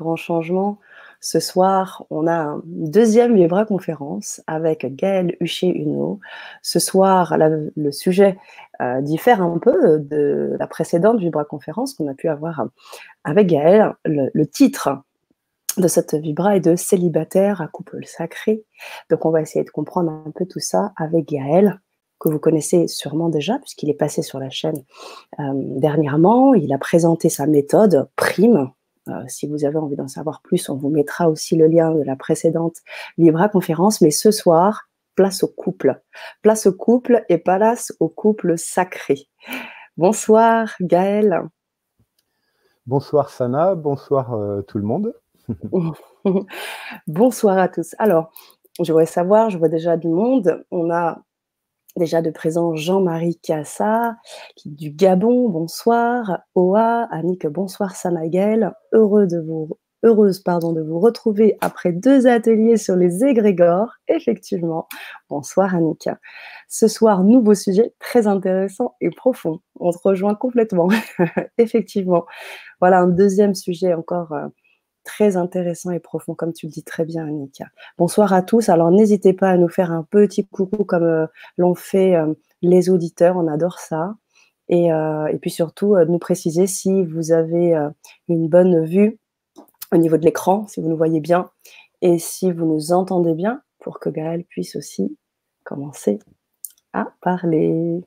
grand changement. Ce soir, on a une deuxième Vibra conférence avec Gaëlle Huchet-Huno. Ce soir, le sujet euh, diffère un peu de la précédente Vibra conférence qu'on a pu avoir avec Gaëlle. Le, titre de cette Vibra est de célibataire à couple sacré. Donc, on va essayer de comprendre un peu tout ça avec Gaëlle que vous connaissez sûrement déjà, puisqu'il est passé sur la chaîne euh, dernièrement. Il a présenté sa méthode Prime, si vous avez envie d'en savoir plus, on vous mettra aussi le lien de la précédente Libra conférence. Mais ce soir, place au couple. Place au couple et place au couple sacré. Bonsoir Gaël. Bonsoir Sana, bonsoir euh, tout le monde. bonsoir à tous. Alors, je voudrais savoir, je vois déjà du monde. On a déjà de présent Jean-Marie Cassa, du Gabon, bonsoir. Oa, Annick, bonsoir Samaguel. Heureux de vous, heureuse pardon, de vous retrouver après deux ateliers sur les égrégores. Effectivement, bonsoir Annick. Ce soir, nouveau sujet très intéressant et profond. On se rejoint complètement. Effectivement. Voilà un deuxième sujet encore. Très intéressant et profond, comme tu le dis très bien, Annika. Bonsoir à tous. Alors, n'hésitez pas à nous faire un petit coucou comme euh, l'ont fait euh, les auditeurs. On adore ça. Et, euh, puis surtout, nous préciser si vous avez une bonne vue au niveau de l'écran, si vous nous voyez bien et si vous nous entendez bien pour que Gaël puisse aussi commencer à parler.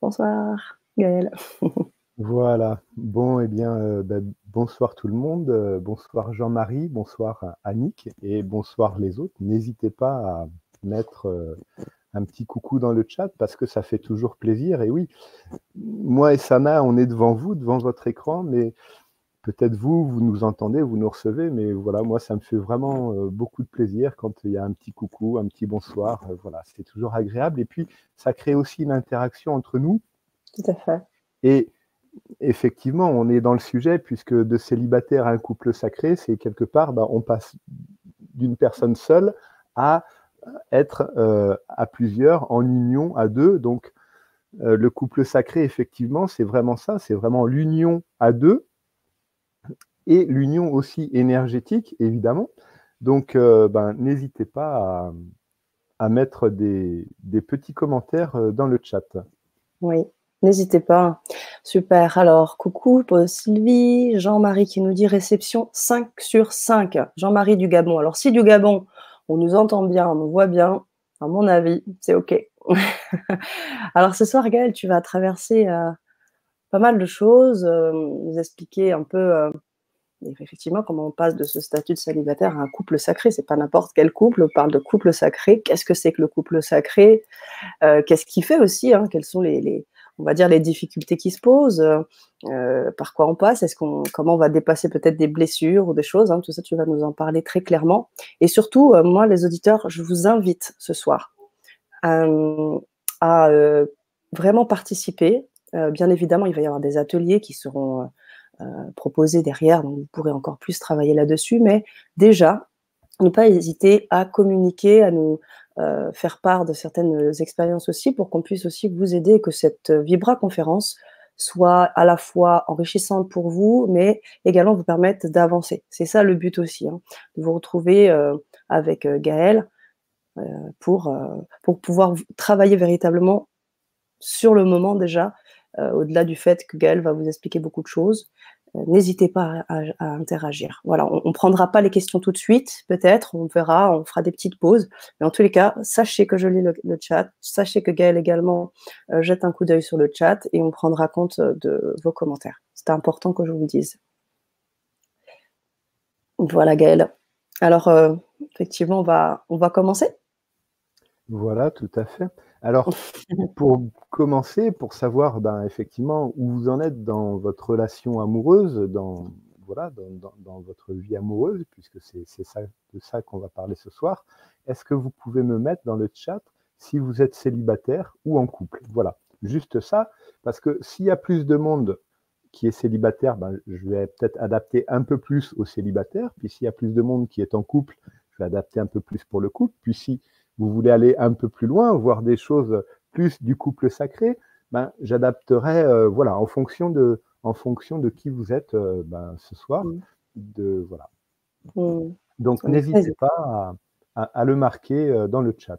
Bonsoir, Gaël. Voilà. Bon, eh bien, ben, bonsoir tout le monde. Euh, bonsoir Jean-Marie, bonsoir Annick et bonsoir les autres. N'hésitez pas à mettre euh, un petit coucou dans le chat parce que ça fait toujours plaisir. Et oui, moi et Sana, on est devant vous, devant votre écran, mais peut-être vous, vous nous entendez, vous nous recevez, mais voilà, moi, ça me fait vraiment beaucoup de plaisir quand il y a un petit coucou, un petit bonsoir. voilà, c'est toujours agréable. Et puis, ça crée aussi une interaction entre nous. Tout à fait. Et effectivement, on est dans le sujet, puisque de célibataire à un couple sacré, c'est quelque part, bah, on passe d'une personne seule à être euh, à plusieurs, en union à deux. Donc, euh, le couple sacré, effectivement, c'est vraiment ça, c'est vraiment l'union à deux et l'union aussi énergétique, évidemment. Donc, euh, ben, n'hésitez pas à, mettre des, petits commentaires dans le chat. Oui, N'hésitez pas. Super. Alors, coucou pour Sylvie, Jean-Marie qui nous dit réception 5 sur 5. Jean-Marie du Gabon. Alors, si du Gabon, on nous entend bien, on nous voit bien, à mon avis, c'est OK. Alors, ce soir, Gaël, tu vas traverser euh, pas mal de choses, euh, nous expliquer un peu euh, effectivement comment on passe de ce statut de célibataire à un couple sacré. C'est pas n'importe quel couple, on parle de couple sacré. Qu'est-ce que c'est que le couple sacré? Qu'est-ce qu'il fait aussi hein? Quels sont les on va dire les difficultés qui se posent, euh, par quoi on passe, comment on va dépasser peut-être des blessures ou des choses. Hein, tout ça, tu vas nous en parler très clairement. Et surtout, euh, moi, les auditeurs, je vous invite ce soir euh, à vraiment participer. bien évidemment, il va y avoir des ateliers qui seront proposés derrière, donc vous pourrez encore plus travailler là-dessus. Mais déjà, ne pas hésiter à communiquer, à nous, euh, faire part de certaines expériences aussi pour qu'on puisse aussi vous aider et que cette Vibra conférence soit à la fois enrichissante pour vous, mais également vous permette d'avancer. C'est ça le but aussi, hein, de vous retrouver euh, avec euh, Gaël pour, pour pouvoir travailler véritablement sur le moment déjà, au-delà du fait que Gaël va vous expliquer beaucoup de choses, n'hésitez pas à, interagir. Voilà, on ne prendra pas les questions tout de suite, peut-être, on verra, on fera des petites pauses. Mais en tous les cas, sachez que je lis le, chat, sachez que Gaël également euh, jette un coup d'œil sur le chat et on prendra compte euh, de vos commentaires. C'est important que je vous le dise. Voilà Gaël. Alors, euh, effectivement, on va, on va commencer. Voilà, tout à fait. Alors, pour commencer, pour savoir ben, effectivement où vous en êtes dans votre relation amoureuse, dans, voilà, dans, votre vie amoureuse, puisque c'est ça, de ça qu'on va parler ce soir, est-ce que vous pouvez me mettre dans le chat si vous êtes célibataire ou en couple? Voilà, juste ça, parce que s'il y a plus de monde qui est célibataire, ben, je vais peut-être adapter un peu plus aux célibataires, puis s'il y a plus de monde qui est en couple, je vais adapter un peu plus pour le couple, puis si vous voulez aller un peu plus loin, voir des choses plus du couple sacré, ben, j'adapterai euh, voilà, en, fonction de, en fonction de qui vous êtes euh, ben, ce soir. De, voilà. Mmh. Donc, n'hésitez pas à, le marquer dans le chat.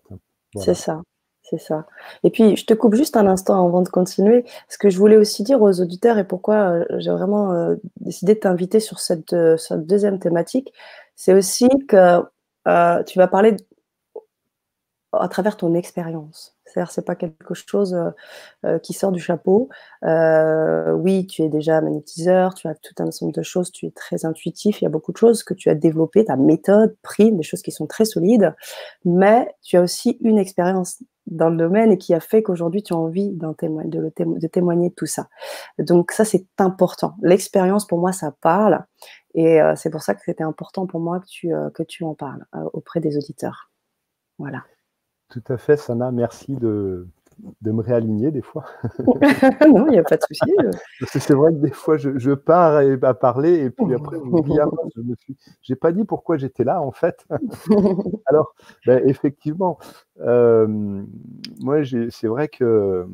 C'est ça. C'est ça. Et puis, je te coupe juste un instant avant de continuer. Ce que je voulais aussi dire aux auditeurs et pourquoi j'ai vraiment décidé de t'inviter sur cette, cette, deuxième thématique, c'est aussi que tu vas parler à travers ton expérience. C'est-à-dire, c'est pas quelque chose euh, euh, qui sort du chapeau. Euh, oui, tu es déjà magnétiseur, tu as tout un ensemble de choses, tu es très intuitif. Il y a beaucoup de choses que tu as développées, ta méthode, prime, des choses qui sont très solides. Mais tu as aussi une expérience dans le domaine et qui a fait qu'aujourd'hui tu as envie de, de témoigner de tout ça. Donc ça, c'est important. L'expérience, pour moi, ça parle. Et c'est pour ça que c'était important pour moi que tu, que tu en parles auprès des auditeurs. Voilà. Tout à fait, Sana, merci de, de me réaligner des fois. non, il n'y a pas de souci. c'est vrai que des fois, je, pars à parler et puis après, je me suis. J'ai pas dit pourquoi j'étais là en fait. Alors, ben, effectivement, euh, moi, c'est vrai que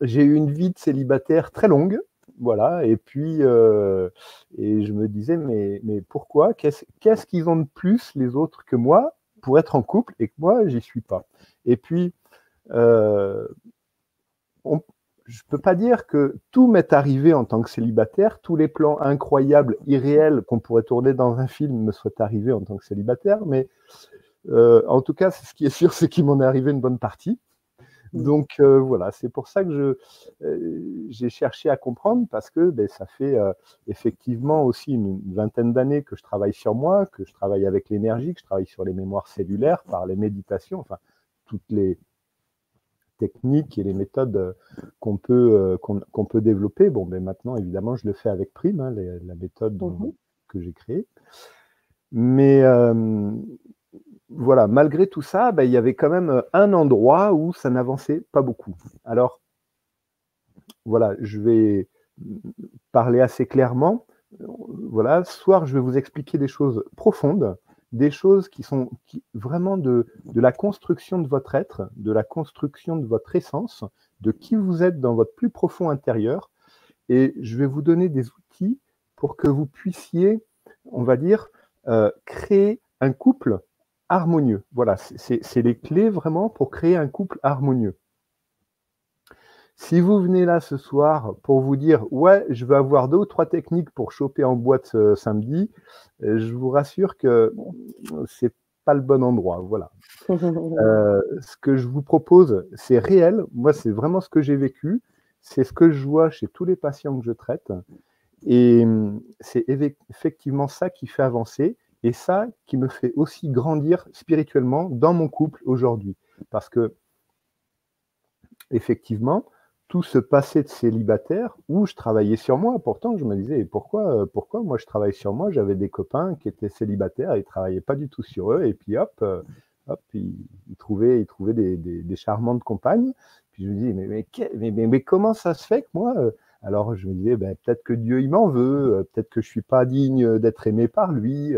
j'ai eu une vie de célibataire très longue. Voilà, et puis euh, et je me disais, mais, mais pourquoi? Qu'est-ce qu'ils ont de plus les autres que moi? Pour être en couple et que moi, j'y suis pas. Et puis, euh, je ne peux pas dire que tout m'est arrivé en tant que célibataire, tous les plans incroyables, irréels qu'on pourrait tourner dans un film me soient arrivés en tant que célibataire, mais euh, en tout cas, ce qui est sûr, c'est qu'il m'en est arrivé une bonne partie. Mmh. Donc euh, voilà, c'est pour ça que euh, j'ai cherché à comprendre parce que ben, ça fait euh, effectivement aussi une, vingtaine d'années que je travaille sur moi, que je travaille avec l'énergie, que je travaille sur les mémoires cellulaires par les méditations, enfin toutes les techniques et les méthodes qu'on peut, qu'on peut développer. Bon, mais ben, maintenant, évidemment, je le fais avec Prime, hein, la méthode mmh que j'ai créée. Mais voilà, malgré tout ça, ben, il y avait quand même euh, un endroit où ça n'avançait pas beaucoup. Alors, voilà, je vais parler assez clairement. Voilà, ce soir, je vais vous expliquer des choses profondes, des choses qui sont vraiment de, la construction de votre être, de la construction de votre essence, de qui vous êtes dans votre plus profond intérieur. Et je vais vous donner des outils pour que vous puissiez, on va dire, euh, créer un couple harmonieux. Voilà, c'est les clés vraiment pour créer un couple harmonieux. Si vous venez là ce soir pour vous dire ouais, je veux avoir deux ou trois techniques pour choper en boîte ce samedi, euh, je vous rassure que c'est pas le bon endroit. Voilà. Euh, ce que je vous propose, c'est réel. Moi, c'est vraiment ce que j'ai vécu. C'est ce que je vois chez tous les patients que je traite. Et c'est effectivement ça qui fait avancer. Et ça qui me fait aussi grandir spirituellement dans mon couple aujourd'hui. Parce que, effectivement, tout ce passé de célibataire où je travaillais sur moi, pourtant je me disais, pourquoi, euh, pourquoi moi je travaille sur moi? J'avais des copains qui étaient célibataires ils ne travaillaient pas du tout sur eux. Et puis hop, euh, hop ils, trouvaient, ils trouvaient des, charmantes compagnes. Puis je me dis, mais, mais, mais, mais, comment ça se fait que moi euh, alors je me disais, ben, peut-être que Dieu il m'en veut, peut-être que je suis pas digne d'être aimé par lui,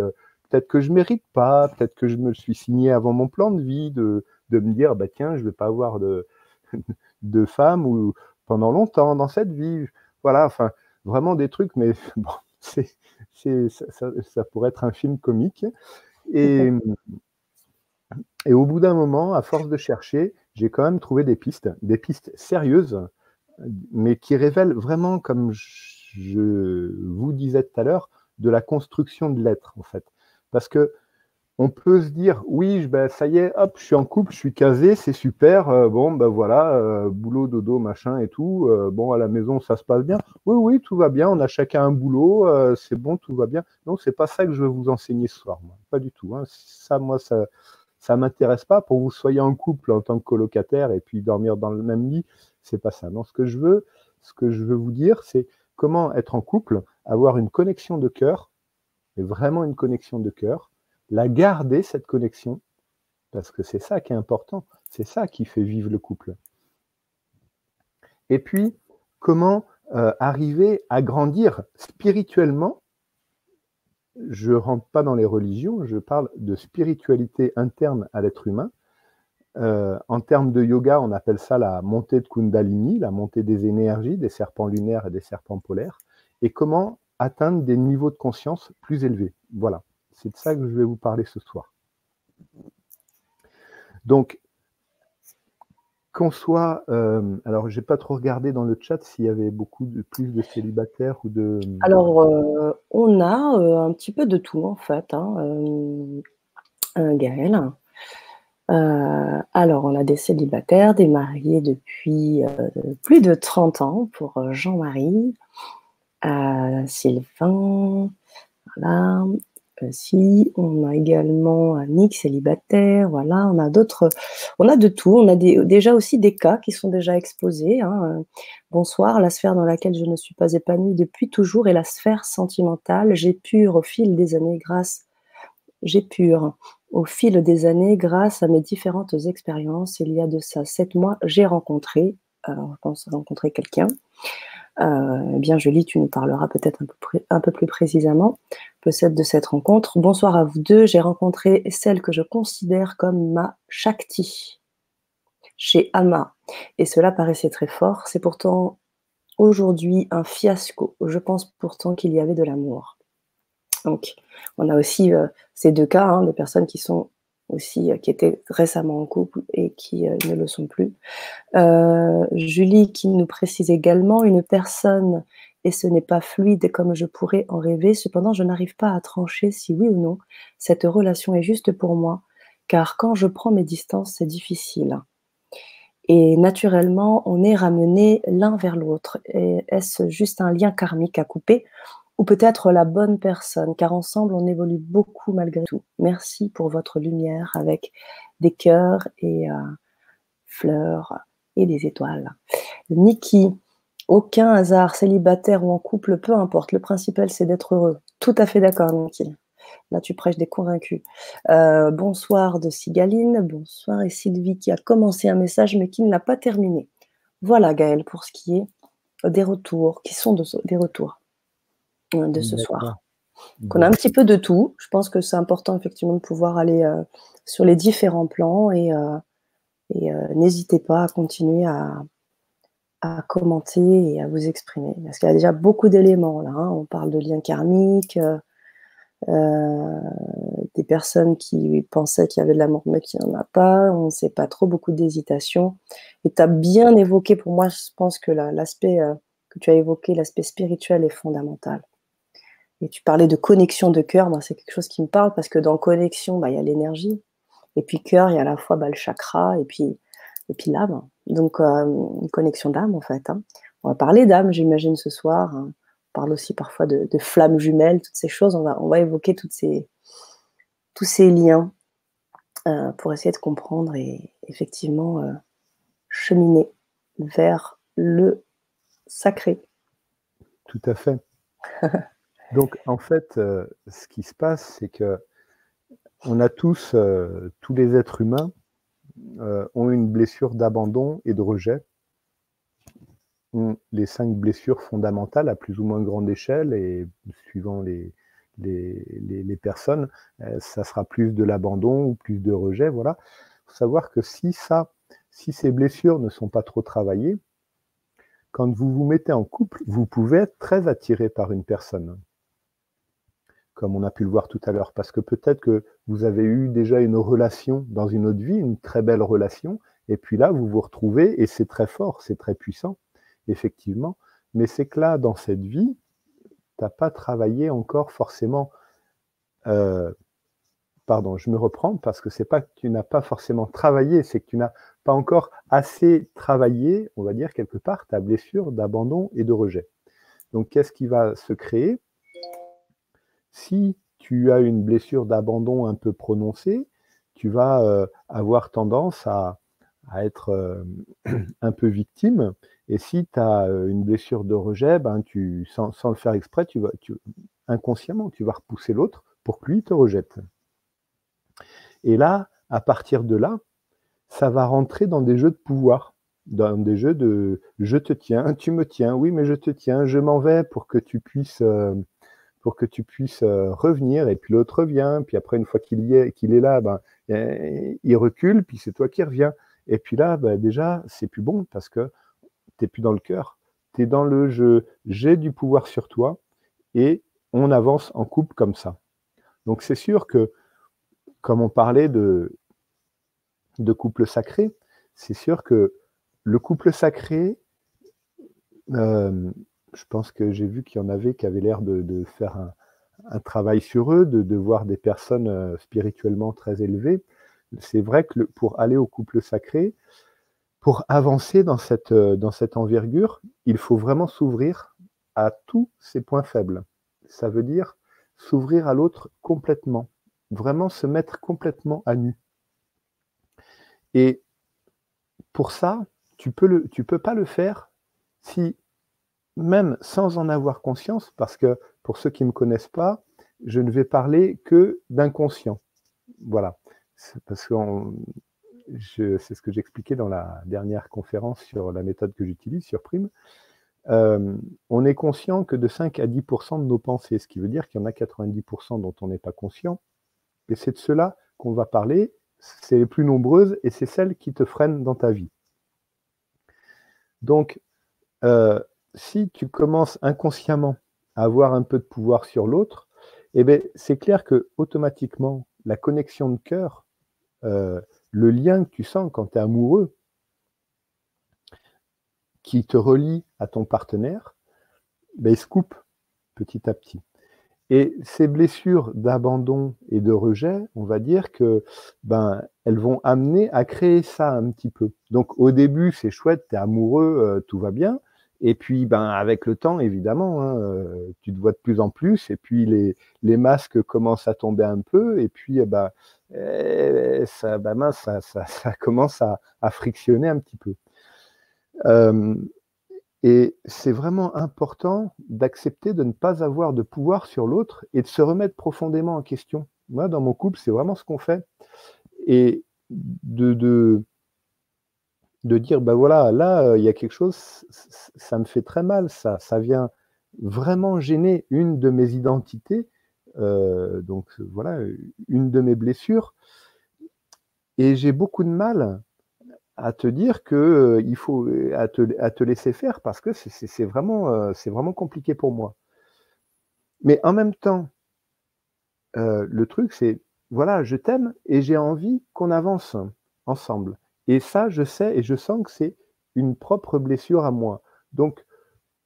peut-être que je mérite pas, peut-être que je me suis signé avant mon plan de vie, de, de me dire, bah tiens, je vais pas avoir de, de femme ou pendant longtemps dans cette vie. Voilà, enfin, vraiment des trucs, mais bon, c'est, c'est, ça, ça, pourrait être un film comique. Et, et au bout d'un moment, à force de chercher, j'ai quand même trouvé des pistes, des pistes sérieuses, mais qui révèlent vraiment, comme je vous disais tout à l'heure, de la construction de l'être, en fait. Parce que on peut se dire, oui, ben, ça y est, hop, je suis en couple, je suis casé, c'est super, euh, bon, ben voilà, euh, boulot, dodo, machin et tout, euh, bon, à la maison, ça se passe bien. Oui, oui, tout va bien, on a chacun un boulot, c'est bon, tout va bien. Non, c'est pas ça que je veux vous enseigner ce soir, moi. pas du tout. Hein. Ça, moi, ça ça m'intéresse pas pour vous soyez en couple en tant que colocataire et puis dormir dans le même lit, c'est pas ça. Non, ce que je veux, ce que je veux vous dire, c'est comment être en couple, avoir une connexion de cœur vraiment une connexion de cœur, la garder, cette connexion, parce que c'est ça qui est important, c'est ça qui fait vivre le couple. Et puis, comment euh, arriver à grandir spirituellement? Je ne rentre pas dans les religions, je parle de spiritualité interne à l'être humain. Euh, en termes de yoga, on appelle ça la montée de Kundalini, la montée des énergies, des serpents lunaires et des serpents polaires. Et comment atteindre des niveaux de conscience plus élevés. Voilà, c'est de ça que je vais vous parler ce soir. Donc, qu'on soit, euh, alors j'ai pas trop regardé dans le chat s'il y avait beaucoup de plus de célibataires ou de. Alors, euh, on a euh, un petit peu de tout en fait, hein, Gaël. alors, on a des célibataires, des mariés depuis plus de 30 ans pour Jean-Marie, Sylvain, voilà, si on a également mix célibataire, voilà, on a d'autres, on a de tout, on a déjà aussi des cas qui sont déjà exposés. Hein. Bonsoir, la sphère dans laquelle je ne suis pas épanouie depuis toujours est la sphère sentimentale. J'ai pur au fil des années grâce, j'ai pur au fil des années grâce à mes différentes expériences. Il y a de ça sept mois, j'ai rencontré, alors je pense rencontrer quelqu'un. Euh, eh bien, Julie, tu nous parleras peut-être un, peu plus précisément peut-être de cette rencontre. Bonsoir à vous deux. J'ai rencontré celle que je considère comme ma Shakti chez Ama. Et cela paraissait très fort. C'est pourtant aujourd'hui un fiasco. Je pense pourtant qu'il y avait de l'amour. Donc, on a aussi euh, ces deux cas, hein, de personnes qui sont aussi, euh, qui étaient récemment en couple et qui euh, ne le sont plus. Euh, Julie qui nous précise également une personne et ce n'est pas fluide comme je pourrais en rêver. Cependant, je n'arrive pas à trancher si oui ou non cette relation est juste pour moi, car quand je prends mes distances, c'est difficile. Et naturellement, on est ramené l'un vers l'autre. Est-ce juste un lien karmique à couper? Ou peut-être la bonne personne, car ensemble on évolue beaucoup malgré tout. Merci pour votre lumière avec des cœurs et euh, fleurs et des étoiles. Niki, aucun hasard, célibataire ou en couple, peu importe. Le principal, c'est d'être heureux. Tout à fait d'accord, Niki. Là, tu prêches des convaincus. Euh, bonsoir de Sigaline. Bonsoir et Sylvie qui a commencé un message mais qui ne l'a pas terminé. Voilà, Gaël, pour ce qui est des retours, qui sont des retours. Euh, de ce soir. Qu'on a un petit peu de tout. Je pense que c'est important effectivement de pouvoir aller euh, sur les différents plans et, euh, n'hésitez pas à continuer à, commenter et à vous exprimer. Parce qu'il y a déjà beaucoup d'éléments là. Hein. On parle de liens karmiques, des personnes qui pensaient qu'il y avait de l'amour mais qui n'en a pas. On ne sait pas trop, beaucoup d'hésitation. Et tu as bien évoqué, pour moi, je pense que l'aspect que tu as évoqué, l'aspect spirituel est fondamental. Et tu parlais de connexion de cœur, c'est quelque chose qui me parle parce que dans connexion, bah, il y a l'énergie. Et puis cœur, il y a à la fois bah, le chakra et puis, et puis l'âme. Donc, euh, une connexion d'âme, en fait. Hein. On va parler d'âme, j'imagine, ce soir. Hein. On parle aussi parfois de, flammes jumelles, toutes ces choses. On va, on va évoquer toutes ces, tous ces liens euh, pour essayer de comprendre et effectivement euh, cheminer vers le sacré. Tout à fait. Donc, en fait, euh, ce qui se passe, c'est que on a tous, euh, tous les êtres humains, euh, ont une blessure d'abandon et de rejet. les cinq blessures fondamentales à plus ou moins grande échelle et suivant les, les, personnes, ça sera plus de l'abandon ou plus de rejet. Voilà. Il faut savoir que si ça, si ces blessures ne sont pas trop travaillées, quand vous vous mettez en couple, vous pouvez être très attiré par une personne comme on a pu le voir tout à l'heure, parce que peut-être que vous avez eu déjà une relation dans une autre vie, une très belle relation, et puis là, vous vous retrouvez, et c'est très fort, c'est très puissant, effectivement, mais c'est que là, dans cette vie, tu n'as pas travaillé encore forcément, euh, pardon, je me reprends, parce que c'est pas que tu n'as pas forcément travaillé, c'est que tu n'as pas encore assez travaillé, on va dire quelque part, ta blessure d'abandon et de rejet. Donc, qu'est-ce qui va se créer? Si tu as une blessure d'abandon un peu prononcée, tu vas euh, avoir tendance à, être euh, un peu victime. Et si tu as euh, une blessure de rejet, ben, sans, le faire exprès, tu vas, inconsciemment, tu vas repousser l'autre pour que lui te rejette. Et là, à partir de là, ça va rentrer dans des jeux de pouvoir, dans des jeux de je te tiens, tu me tiens, oui, mais je te tiens, je m'en vais pour que tu puisses pour que tu puisses euh, revenir, et puis l'autre revient, puis après, une fois qu'il est, qu'il est là, ben, il recule, puis c'est toi qui reviens. Et puis là, ben, déjà, c'est plus bon parce que tu n'es plus dans le cœur, tu es dans le jeu, j'ai du pouvoir sur toi, et on avance en couple comme ça. Donc c'est sûr que, comme on parlait de, de couple sacré, c'est sûr que le couple sacré, euh, je pense que j'ai vu qu'il y en avait qui avaient l'air de, faire un, travail sur eux, de, voir des personnes euh, spirituellement très élevées. C'est vrai que pour aller au couple sacré, pour avancer dans cette, euh, dans cette envergure, il faut vraiment s'ouvrir à tous ces points faibles. Ça veut dire s'ouvrir à l'autre complètement, vraiment se mettre complètement à nu. Et pour ça, tu peux le, tu peux pas le faire si même sans en avoir conscience, parce que pour ceux qui ne me connaissent pas, je ne vais parler que d'inconscient. Voilà. Parce que c'est ce que j'expliquais dans la dernière conférence sur la méthode que j'utilise, sur Prime. Euh, on est conscient que de 5 à 10% de nos pensées, ce qui veut dire qu'il y en a 90% dont on n'est pas conscient. Et c'est de cela qu'on va parler. C'est les plus nombreuses et c'est celles qui te freinent dans ta vie. Donc, euh, si tu commences inconsciemment à avoir un peu de pouvoir sur l'autre, eh bien, c'est clair que automatiquement, la connexion de cœur, euh, le lien que tu sens quand tu es amoureux, qui te relie à ton partenaire, ben, il se coupe petit à petit. Et ces blessures d'abandon et de rejet, on va dire que ben elles vont amener à créer ça un petit peu. Donc au début, c'est chouette, tu es amoureux, euh, tout va bien. Et puis, ben, avec le temps, évidemment, hein, euh, tu te vois de plus en plus, et puis les, les, masques commencent à tomber un peu, et puis, eh ben, eh, ça, ben, ça, ça, commence à, à, frictionner un petit peu. Et c'est vraiment important d'accepter de ne pas avoir de pouvoir sur l'autre et de se remettre profondément en question. Moi, dans mon couple, c'est vraiment ce qu'on fait. Et de, de dire, ben voilà, là, euh, il y a quelque chose, ça me fait très mal, ça, ça vient vraiment gêner une de mes identités, euh, donc voilà, une de mes blessures. Et j'ai beaucoup de mal à te dire que euh, faut à te, à te, laisser faire parce que c'est vraiment, c'est vraiment compliqué pour moi. Mais en même temps, le truc, c'est voilà, je t'aime et j'ai envie qu'on avance ensemble. Et ça, je sais et je sens que c'est une propre blessure à moi. Donc,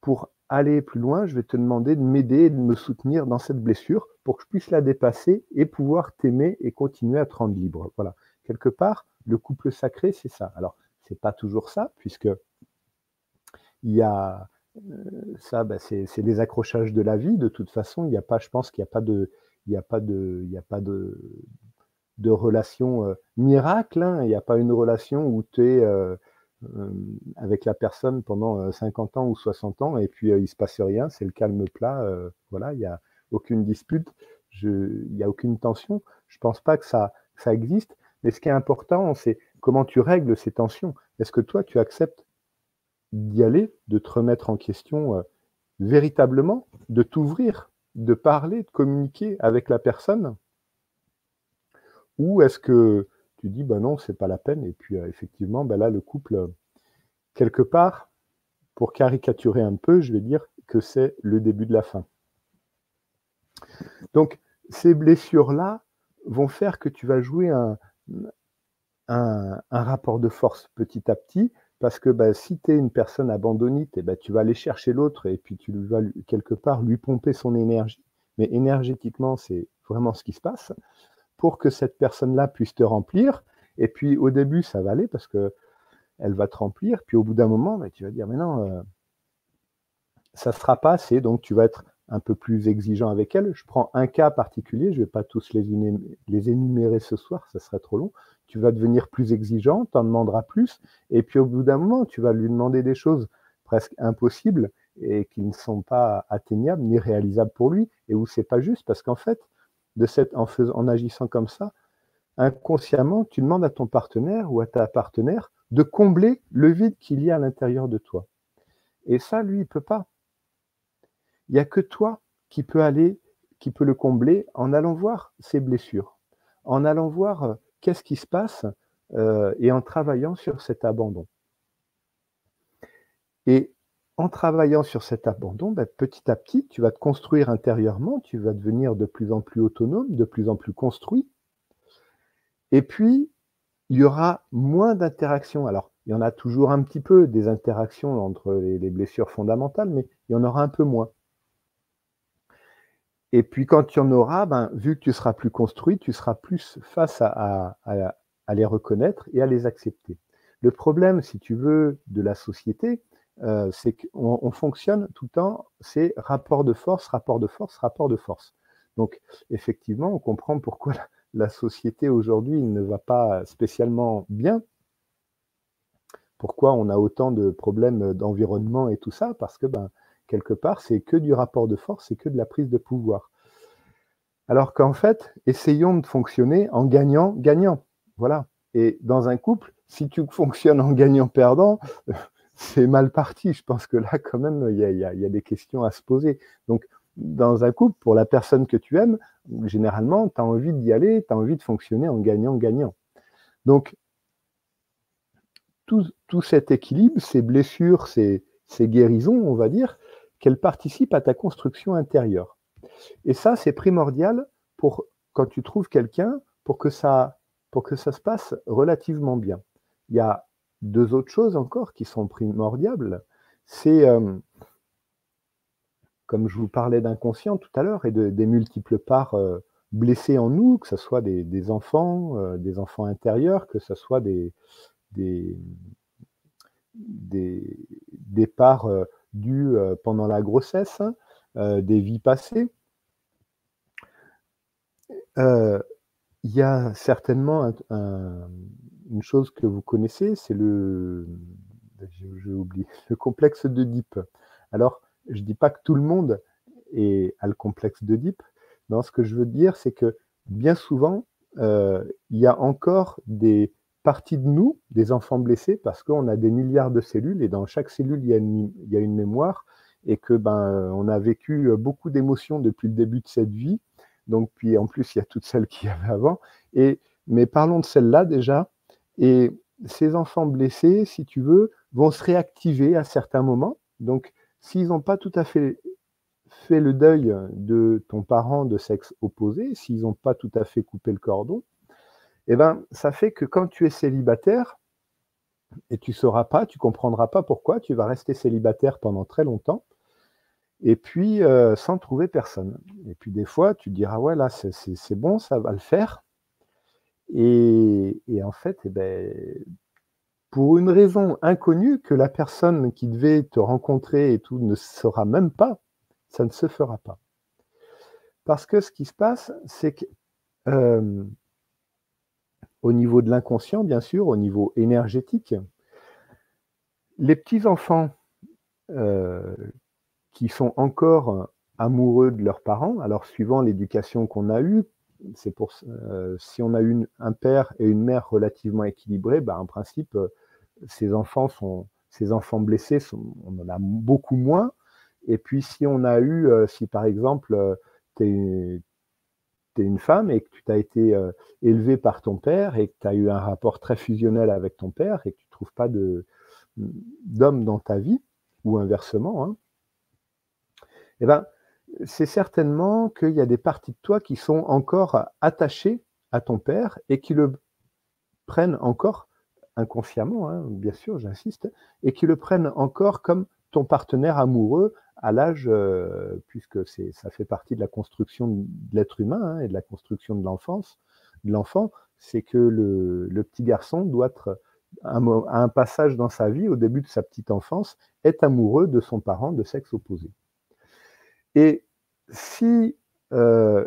pour aller plus loin, je vais te demander de m'aider de me soutenir dans cette blessure pour que je puisse la dépasser et pouvoir t'aimer et continuer à te rendre libre. Voilà. Quelque part, le couple sacré, c'est ça. Alors, c'est pas toujours ça, puisque il y a euh, ça, ben, c'est les accrochages de la vie. De toute façon, il n'y a pas, je pense qu'il n'y a pas de, il a pas de, il n'y a pas de, de relation euh, miracle. Hein. Il n'y a pas une relation où tu es euh, euh, avec la personne pendant 50 ans ou 60 ans et puis il se passe rien, c'est le calme plat. voilà, il n'y a aucune dispute, il n'y a aucune tension. Je pense pas que ça, ça existe. Mais ce qui est important, c'est comment tu règles ces tensions. Est-ce que toi, tu acceptes d'y aller, de te remettre en question véritablement, de t'ouvrir, de parler, de communiquer avec la personne? Ou est-ce que tu dis, ben non, c'est pas la peine, et puis euh, effectivement, ben là, le couple, quelque part, pour caricaturer un peu, je vais dire que c'est le début de la fin. Donc, ces blessures-là vont faire que tu vas jouer un, rapport de force petit à petit, parce que ben, si tu es une personne abandonnite, ben, tu vas aller chercher l'autre et puis tu vas quelque part lui pomper son énergie. Mais énergétiquement, c'est vraiment ce qui se passe pour que cette personne-là puisse te remplir. Et puis au début, ça va aller parce que elle va te remplir. Puis au bout d'un moment, bah, tu vas dire, mais non, euh, ça ne sera pas assez. Donc tu vas être un peu plus exigeant avec elle. Je prends un cas particulier, je ne vais pas tous les, énumérer ce soir, ça serait trop long. Tu vas devenir plus exigeant, tu en demanderas plus. Et puis au bout d'un moment, tu vas lui demander des choses presque impossibles et qui ne sont pas atteignables ni réalisables pour lui et où c'est pas juste parce qu'en fait, cette, en, agissant comme ça, inconsciemment, tu demandes à ton partenaire ou à ta partenaire de combler le vide qu'il y a à l'intérieur de toi. Et ça, lui, il peut pas. Il n'y a que toi qui peux aller, qui peut le combler en allant voir ses blessures, en allant voir euh, qu'est-ce qui se passe euh, et en travaillant sur cet abandon. Et en travaillant sur cet abandon, ben, petit à petit, tu vas te construire intérieurement, tu vas devenir de plus en plus autonome, de plus en plus construit. Et puis, il y aura moins d'interactions. Alors, il y en a toujours un petit peu des interactions entre les, blessures fondamentales, mais il y en aura un peu moins. Et puis quand y en aura, ben, vu que tu seras plus construit, tu seras plus face à, les reconnaître et à les accepter. Le problème, si tu veux, de la société, euh, c'est qu'on fonctionne tout le temps, c'est rapport de force, rapport de force, rapport de force. Donc effectivement, on comprend pourquoi la société aujourd'hui ne va pas spécialement bien, pourquoi on a autant de problèmes d'environnement et tout ça? Parce que, ben, quelque part, c'est que du rapport de force, c'est que de la prise de pouvoir. Alors qu'en fait, essayons de fonctionner en gagnant-gagnant. Voilà. Et dans un couple, si tu fonctionnes en gagnant-perdant, c'est mal parti. Je pense que là, quand même, il y, a, des questions à se poser. Donc, dans un couple, pour la personne que tu aimes, généralement, tu as envie d'y aller, tu as envie de fonctionner en gagnant-gagnant. Donc, tout, cet équilibre, ces blessures, ces, guérisons, on va dire, qu'elles participent à ta construction intérieure. Et ça, c'est primordial pour quand tu trouves quelqu'un pour que ça pour que ça se passe relativement bien. Il y a deux autres choses encore qui sont primordiales. C'est euh, comme je vous parlais d'inconscient tout à l'heure et de, des multiples parts euh, blessées en nous, que ce soit des, enfants, euh, des enfants intérieurs, que ce soit des, des, des, parts dues pendant la grossesse, des vies passées. Il y a certainement une chose que vous connaissez, c'est le, le complexe d'Oedipe. Alors, je ne dis pas que tout le monde a le complexe d'Oedipe. Non, ce que je veux dire, c'est que bien souvent, il y a encore des, partie de nous, des enfants blessés, parce qu'on a des milliards de cellules et dans chaque cellule, il y a une, y a une mémoire et que ben on a vécu euh, beaucoup d'émotions depuis le début de cette vie. Donc puis en plus, il y a toutes celles qu'il y avait avant. Et mais parlons de celles-là déjà. Et ces enfants blessés, si tu veux, vont se réactiver à certains moments. Donc s'ils n'ont pas tout à fait fait le deuil de ton parent de sexe opposé, s'ils n'ont pas tout à fait coupé le cordon, eh ben, ça fait que quand tu es célibataire, et tu ne sauras pas, tu comprendras pas pourquoi, tu vas rester célibataire pendant très longtemps, et puis euh, sans trouver personne. Et puis des fois, tu diras, ouais, là, c'est bon, ça va le faire. Et, en fait, eh ben, pour une raison inconnue que la personne qui devait te rencontrer et tout ne saura même pas, ça ne se fera pas. Parce que ce qui se passe, c'est que euh, au niveau de l'inconscient, bien sûr, au niveau énergétique. Les petits-enfants euh, qui sont encore amoureux de leurs parents, alors suivant l'éducation qu'on a eue, c'est pour euh, si on a eu un père et une mère relativement équilibrés, bah, en principe, ces enfants sont ces enfants blessés, on en a beaucoup moins. Et puis si on a eu, euh, si par exemple, tu es une femme et que tu t'as été euh, élevée par ton père et que tu as eu un rapport très fusionnel avec ton père et que tu ne trouves pas d'homme dans ta vie, ou inversement, hein, eh ben, c'est certainement qu'il y a des parties de toi qui sont encore attachées à ton père et qui le prennent encore inconsciemment, hein, bien sûr, j'insiste, et qui le prennent encore comme ton partenaire amoureux à l'âge, euh, puisque ça fait partie de la construction de l'être humain hein, et de la construction de l'enfance, de l'enfant, c'est que le, petit garçon doit être à un, passage dans sa vie, au début de sa petite enfance, est amoureux de son parent de sexe opposé. Et si, euh,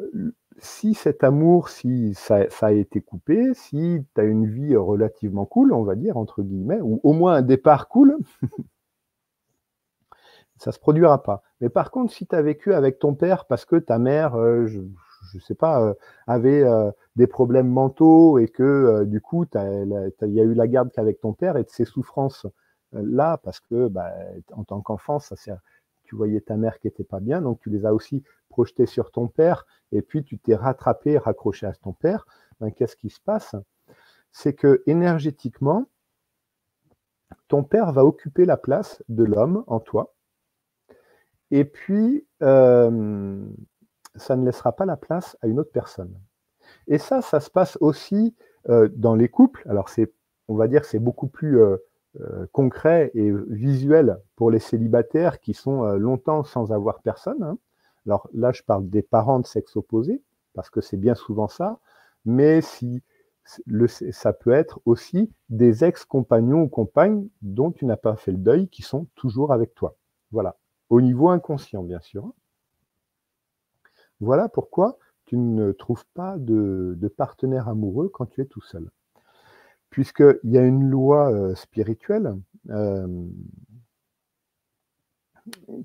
si cet amour, si ça, a été coupé, si tu as une vie relativement cool, on va dire, entre guillemets, ou au moins un départ cool, ça se produira pas. Mais par contre, si tu as vécu avec ton père parce que ta mère, euh, je ne sais pas, euh, avait des problèmes mentaux et que du coup, il y a eu la garde qu'avec ton père et de ces souffrances là, parce que bah, en tant qu'enfant, ça tu voyais ta mère qui était pas bien, donc tu les as aussi projetées sur ton père, et puis tu t'es rattrapé, raccroché à ton père. Ben, Qu'est-ce qui se passe? C'est que énergétiquement, ton père va occuper la place de l'homme en toi, et puis ça ne laissera pas la place à une autre personne. Et ça, ça se passe aussi dans les couples. Alors on va dire, que c'est beaucoup plus concret et visuel pour les célibataires qui sont longtemps sans avoir personne. Hein. Alors là, je parle des parents de sexe opposé, parce que c'est bien souvent ça, mais si ça peut être aussi des ex-compagnons ou compagnes dont tu n'as pas fait le deuil, qui sont toujours avec toi. Voilà, au niveau inconscient, bien sûr. Voilà pourquoi tu ne trouves pas de, partenaire amoureux quand tu es tout seul. Puisqu'il y a une loi euh, spirituelle euh,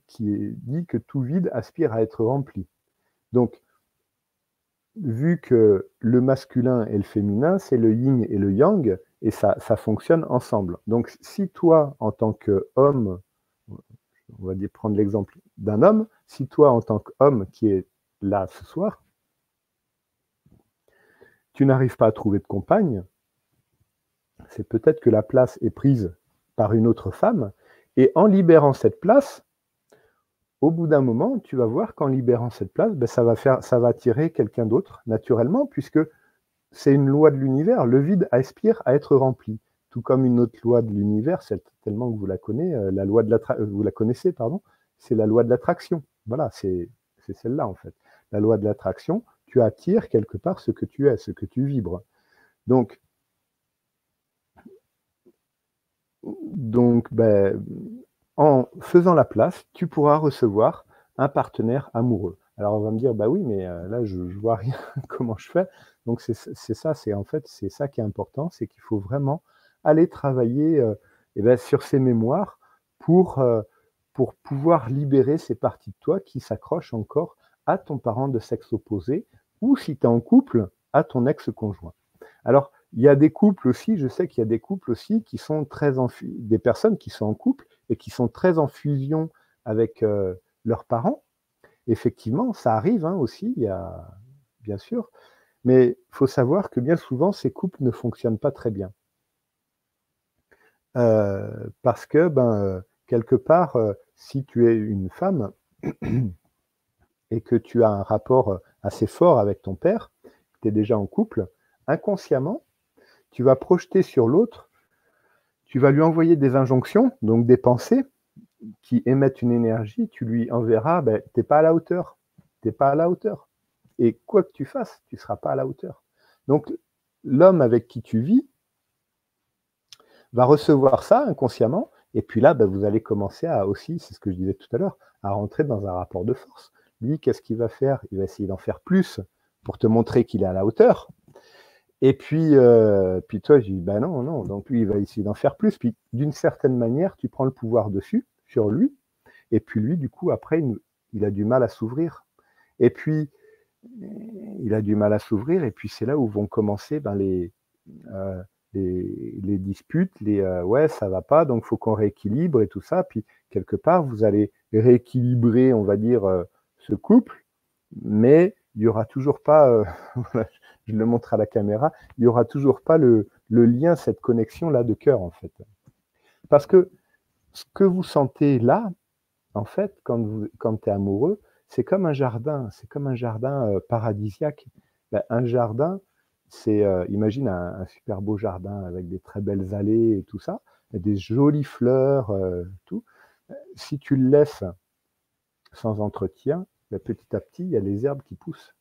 qui dit que tout vide aspire à être rempli. Donc, vu que le masculin et le féminin, c'est le yin et le yang, et ça, fonctionne ensemble. Donc, si toi, en tant qu'homme, on va dire prendre l'exemple d'un homme, si toi, en tant qu'homme qui est là ce soir, tu n'arrives pas à trouver de compagne, c'est peut-être que la place est prise par une autre femme, et en libérant cette place, au bout d'un moment, tu vas voir qu'en libérant cette place, ben, ça, va attirer quelqu'un d'autre naturellement, puisque c'est une loi de l'univers. Le vide aspire à être rempli, tout comme une autre loi de l'univers, tellement que vous la connaissez, euh, euh, vous la connaissez, pardon, c'est la loi de l'attraction. Voilà, c'est celle-là en fait. La loi de l'attraction, tu attires quelque part ce que tu es, ce que tu vibres. Donc, donc ben, en faisant la place, tu pourras recevoir un partenaire amoureux. Alors on va me dire, bah oui, mais euh, là je, ne vois rien, comment je fais Donc c'est ça, c'est en fait c'est ça qui est important, c'est qu'il faut vraiment aller travailler euh, eh ben, sur ces mémoires pour euh, pour pouvoir libérer ces parties de toi qui s'accrochent encore à ton parent de sexe opposé ou si tu es en couple à ton ex-conjoint. Alors il y a des couples aussi, je sais qu'il y a des couples aussi qui sont très en des personnes qui sont en couple et qui sont très en fusion avec euh, leurs parents. Effectivement, ça arrive hein, aussi, bien sûr, mais il faut savoir que bien souvent, ces couples ne fonctionnent pas très bien. Euh, parce que, ben, euh, quelque part, si tu es une femme et que tu as un rapport assez fort avec ton père, tu es déjà en couple, inconsciemment, tu vas projeter sur l'autre tu vas lui envoyer des injonctions, donc des pensées qui émettent une énergie, tu lui enverras, ben, tu n'es pas à la hauteur, tu n'es pas à la hauteur. Et quoi que tu fasses, tu ne seras pas à la hauteur. Donc l'homme avec qui tu vis va recevoir ça inconsciemment, et puis là, ben, vous allez commencer à aussi, c'est ce que je disais tout à l'heure, à rentrer dans un rapport de force. Lui, qu'est-ce qu'il va faire? Il va essayer d'en faire plus pour te montrer qu'il est à la hauteur. Et puis, euh, puis toi, je dis, ben non, non. Donc lui, il va essayer d'en faire plus. Puis d'une certaine manière, tu prends le pouvoir dessus, sur lui. Et puis lui, du coup, après, il, a du mal à s'ouvrir. Et puis, il a du mal à s'ouvrir. Et puis c'est là où vont commencer ben, les, euh, les, les, disputes, les euh, ouais, ça va pas, donc faut qu'on rééquilibre et tout ça. Puis quelque part, vous allez rééquilibrer, on va dire, euh, ce couple, mais il y aura toujours pas, je le montre à la caméra, il n'y aura toujours pas le, lien, cette connexion-là de cœur, en fait. Parce que ce que vous sentez là, en fait, quand, quand tu es amoureux, c'est comme un jardin, c'est comme un jardin euh, paradisiaque. Ben, un jardin, c'est, euh, imagine un, super beau jardin avec des très belles allées et tout ça, des jolies fleurs, euh, tout. Si tu le laisses sans entretien, petit à petit, il y a les herbes qui poussent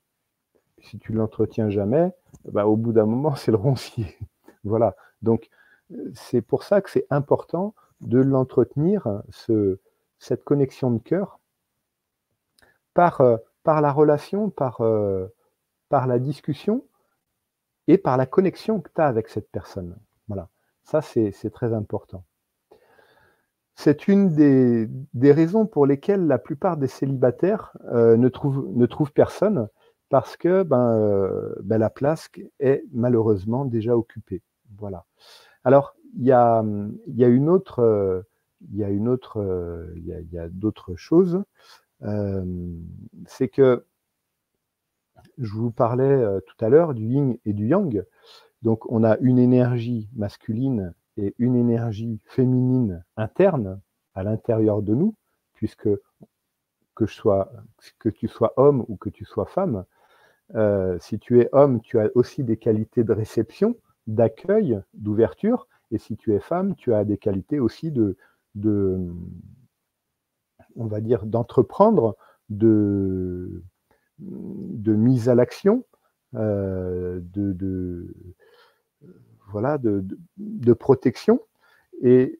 si tu l'entretiens jamais, bah, au bout d'un moment, c'est le roncier. voilà. Donc, c'est pour ça que c'est important de l'entretenir, ce, cette connexion de cœur, par, euh, la relation, par, euh, par la discussion et par la connexion que tu as avec cette personne. Voilà. Ça, c'est très important. C'est une des, raisons pour lesquelles la plupart des célibataires euh, ne, trouvent, ne trouvent personne parce que ben, euh, ben, la place est malheureusement déjà occupée. Voilà. Alors, il y a, une autre, euh, il euh, d'autres choses. c'est que je vous parlais tout à l'heure du yin et du yang. Donc, on a une énergie masculine une énergie féminine interne à l'intérieur de nous, puisque que, je sois, que tu sois homme ou que tu sois femme, euh, si tu es homme, tu as aussi des qualités de réception, d'accueil, d'ouverture. Et si tu es femme, tu as des qualités aussi de, de on va dire, d'entreprendre, de, de mise à l'action, euh, de, voilà, de, protection. Et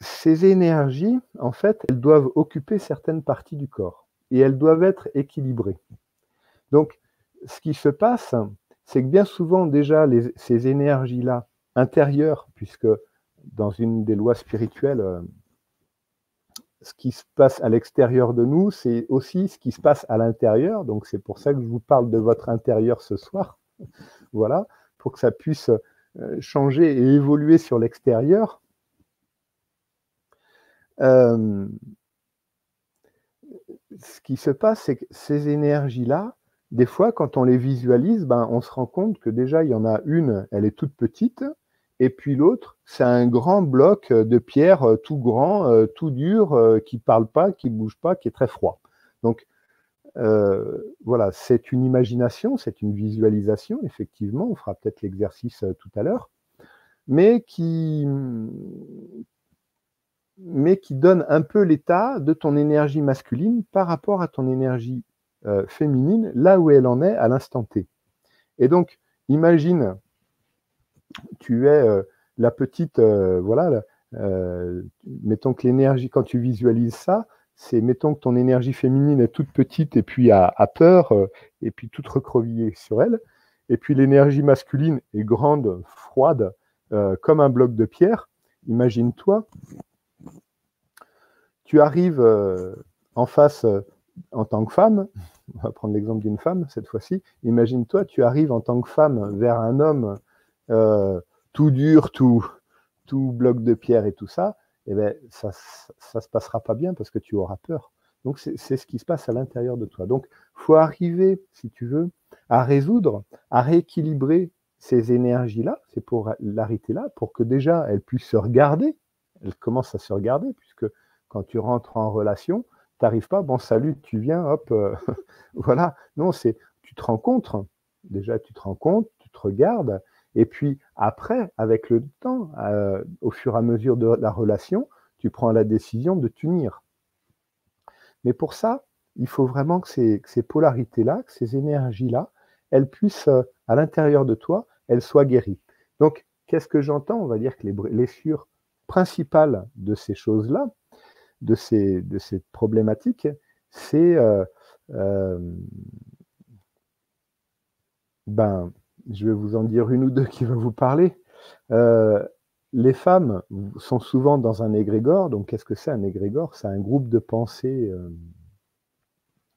ces énergies, en fait, elles doivent occuper certaines parties du corps et elles doivent être équilibrées. Donc, ce qui se passe, c'est que bien souvent, déjà, ces énergies-là intérieures, puisque dans une des lois spirituelles, euh, ce qui se passe à l'extérieur de nous, c'est aussi ce qui se passe à l'intérieur. Donc, c'est pour ça que je vous parle de votre intérieur ce soir. voilà, pour que ça puisse euh, changer et évoluer sur l'extérieur. Euh, ce qui se passe, c'est que ces énergies-là, des fois, quand on les visualise, ben, on se rend compte que déjà, il y en a une, elle est toute petite, et puis l'autre, c'est un grand bloc de pierre euh, tout grand, tout dur, qui ne parle pas, qui ne bouge pas, qui est très froid. Donc, voilà, c'est une imagination, c'est une visualisation, effectivement, on fera peut-être l'exercice tout à l'heure, mais qui, donne un peu l'état de ton énergie masculine par rapport à ton énergie euh, féminine là où elle en est à l'instant T. Et donc, imagine, tu es euh, la petite, euh, voilà, mettons que l'énergie, quand tu visualises ça, c'est mettons que ton énergie féminine est toute petite et puis a, peur et puis toute recroquevillée sur elle, et puis l'énergie masculine est grande, froide, comme un bloc de pierre. Imagine-toi, tu arrives en face en tant que femme, on va prendre l'exemple d'une femme cette fois-ci, imagine-toi, tu arrives en tant que femme vers un homme euh, tout dur, tout, tout bloc de pierre et tout ça, eh bien, ça ne se passera pas bien parce que tu auras peur. Donc, c'est ce qui se passe à l'intérieur de toi. Donc, il faut arriver, si tu veux, à résoudre, à rééquilibrer ces énergies-là, c'est pour l'arrêter là, pour que déjà elle puisse se regarder, elle commence à se regarder, puisque quand tu rentres en relation, t'arrives pas, bon salut, tu viens, hop, euh, voilà. Non, c'est tu te rencontres. Déjà, tu te rencontres, tu te regardes, et puis après, avec le temps, euh, au fur et à mesure de la relation, tu prends la décision de t'unir. Mais pour ça, il faut vraiment que ces, polarités-là, que ces énergies-là, elles puissent, euh, à l'intérieur de toi, elles soient guéries. Donc, qu'est-ce que j'entends? On va dire que les blessures principales de ces choses-là, de ces, de problématiques, c'est euh, ben, je vais vous en dire une ou deux qui vont vous parler. Euh, les femmes sont souvent dans un égrégore. Donc, qu'est-ce que c'est un égrégore? C'est un groupe de pensée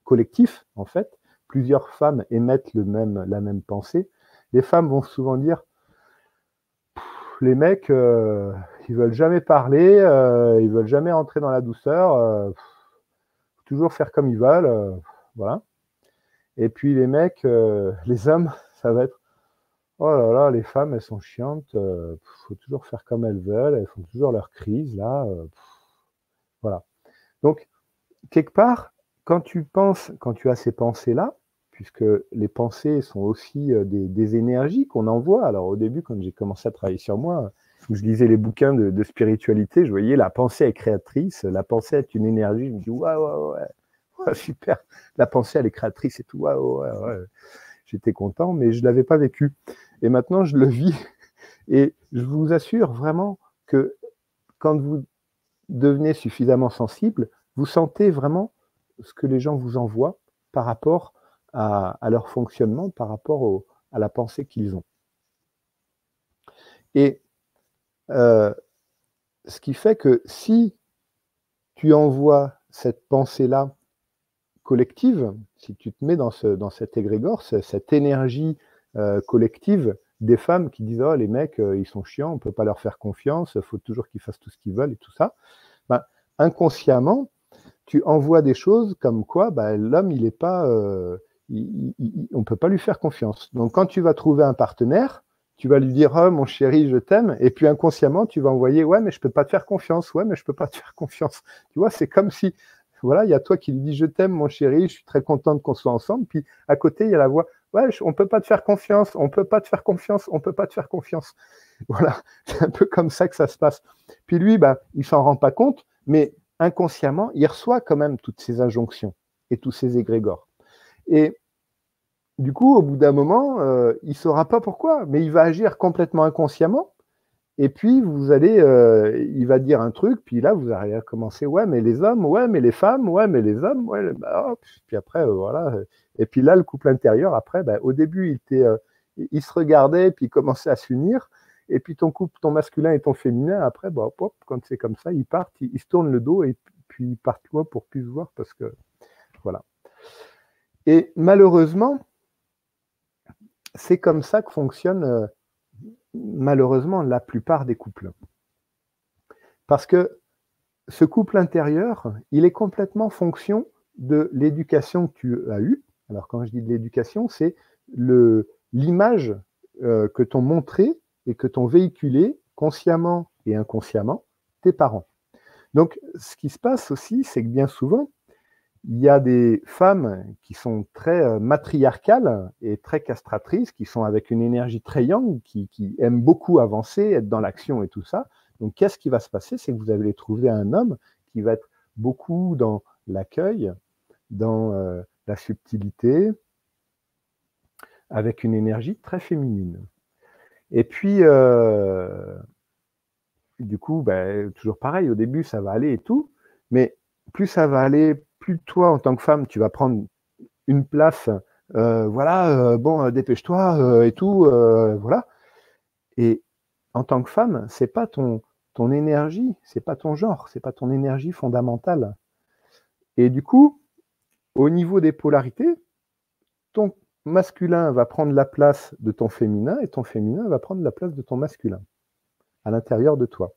collectif, en fait. Plusieurs femmes émettent la même pensée. Les femmes vont souvent dire les mecs, euh, ils veulent jamais parler, euh, ils veulent jamais rentrer dans la douceur, euh, toujours faire comme ils veulent, voilà. Et puis les mecs, les hommes, ça va être oh là là, les femmes, elles sont chiantes, il faut toujours faire comme elles veulent, elles font toujours leur crise là, voilà. Donc quelque part, quand tu penses, quand tu as ces pensées là, puisque les pensées sont aussi euh, des, énergies qu'on envoie. Alors au début, quand j'ai commencé à travailler sur moi, je lisais les bouquins de, spiritualité, je voyais la pensée est créatrice, la pensée est une énergie. Je me dis, ouais, ouais, ouais, super, la pensée elle est créatrice et tout, ouais, ouais, ouais. J'étais content, mais je ne l'avais pas vécu. Et maintenant, je le vis. Et je vous assure vraiment que quand vous devenez suffisamment sensible, vous sentez vraiment ce que les gens vous envoient par rapport à, leur fonctionnement par rapport à la pensée qu'ils ont. Et euh, ce qui fait que si tu envoies cette pensée-là collective, si tu te mets dans cet égrégore, cette énergie euh, collective des femmes qui disent Oh, les mecs, euh, ils sont chiants, on peut pas leur faire confiance, faut toujours qu'ils fassent tout ce qu'ils veulent et tout ça, ben, inconsciemment, tu envoies des choses comme quoi ben, l'homme, il n'est pas on ne peut pas lui faire confiance. Donc quand tu vas trouver un partenaire, tu vas lui dire oh, mon chéri, je t'aime, et puis inconsciemment tu vas envoyer ouais mais je peux pas te faire confiance, ouais mais je peux pas te faire confiance. Tu vois, c'est comme si voilà, il y a toi qui lui dis je t'aime mon chéri, je suis très contente qu'on soit ensemble. Puis à côté, il y a la voix ouais, on peut pas te faire confiance, on peut pas te faire confiance, on peut pas te faire confiance. Voilà, c'est un peu comme ça que ça se passe. Puis lui, bah, il s'en rend pas compte, mais inconsciemment, il reçoit quand même toutes ces injonctions et tous ces égrégores. Et du coup, au bout d'un moment, euh, il saura pas pourquoi, mais il va agir complètement inconsciemment. Et puis, vous allez, euh, il va dire un truc, puis là, vous allez commencer, ouais, mais les hommes, ouais, mais les femmes, ouais, mais les hommes, ouais, bah, puis après, euh, voilà. Et puis là, le couple intérieur, après, bah, au début, il, était, il se regardait, puis il commençait à s'unir. Et puis ton couple, ton masculin et ton féminin, après, bah, hop, quand c'est comme ça, ils partent, ils, se tournent le dos et puis ils partent loin pour plus se voir parce que, voilà. Et malheureusement, c'est comme ça que fonctionne euh, malheureusement la plupart des couples. Parce que ce couple intérieur, il est complètement fonction de l'éducation que tu as eue. Alors quand je dis de l'éducation, c'est l'image euh, que t'ont montré et que t'ont véhiculé consciemment et inconsciemment tes parents. Donc ce qui se passe aussi, c'est que bien souvent, il y a des femmes qui sont très euh, matriarcales et très castratrices, qui sont avec une énergie très yang, qui, aiment beaucoup avancer, être dans l'action et tout ça. Donc, qu'est-ce qui va se passer? C'est que vous allez trouver un homme qui va être beaucoup dans l'accueil, dans euh, la subtilité, avec une énergie très féminine. Et puis, euh, du coup, ben, toujours pareil, au début, ça va aller et tout, mais plus ça va aller, plus toi, en tant que femme, tu vas prendre une place, euh, voilà, euh, bon, euh, dépêche-toi et tout, voilà. Et en tant que femme, c'est pas ton, ton énergie, c'est pas ton genre, c'est pas ton énergie fondamentale. Et du coup, au niveau des polarités, ton masculin va prendre la place de ton féminin et ton féminin va prendre la place de ton masculin à l'intérieur de toi.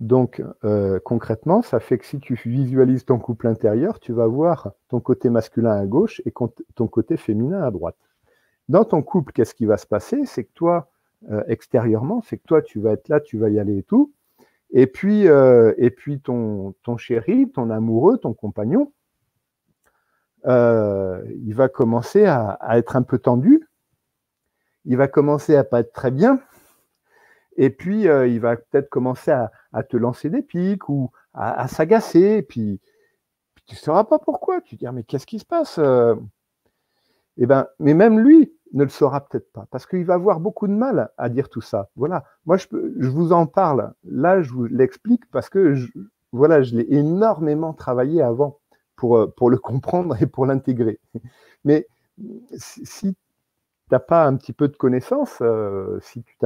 Donc, euh, concrètement, ça fait que si tu visualises ton couple intérieur, tu vas voir ton côté masculin à gauche et ton côté féminin à droite. Dans ton couple, qu'est-ce qui va se passer? C'est que toi, euh, extérieurement, c'est que toi, tu vas être là, tu vas y aller et tout. Et puis, euh, et puis ton, ton chéri, ton amoureux, ton compagnon, il va commencer à, être un peu tendu. Il va commencer à pas être très bien et puis, il va peut-être commencer à, te lancer des pics ou à, s'agacer. Puis, tu ne sauras pas pourquoi. Tu te dis, mais qu'est-ce qui se passe euh? Eh ben, mais même lui ne le saura peut-être pas, parce qu'il va avoir beaucoup de mal à dire tout ça. Voilà. Moi, je, je vous en parle. Là, je vous l'explique parce que je, voilà, je l'ai énormément travaillé avant pour, euh, pour le comprendre et pour l'intégrer. Mais si n'as pas un petit peu de connaissances, euh, si tu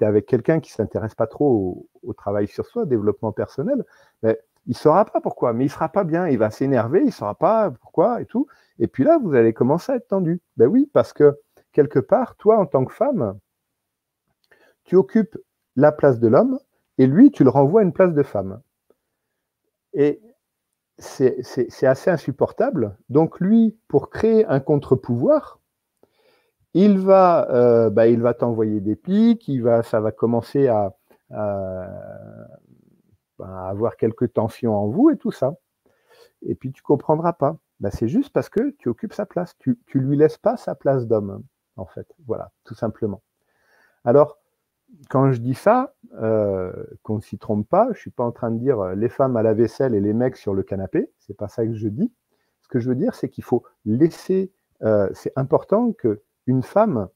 es avec quelqu'un qui s'intéresse pas trop au, travail sur soi, développement personnel, ben, il ne saura pas pourquoi, mais il sera pas bien, il va s'énerver, il ne saura pas pourquoi et tout. Et puis là, vous allez commencer à être tendu. Ben oui, parce que quelque part, toi, en tant que femme, tu occupes la place de l'homme et lui, tu le renvoies à une place de femme. Et c'est assez insupportable. Donc lui, pour créer un contre-pouvoir, il va, euh, bah, il va t'envoyer des pics, il va, ça va commencer à, bah, avoir quelques tensions en vous et tout ça. Et puis tu comprendras pas. Bah, c'est juste parce que tu occupes sa place. Tu, tu lui laisses pas sa place d'homme, en fait. Voilà, tout simplement. Alors, quand je dis ça, euh, qu'on ne s'y trompe pas, je suis pas en train de dire euh, les femmes à la vaisselle et les mecs sur le canapé. C'est pas ça que je dis. Ce que je veux dire, c'est qu'il faut laisser. c'est important que une femme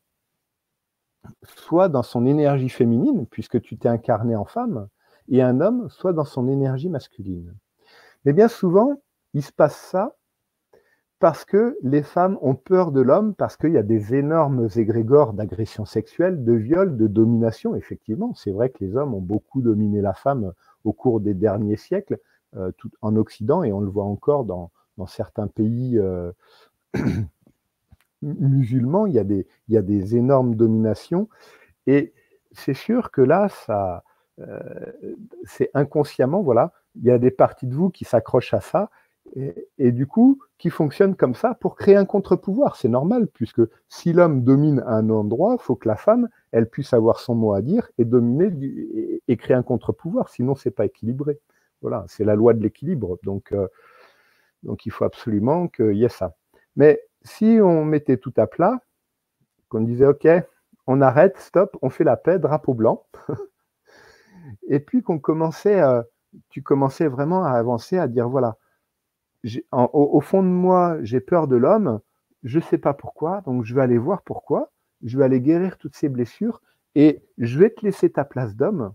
soit dans son énergie féminine, puisque tu t'es incarné en femme, et un homme soit dans son énergie masculine. Mais bien souvent, il se passe ça parce que les femmes ont peur de l'homme, parce qu'il y a des énormes égrégores d'agression sexuelle, de viol, de domination. Effectivement, c'est vrai que les hommes ont beaucoup dominé la femme au cours des derniers siècles, euh, tout, en Occident, et on le voit encore dans, certains pays euh, musulmans, il y a des, il y a des énormes dominations. Et c'est sûr que là, ça, euh, c'est inconsciemment, voilà, il y a des parties de vous qui s'accrochent à ça. Et, du coup, qui fonctionnent comme ça pour créer un contre-pouvoir. C'est normal, puisque si l'homme domine un endroit, il faut que la femme, elle puisse avoir son mot à dire et dominer et, créer un contre-pouvoir, sinon c'est pas équilibré. Voilà, c'est la loi de l'équilibre. Donc, donc il faut absolument qu'il y ait ça. Mais si on mettait tout à plat, qu'on disait OK, on arrête, stop, on fait la paix, drapeau blanc, et puis qu'on commençait, tu commençais vraiment à avancer, à dire voilà, au, fond de moi, j'ai peur de l'homme, je ne sais pas pourquoi, donc je vais aller voir pourquoi, je vais aller guérir toutes ces blessures, et je vais te laisser ta place d'homme,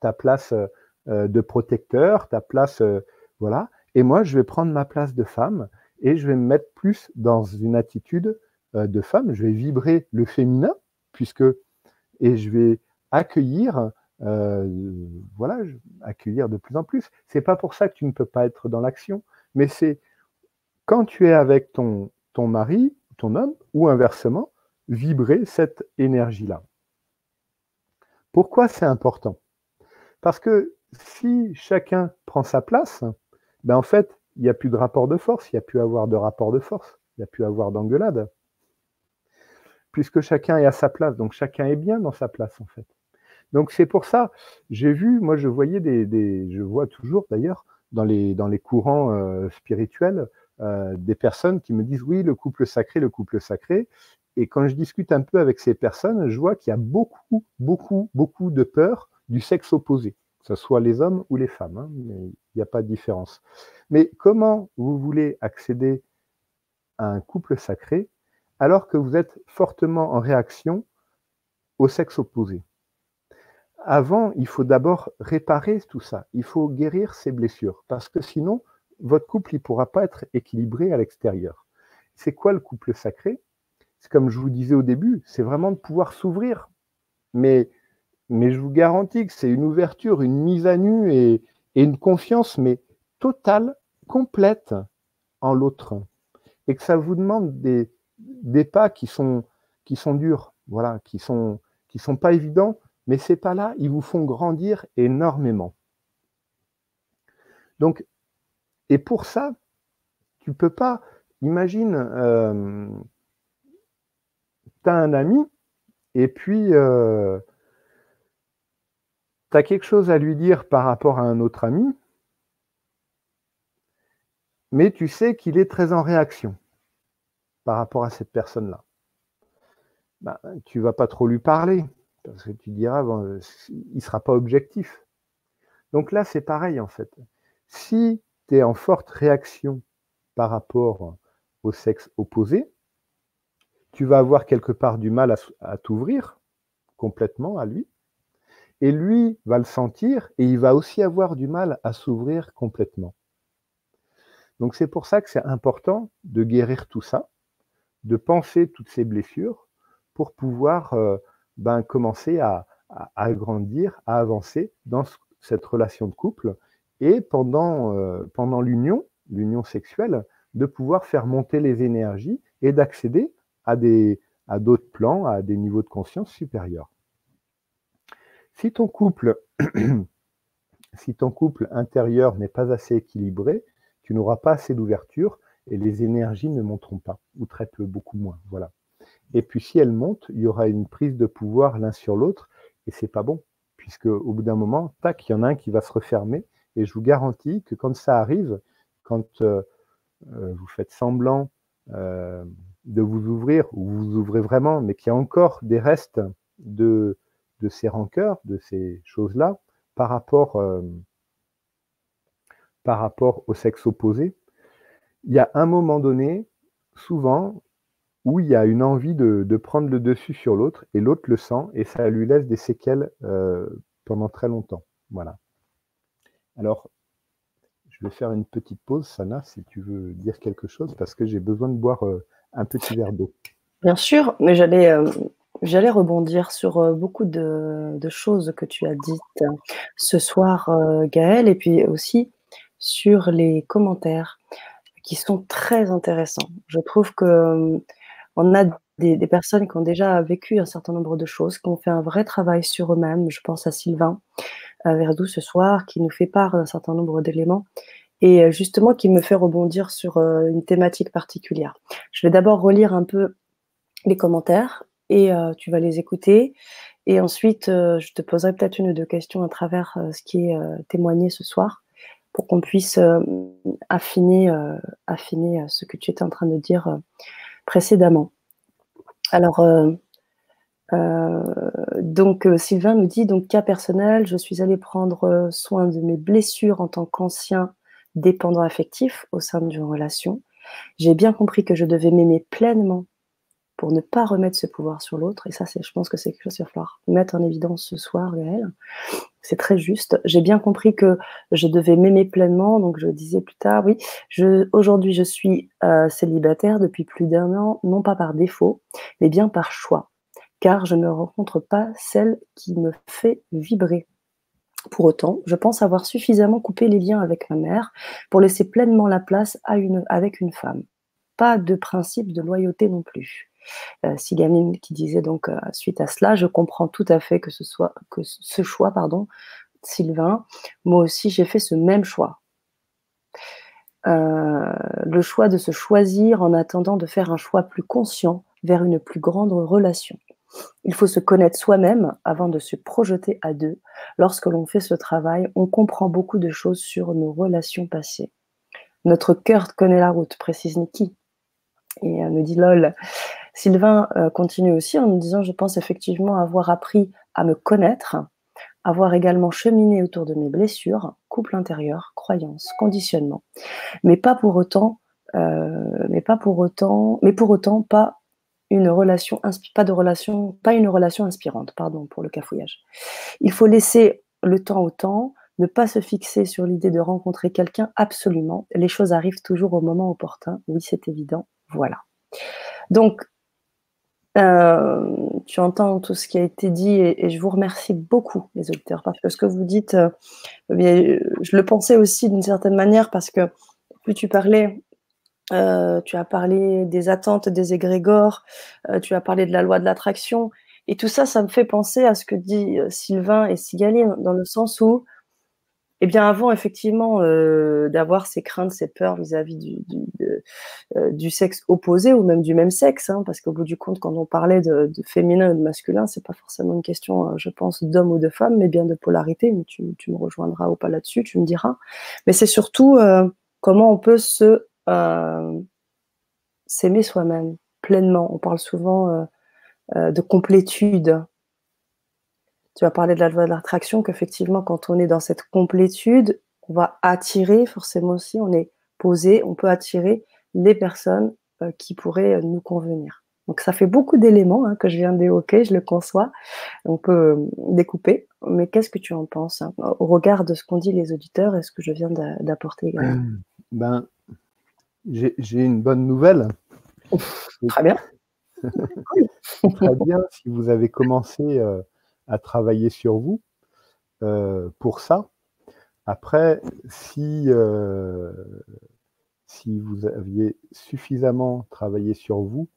ta place euh, de protecteur, ta place, euh, voilà, et moi, je vais prendre ma place de femme, et je vais me mettre plus dans une attitude euh, de femme, je vais vibrer le féminin, puisque, et je vais accueillir euh, voilà, accueillir de plus en plus. C'est pas pour ça que tu ne peux pas être dans l'action, mais c'est quand tu es avec ton, ton mari, ton homme, ou inversement, vibrer cette énergie-là. Pourquoi c'est important? Parce que si chacun prend sa place, ben en fait, il n'y a plus de rapport de force, il n'y a plus avoir de rapport de force, il n'y a plus avoir d'engueulade. Puisque chacun est à sa place, donc chacun est bien dans sa place en fait. Donc c'est pour ça, j'ai vu, moi je voyais des, je vois toujours d'ailleurs dans les, courants euh, spirituels euh, des personnes qui me disent oui, le couple sacré, le couple sacré. Et quand je discute un peu avec ces personnes, je vois qu'il y a beaucoup, beaucoup, beaucoup de peur du sexe opposé, que ce soit les hommes ou les femmes, hein, il n'y a pas de différence. Mais comment vous voulez accéder à un couple sacré alors que vous êtes fortement en réaction au sexe opposé? Avant, il faut d'abord réparer tout ça. Il faut guérir ces blessures. Parce que sinon, votre couple ne pourra pas être équilibré à l'extérieur. C'est quoi le couple sacré? C'est comme je vous disais au début, c'est vraiment de pouvoir s'ouvrir. Mais, mais je vous garantis que c'est une ouverture, une mise à nu et, une confiance, mais totale, complète en l'autre. Et que ça vous demande des, des pas qui sont, qui sont durs, voilà, qui sont, qui sont pas évidents, mais ces pas-là, ils vous font grandir énormément. Donc, et pour ça, tu peux pas, imagine, euh, tu as un ami, et puis euh, tu quelque chose à lui dire par rapport à un autre ami, mais tu sais qu'il est très en réaction par rapport à cette personne-là. Ben, tu vas pas trop lui parler, parce que tu diras, il ne sera pas objectif. Donc là, c'est pareil en fait. Si tu es en forte réaction par rapport au sexe opposé, tu vas avoir quelque part du mal à, t'ouvrir complètement à lui. Et lui va le sentir et il va aussi avoir du mal à s'ouvrir complètement. Donc c'est pour ça que c'est important de guérir tout ça, de penser toutes ces blessures pour pouvoir euh, ben, commencer à, à, grandir, à avancer dans cette relation de couple et pendant, euh, pendant l'union, l'union sexuelle, de pouvoir faire monter les énergies et d'accéder à d'autres plans, à des niveaux de conscience supérieurs. Si ton couple, intérieur n'est pas assez équilibré, tu n'auras pas assez d'ouverture et les énergies ne monteront pas ou peu, beaucoup moins. Voilà. Et puis si elle monte, il y aura une prise de pouvoir l'un sur l'autre, et c'est pas bon, puisque au bout d'un moment, tac, il y en a un qui va se refermer, et je vous garantis que quand ça arrive, quand euh, euh, vous faites semblant euh, de vous ouvrir, ou vous ouvrez vraiment, mais qu'il y a encore des restes de, de ces rancœurs, de ces choses-là, par rapport, par rapport au sexe opposé, il y a un moment donné, souvent, où il y a une envie de, prendre le dessus sur l'autre et l'autre le sent et ça lui laisse des séquelles euh, pendant très longtemps. Voilà. Alors, je vais faire une petite pause, Sana, si tu veux dire quelque chose, parce que j'ai besoin de boire euh, un petit verre d'eau. Bien sûr, mais j'allais euh, j'allais rebondir sur beaucoup de, choses que tu as dites ce soir, Gaël, et puis aussi sur les commentaires qui sont très intéressants. Je trouve que on a des, personnes qui ont déjà vécu un certain nombre de choses, qui ont fait un vrai travail sur eux-mêmes. Je pense à Sylvain euh, Verdou ce soir, qui nous fait part d'un certain nombre d'éléments et euh, justement qui me fait rebondir sur euh, une thématique particulière. Je vais d'abord relire un peu les commentaires et tu vas les écouter Et ensuite, je te poserai peut-être une ou deux questions à travers ce qui est témoigné ce soir pour qu'on puisse affiner, affiner ce que tu étais en train de dire précédemment. Alors, donc Sylvain nous dit donc cas personnel, je suis allée prendre soin de mes blessures en tant qu'ancien dépendant affectif au sein d'une relation. J'ai bien compris que je devais m'aimer pleinement pour ne pas remettre ce pouvoir sur l'autre. Et ça, je pense que c'est quelque chose qu'il va falloir mettre en évidence ce soir, Gaël. C'est très juste. J'ai bien compris que je devais m'aimer pleinement. Donc, je disais plus tard, oui, aujourd'hui, je suis euh, célibataire depuis plus d'un an, non pas par défaut, mais bien par choix. Car je ne rencontre pas celle qui me fait vibrer. Pour autant, je pense avoir suffisamment coupé les liens avec ma mère pour laisser pleinement la place à une, avec une femme. Pas de principe de loyauté non plus. Euh, Sigamine qui disait donc euh, suite à cela, je comprends tout à fait que ce soit que ce choix, pardon, Sylvain. Moi aussi, j'ai fait ce même choix. Euh, le choix de se choisir en attendant de faire un choix plus conscient vers une plus grande relation. Il faut se connaître soi-même avant de se projeter à deux. Lorsque l'on fait ce travail, on comprend beaucoup de choses sur nos relations passées. Notre cœur connaît la route, précise Niki. Et elle nous dit lol. Sylvain euh, continue aussi en nous disant Je pense effectivement avoir appris à me connaître, avoir également cheminé autour de mes blessures, couple intérieur, croyances, conditionnement, mais pas pour autant, euh, mais pas pour autant, mais pour autant une relation, de relation, pas une relation inspirante, pardon pour le cafouillage. Il faut laisser le temps au temps, ne pas se fixer sur l'idée de rencontrer quelqu'un absolument. Les choses arrivent toujours au moment opportun. Oui, c'est évident. Voilà. Donc, euh, tu entends tout ce qui a été dit et, je vous remercie beaucoup, les auditeurs, parce que ce que vous dites, euh, je le pensais aussi d'une certaine manière, parce que plus tu parlais, euh, tu as parlé des attentes des égrégores, tu as parlé de la loi de l'attraction, et tout ça, ça me fait penser à ce que dit Sylvain et Sigaline, dans le sens où eh bien, avant, effectivement, euh, d'avoir ces craintes, ces peurs vis-à-vis du, euh, du, sexe opposé ou même du même sexe, hein, parce qu'au bout du compte, quand on parlait de, féminin ou de masculin, c'est pas forcément une question, euh, je pense, d'homme ou de femme, mais bien de polarité. Mais tu, me rejoindras ou pas là-dessus, tu me diras. Mais c'est surtout comment on peut se s'aimer soi-même pleinement. On parle souvent de complétude tu as parlé de la loi de l'attraction, qu'effectivement, quand on est dans cette complétude, on va attirer, forcément aussi, on est posé, on peut attirer les personnes euh, qui pourraient euh, nous convenir. Donc ça fait beaucoup d'éléments hein, que je viens d'évoquer, je le conçois, on peut euh, découper, mais qu'est-ce que tu en penses hein, au regard de ce qu'ont dit les auditeurs et ce que je viens d'apporter également? Ben, j'ai une bonne nouvelle. Très bien. Très bien, si vous avez commencé à travailler sur vous euh, pour ça. Après, si, euh, si vous aviez suffisamment travaillé sur vous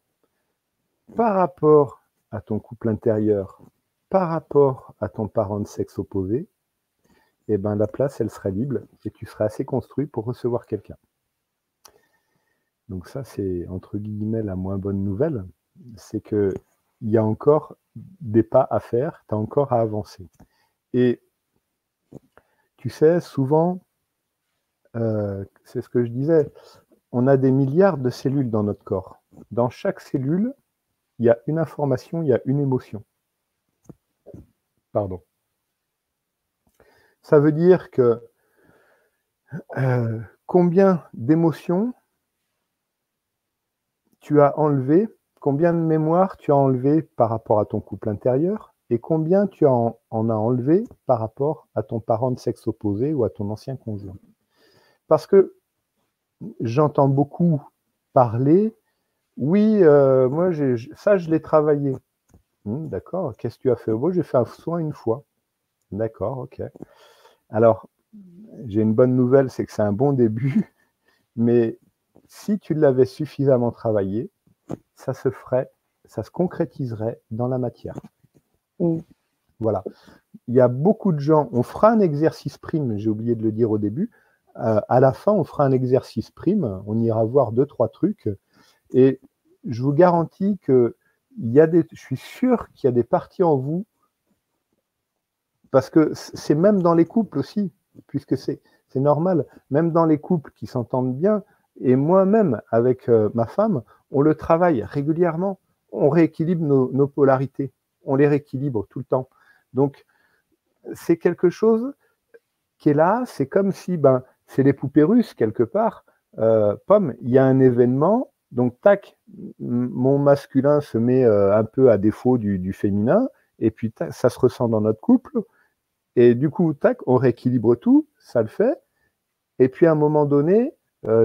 par rapport à ton couple intérieur, par rapport à ton parent de sexe opposé, eh ben, la place, elle serait libre et tu serais assez construit pour recevoir quelqu'un. Donc ça, c'est entre guillemets la moins bonne nouvelle, c'est que il y a encore des pas à faire, tu as encore à avancer. Et tu sais, souvent, euh, c'est ce que je disais, on a des milliards de cellules dans notre corps. Dans chaque cellule, il y a une information, il y a une émotion. Pardon. Ça veut dire que euh, combien d'émotions tu as enlevé combien de mémoire tu as enlevé par rapport à ton couple intérieur et combien tu en, as enlevé par rapport à ton parent de sexe opposé ou à ton ancien conjoint? Parce que j'entends beaucoup parler, oui, euh, moi, ça, je l'ai travaillé. Hmm, d'accord, qu'est-ce que tu as fait Moi, j'ai fait un soin une fois. D'accord, ok. Alors, j'ai une bonne nouvelle, c'est que c'est un bon début, mais si tu l'avais suffisamment travaillé, ça se ferait, ça se concrétiserait dans la matière. Mm. Voilà. Il y a beaucoup de gens, on fera un exercice prime, j'ai oublié de le dire au début. Euh, à la fin, on fera un exercice prime, on ira voir deux, trois trucs. Et je vous garantis que il y a des, je suis sûr qu'il y a des parties en vous parce que c'est même dans les couples aussi, puisque c'est normal, même dans les couples qui s'entendent bien, et moi-même avec euh, ma femme, on le travaille régulièrement, on rééquilibre nos, polarités, on les rééquilibre tout le temps. Donc, c'est quelque chose qui est là, c'est comme si, ben, c'est les poupées russes quelque part. Euh, pomme, il y a un événement, donc tac, mon masculin se met euh, un peu à défaut du, féminin, et puis ça se ressent dans notre couple, et du coup, tac, on rééquilibre tout, ça le fait, et puis à un moment donné,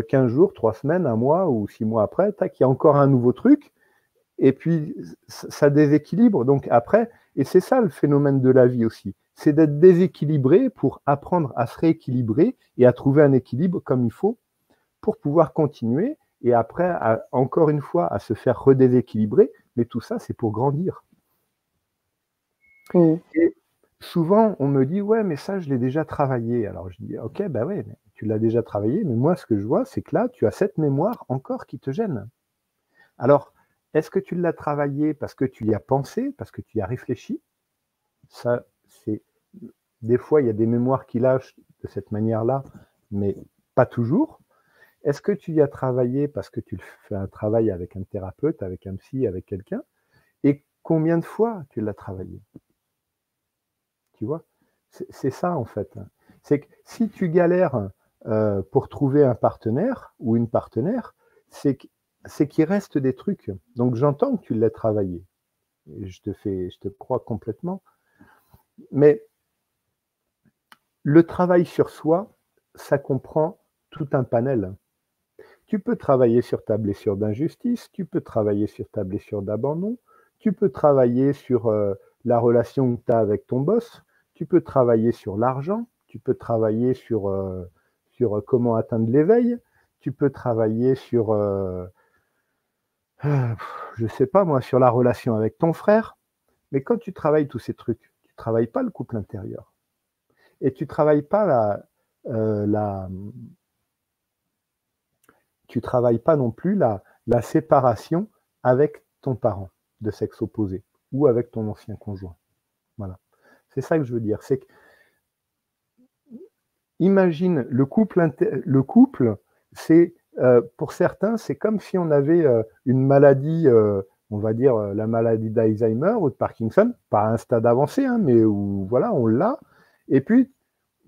15 euh, jours, 3 semaines, un mois ou 6 mois après, tac, il y a encore un nouveau truc, et puis ça déséquilibre. Donc après, et c'est ça le phénomène de la vie aussi, c'est d'être déséquilibré pour apprendre à se rééquilibrer et à trouver un équilibre comme il faut pour pouvoir continuer et après, encore une fois, à se faire redéséquilibrer. Mais tout ça, c'est pour grandir. Et souvent, on me dit, ouais, mais ça, je l'ai déjà travaillé. Alors je dis, ok, ben ouais, tu l'as déjà travaillé, mais moi, ce que je vois, c'est que là, tu as cette mémoire encore qui te gêne. Alors, est-ce que tu l'as travaillé parce que tu y as pensé, parce que tu y as réfléchi? Ça, c'est des fois, il y a des mémoires qui lâchent de cette manière-là, mais pas toujours. Est-ce que tu y as travaillé parce que tu fais un travail avec un thérapeute, avec un psy, avec quelqu'un? Et combien de fois tu l'as travaillé? Tu vois? C'est ça en fait. C'est que si tu galères euh, pour trouver un partenaire ou une partenaire, c'est qu'il reste des trucs. Donc j'entends que tu l'as travaillé. je te fais, je te crois complètement. Mais le travail sur soi, ça comprend tout un panel. Tu peux travailler sur ta blessure d'injustice, tu peux travailler sur ta blessure d'abandon, tu peux travailler sur euh, la relation que tu as avec ton boss, tu peux travailler sur l'argent, tu peux travailler sur, euh, euh, comment atteindre l'éveil, tu peux travailler sur, je sais pas moi, sur la relation avec ton frère. Mais quand tu travailles tous ces trucs, tu travailles pas le couple intérieur. Et tu travailles pas la, la, tu travailles pas non plus la, la séparation avec ton parent de sexe opposé ou avec ton ancien conjoint. Voilà. C'est ça que je veux dire. C'est que, imagine le couple, le couple, c'est euh, pour certains, c'est comme si on avait euh, une maladie, euh, on va dire la maladie d'Alzheimer ou de Parkinson, pas à un stade avancé, hein, mais où voilà, on l'a. Et puis,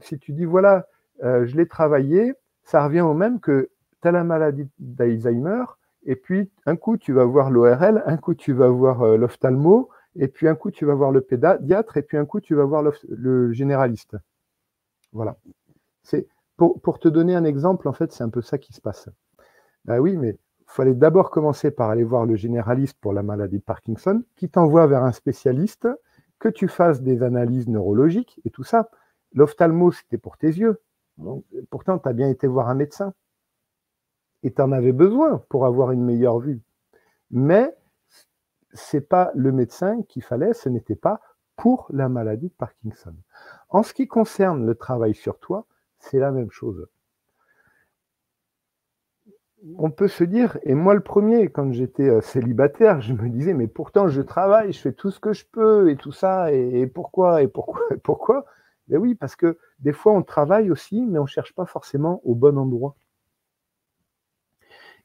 si tu dis voilà, je l'ai travaillé, ça revient au même que tu as la maladie d'Alzheimer, et puis un coup tu vas voir l'ORL, un coup tu vas voir l'ophtalmo, et puis un coup tu vas voir le pédiatre, et puis un coup tu vas voir le généraliste. Voilà. C'est pour, te donner un exemple, en fait, c'est un peu ça qui se passe. Ben oui, mais il fallait d'abord commencer par aller voir le généraliste pour la maladie de Parkinson, qui t'envoie vers un spécialiste, que tu fasses des analyses neurologiques et tout ça. L'ophtalmo, c'était pour tes yeux. pourtant, tu as bien été voir un médecin et tu en avais besoin pour avoir une meilleure vue. Mais c'est pas le médecin qu'il fallait, ce n'était pas pour la maladie de Parkinson. En ce qui concerne le travail sur toi, c'est la même chose. On peut se dire, et moi le premier, quand j'étais euh, célibataire, je me disais, mais pourtant je travaille, je fais tout ce que je peux et tout ça, et, pourquoi, et pourquoi, et pourquoi Mais oui, parce que des fois on travaille aussi, mais on ne cherche pas forcément au bon endroit.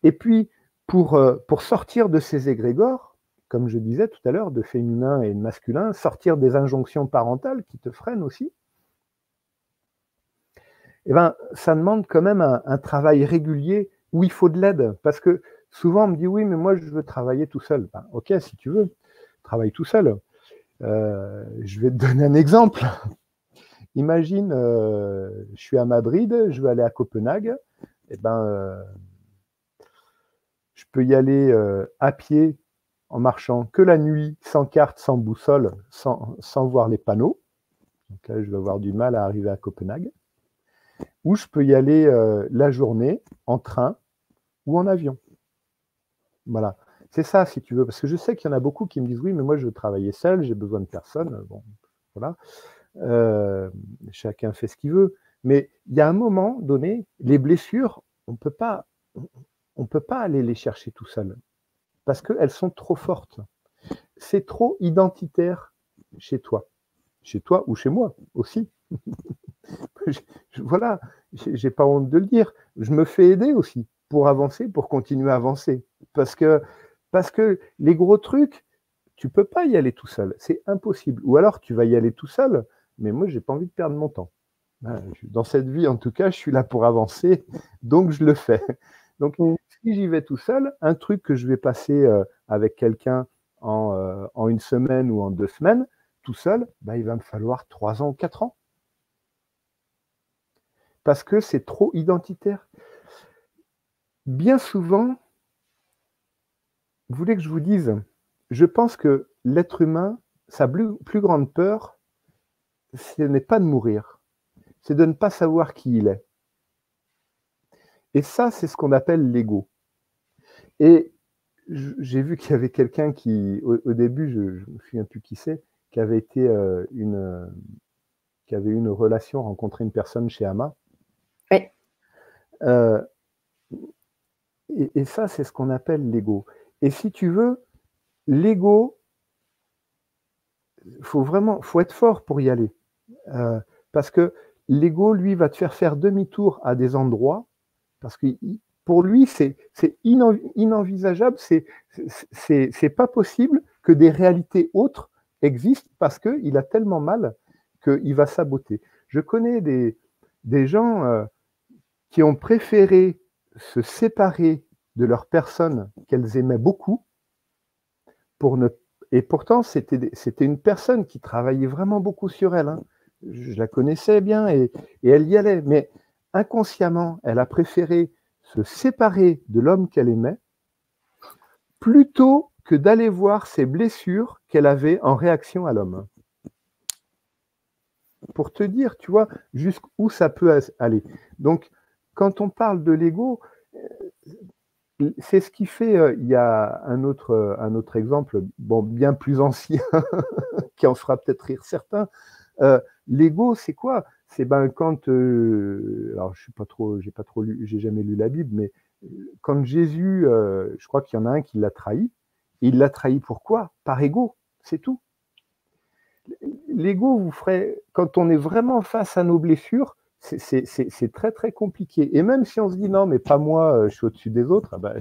Et puis, pour, euh, pour sortir de ces égrégores, comme je disais tout à l'heure, de féminin et de masculin, sortir des injonctions parentales qui te freinent aussi, eh ben, ça demande quand même un, travail régulier où il faut de l'aide. Parce que souvent, on me dit oui, mais moi, je veux travailler tout seul. Ben, ok, si tu veux, travaille tout seul. Euh, je vais te donner un exemple. Imagine, euh, je suis à Madrid, je veux aller à Copenhague. Eh ben, je peux y aller euh, à pied en marchant que la nuit, sans carte, sans boussole, sans, voir les panneaux. Donc là, je vais avoir du mal à arriver à Copenhague. Ou je peux y aller euh, la journée en train ou en avion. Voilà. C'est ça, si tu veux, parce que je sais qu'il y en a beaucoup qui me disent oui, mais moi je veux travailler seul, j'ai besoin de personne. Bon, voilà. Euh, chacun fait ce qu'il veut. Mais il y a un moment donné, les blessures, on peut pas, on ne peut pas aller les chercher tout seul parce qu'elles sont trop fortes. C'est trop identitaire chez toi. chez toi ou chez moi aussi. voilà, j'ai pas honte de le dire. Je me fais aider aussi pour avancer, pour continuer à avancer. Parce que, parce que les gros trucs, tu peux pas y aller tout seul. C'est impossible. Ou alors tu vas y aller tout seul, mais moi, j'ai pas envie de perdre mon temps. Ben, dans cette vie, en tout cas, je suis là pour avancer, donc je le fais. Donc, mm. si j'y vais tout seul, un truc que je vais passer euh, avec quelqu'un en, euh, en, une semaine ou en deux semaines, tout seul, ben, il va me falloir trois ans ou quatre ans. Parce que c'est trop identitaire. Bien souvent, vous voulez que je vous dise, je pense que l'être humain, sa plus, grande peur, ce n'est pas de mourir, c'est de ne pas savoir qui il est. Et ça, c'est ce qu'on appelle l'ego. Et j'ai vu qu'il y avait quelqu'un qui, au, début, je ne me souviens plus qui c'est, qui avait été euh, une, qui avait eu une relation, rencontré une personne chez Ama. Euh, et, et, ça, c'est ce qu'on appelle l'ego. Et si tu veux, l'ego, faut vraiment, faut être fort pour y aller. Euh, parce que l'ego, lui, va te faire faire demi-tour à des endroits, parce que pour lui, c'est inenvisageable, c'est pas possible que des réalités autres existent parce qu'il a tellement mal qu'il va saboter. Je connais des, des gens euh, qui ont préféré se séparer de leur personne qu'elles aimaient beaucoup pour ne et pourtant c'était c'était une personne qui travaillait vraiment beaucoup sur elle. Hein je la connaissais bien et, elle y allait. Mais inconsciemment, elle a préféré se séparer de l'homme qu'elle aimait plutôt que d'aller voir ses blessures qu'elle avait en réaction à l'homme. Pour te dire, tu vois, jusqu'où ça peut aller. Donc, quand on parle de l'ego, euh, c'est ce qui fait, euh, il y a un autre, un autre exemple, bon, bien plus ancien, qui en fera peut-être rire certains, euh, l'ego, c'est quoi? C'est ben quand, euh, alors je suis pas trop, j'ai pas trop lu, j'ai jamais lu la Bible, mais euh, quand Jésus, je crois qu'il y en a un qui l'a trahi. il l'a trahi pourquoi? Par ego, c'est tout. L'ego vous ferait, quand on est vraiment face à nos blessures, c'est très très compliqué. Et même si on se dit non, mais pas moi, je suis au-dessus des autres, ah ben,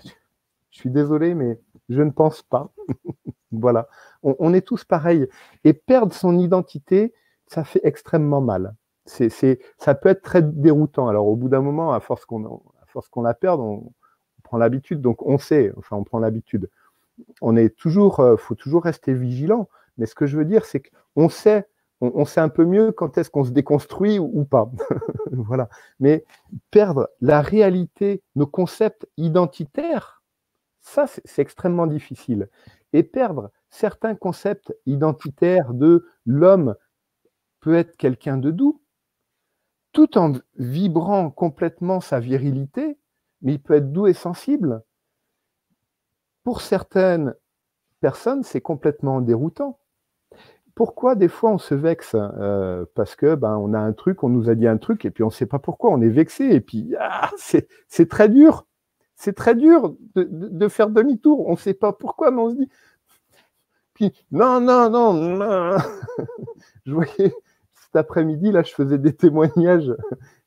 je suis désolé, mais je ne pense pas. voilà, on, est tous pareils. Et perdre son identité, ça fait extrêmement mal. C'est, ça peut être très déroutant. Alors au bout d'un moment, à force qu'on, à force qu'on la perde, on, prend l'habitude. Donc on sait, enfin on prend l'habitude. On est toujours, euh, faut toujours rester vigilant. Mais ce que je veux dire, c'est qu'on sait, on, sait un peu mieux quand est-ce qu'on se déconstruit ou, pas. voilà. Mais perdre la réalité, nos concepts identitaires, ça c'est extrêmement difficile. Et perdre certains concepts identitaires de l'homme peut être quelqu'un de doux, tout en vibrant complètement sa virilité, mais il peut être doux et sensible. Pour certaines personnes, c'est complètement déroutant. Pourquoi des fois on se vexe euh, Parce que ben on a un truc, on nous a dit un truc et puis on ne sait pas pourquoi, on est vexé et puis ah, c'est très dur, c'est très dur de, faire demi-tour. On ne sait pas pourquoi, mais on se dit puis non non non, non. je voyais cet après-midi, là, je faisais des témoignages.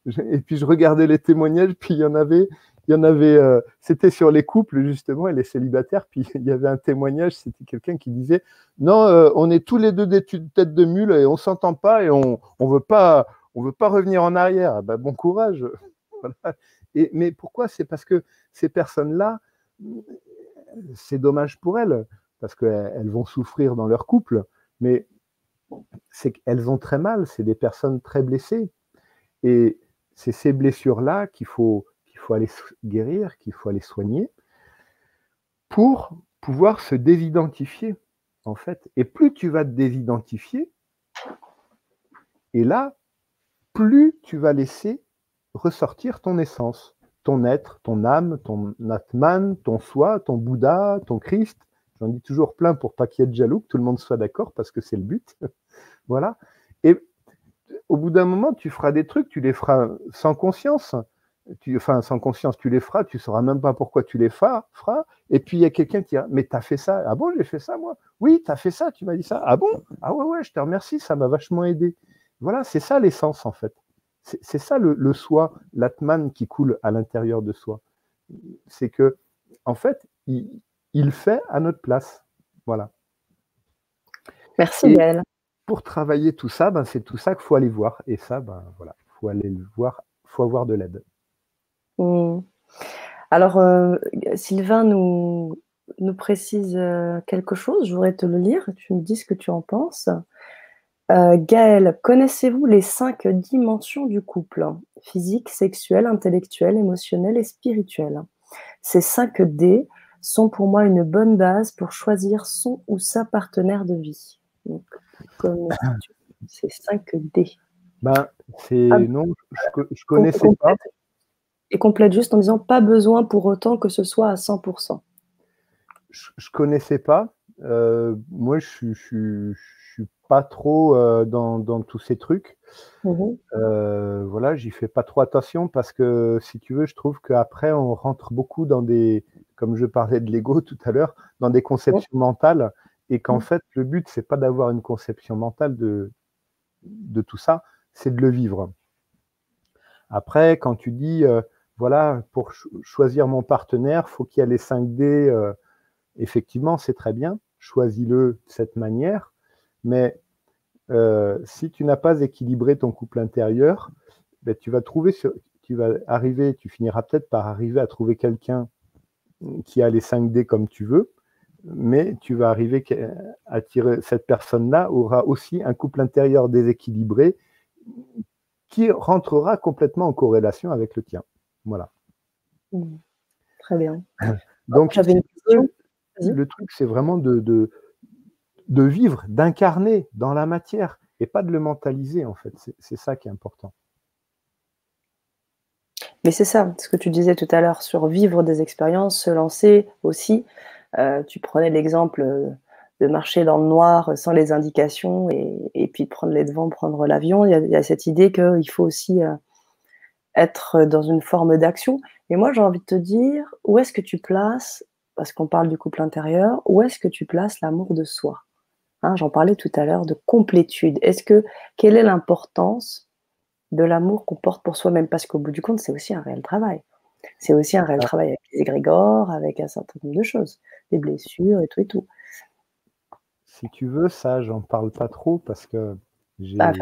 Et puis, je regardais les témoignages, puis il y en avait, il y en avait, euh, c'était sur les couples, justement, et les célibataires. Puis, il y avait un témoignage, c'était quelqu'un qui disait Non, euh, on est tous les deux des têtes de mule et on s'entend pas et on ne veut, pas, on veut pas revenir en arrière. Ben, bon courage. Et, mais pourquoi? C'est parce que ces personnes-là, c'est dommage pour elles, parce qu'elles vont souffrir dans leur couple. Mais c'est qu'elles ont très mal, c'est des personnes très blessées. Et c'est ces blessures-là qu'il faut, faut aller guérir, qu'il faut aller soigner pour pouvoir se désidentifier, en fait. Et plus tu vas te désidentifier, et là, plus tu vas laisser ressortir ton essence, ton être, ton âme, ton Atman, ton soi, ton Bouddha, ton Christ. J'en dis toujours plein pour pas qu'il y ait de jaloux, que tout le monde soit d'accord, parce que c'est le but. Voilà. Et au bout d'un moment, tu feras des trucs, tu les feras sans conscience. Tu, enfin sans conscience, tu les feras, tu sauras même pas pourquoi tu les feras, et puis il y a quelqu'un qui dira, mais tu as fait ça, ah bon, j'ai fait ça moi, oui, tu as fait ça, tu m'as dit ça, ah bon, ah ouais, ouais, je te remercie, ça m'a vachement aidé. Voilà, c'est ça l'essence en fait. C'est ça le, soi, l'atman qui coule à l'intérieur de soi. C'est que, en fait, il, fait à notre place. Voilà. Merci Gaël. Pour travailler tout ça, ben, c'est tout ça qu'il faut aller voir. Et ça, ben, voilà, faut aller le voir, faut avoir de l'aide. Mmh. Alors, euh, Sylvain nous, nous précise euh, quelque chose. Je voudrais te le lire. Tu me dis ce que tu en penses. Euh, Gaël, connaissez-vous les cinq dimensions du couple? Physique, sexuel, intellectuel, émotionnel et spirituel. Ces cinq D sont pour moi une bonne base pour choisir son ou sa partenaire de vie. Donc, ces cinq D ben, c'est ah, non, je, je connaissais pas. Et complète juste en disant pas besoin pour autant que ce soit à 100%. Je, je connaissais pas. Euh, moi, je, je, suis pas trop euh, dans, dans, tous ces trucs. Mmh euh, voilà, j'y fais pas trop attention parce que si tu veux, je trouve qu'après on rentre beaucoup dans des, comme je parlais de l'ego tout à l'heure, dans des conceptions mentales et qu'en mmh. fait le but c'est pas d'avoir une conception mentale de de tout ça, c'est de le vivre. Après, quand tu dis, euh, voilà, pour choisir mon partenaire, faut qu'il y ait les 5D, euh, effectivement, c'est très bien, choisis-le de cette manière, mais euh, si tu n'as pas équilibré ton couple intérieur, ben, tu vas trouver, tu vas arriver, tu finiras peut-être par arriver à trouver quelqu'un qui a les 5D comme tu veux, mais tu vas arriver à tirer cette personne-là aura aussi un couple intérieur déséquilibré qui rentrera complètement en corrélation avec le tien. Voilà. Mmh. Très bien. Donc, le truc, c'est vraiment de, de, vivre, d'incarner dans la matière et pas de le mentaliser, en fait. C'est ça qui est important. Mais c'est ça, ce que tu disais tout à l'heure sur vivre des expériences, se lancer aussi. Euh, tu prenais l'exemple euh, de marcher dans le noir sans les indications et, puis prendre les devants, prendre l'avion. Il, y a cette idée qu'il faut aussi euh, être dans une forme d'action. Et moi, j'ai envie de te dire, où est-ce que tu places, parce qu'on parle du couple intérieur, où est-ce que tu places l'amour de soi? Hein, J'en parlais tout à l'heure de complétude. Est-ce que quelle est l'importance de l'amour qu'on porte pour soi-même? Parce qu'au bout du compte, c'est aussi un réel travail. C'est aussi un réel ah. travail avec les égrégores, avec un certain nombre de choses, des blessures et tout et tout si tu veux, ça, j'en parle pas trop parce que j'ai ah,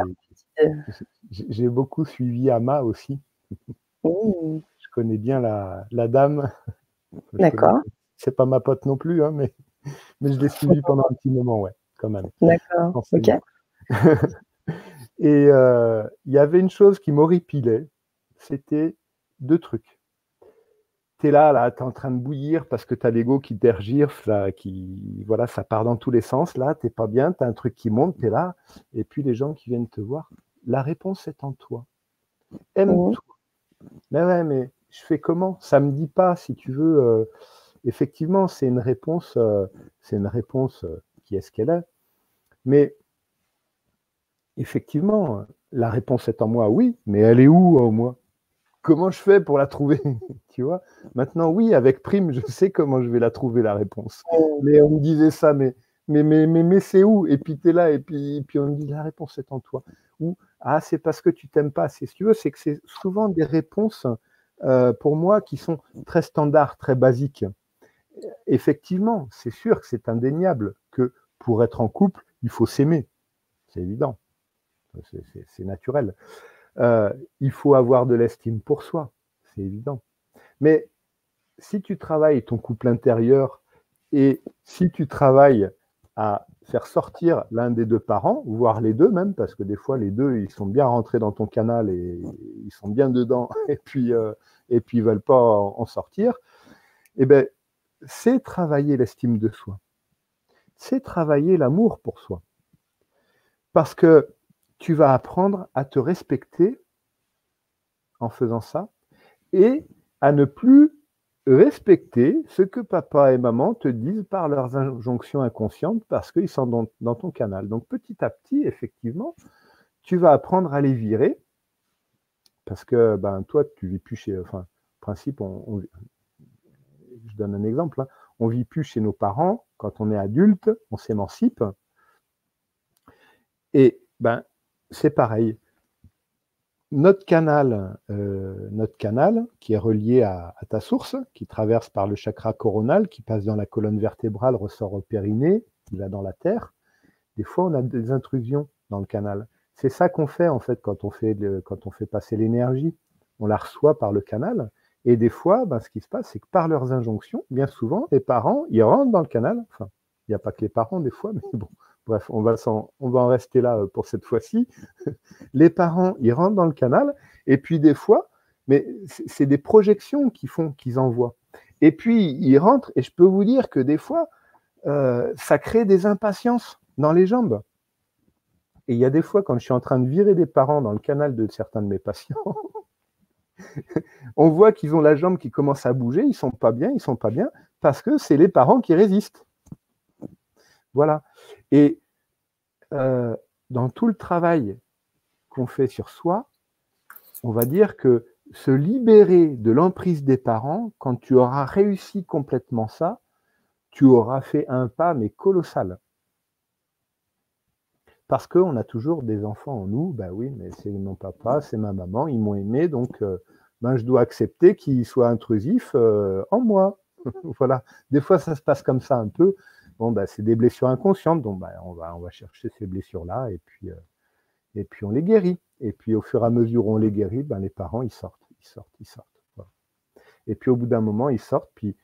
beaucoup suivi Ama aussi. Mmh. Je connais bien la, dame. D'accord. C'est pas ma pote non plus, hein, mais, mais je l'ai suivi pendant un petit moment, ouais, quand même. D'accord. Ok. Et euh, il y avait une chose qui m'horripilait, c'était deux trucs tu es là, là tu es en train de bouillir parce que tu as l'ego qui tergirfe, là, qui, voilà, ça part dans tous les sens. Là, tu pas bien, tu as un truc qui monte, tu es là. Et puis les gens qui viennent te voir, la réponse est en toi. Aime-toi. Mais ouais, mais je fais comment? Ça me dit pas, si tu veux. Euh, effectivement, c'est une réponse, euh, c'est une réponse euh, qui est ce qu'elle est. Mais effectivement, la réponse est en moi, oui, mais elle est où en moi comment je fais pour la trouver Tu vois? Maintenant, oui, avec Prime, je sais comment je vais la trouver, la réponse. Mais on me disait ça, mais, mais, mais, mais, c'est où? Et puis tu es là, et puis, puis on me dit la réponse est en toi. Ou ah, c'est parce que tu t'aimes pas. C'est ce que tu veux, c'est que c'est souvent des réponses euh, pour moi qui sont très standards, très basiques. Effectivement, c'est sûr que c'est indéniable que pour être en couple, il faut s'aimer. C'est évident. C'est naturel. Euh, il faut avoir de l'estime pour soi, c'est évident. Mais si tu travailles ton couple intérieur et si tu travailles à faire sortir l'un des deux parents, voire les deux même, parce que des fois les deux ils sont bien rentrés dans ton canal et ils sont bien dedans et puis euh, et puis ils veulent pas en sortir, eh ben c'est travailler l'estime de soi, c'est travailler l'amour pour soi, parce que tu vas apprendre à te respecter en faisant ça et à ne plus respecter ce que papa et maman te disent par leurs injonctions inconscientes parce qu'ils sont dans, ton canal. Donc petit à petit, effectivement, tu vas apprendre à les virer Parce que ben, toi, tu vis plus chez. Enfin, principe, je donne un exemple. Hein. On vit plus chez nos parents. Quand on est adulte, on s'émancipe. Et ben, c'est pareil. Notre canal, euh, notre canal, qui est relié à, ta source, qui traverse par le chakra coronal, qui passe dans la colonne vertébrale, ressort au périnée, qui va dans la terre. Des fois, on a des intrusions dans le canal. C'est ça qu'on fait en fait quand on fait, quand on fait passer l'énergie. On la reçoit par le canal. Et des fois, ben, ce qui se passe, c'est que par leurs injonctions, bien souvent, les parents, ils rentrent dans le canal. Enfin, il n'y a pas que les parents des fois, mais bon, bref, on va, en, rester là euh, pour cette fois-ci. les parents, ils rentrent dans le canal. Et puis des fois, mais c'est des projections qui font qu'ils envoient. Et puis, ils rentrent, et je peux vous dire que des fois, euh, ça crée des impatiences dans les jambes. Et il y a des fois, quand je suis en train de virer des parents dans le canal de certains de mes patients, on voit qu'ils ont la jambe qui commence à bouger, ils sont pas bien, ils sont pas bien, parce que c'est les parents qui résistent. Voilà. Et euh, dans tout le travail qu'on fait sur soi, on va dire que se libérer de l'emprise des parents, quand tu auras réussi complètement ça, tu auras fait un pas, mais colossal. Parce qu'on a toujours des enfants en nous, ben oui, mais c'est mon papa, c'est ma maman, ils m'ont aimé, donc euh, ben, je dois accepter qu'ils soient intrusifs euh, en moi. voilà. Des fois, ça se passe comme ça un peu. Bon, ben, c'est des blessures inconscientes, donc ben, on, va, on va chercher ces blessures-là et puis, euh, et puis on les guérit. Et puis au fur et à mesure où on les guérit, ben, les parents, ils sortent, ils sortent, ils sortent. Et puis au bout d'un moment, ils sortent, puis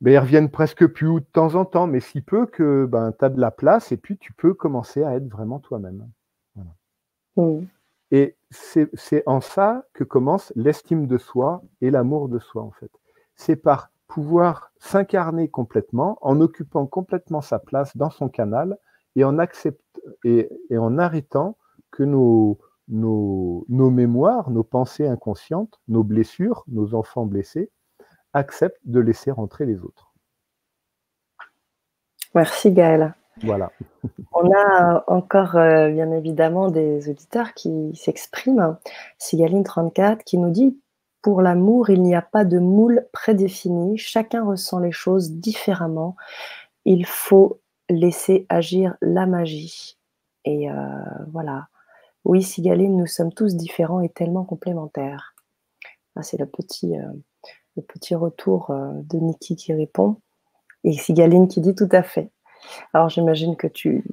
ben, ils reviennent presque plus de temps en temps, mais si peu que ben, tu as de la place et puis tu peux commencer à être vraiment toi-même. Mmh. Et c'est en ça que commence l'estime de soi et l'amour de soi, en fait. C'est par pouvoir s'incarner complètement, en occupant complètement sa place dans son canal et en, et, en arrêtant que nos, nos, nos mémoires, nos pensées inconscientes, nos blessures, nos enfants blessés, acceptent de laisser rentrer les autres. Merci Gaël. Voilà. On a encore euh, bien évidemment des auditeurs qui s'expriment. Sigaline34 qui nous dit Pour l'amour, il n'y a pas de moule prédéfini, chacun ressent les choses différemment. Il faut laisser agir la magie. Et euh, voilà. Oui, Sigaline, nous sommes tous différents et tellement complémentaires. Ah, c'est le petit. Euh, le petit retour euh, de Niki qui répond. Et Sigaline qui dit tout à fait. Alors j'imagine que tu,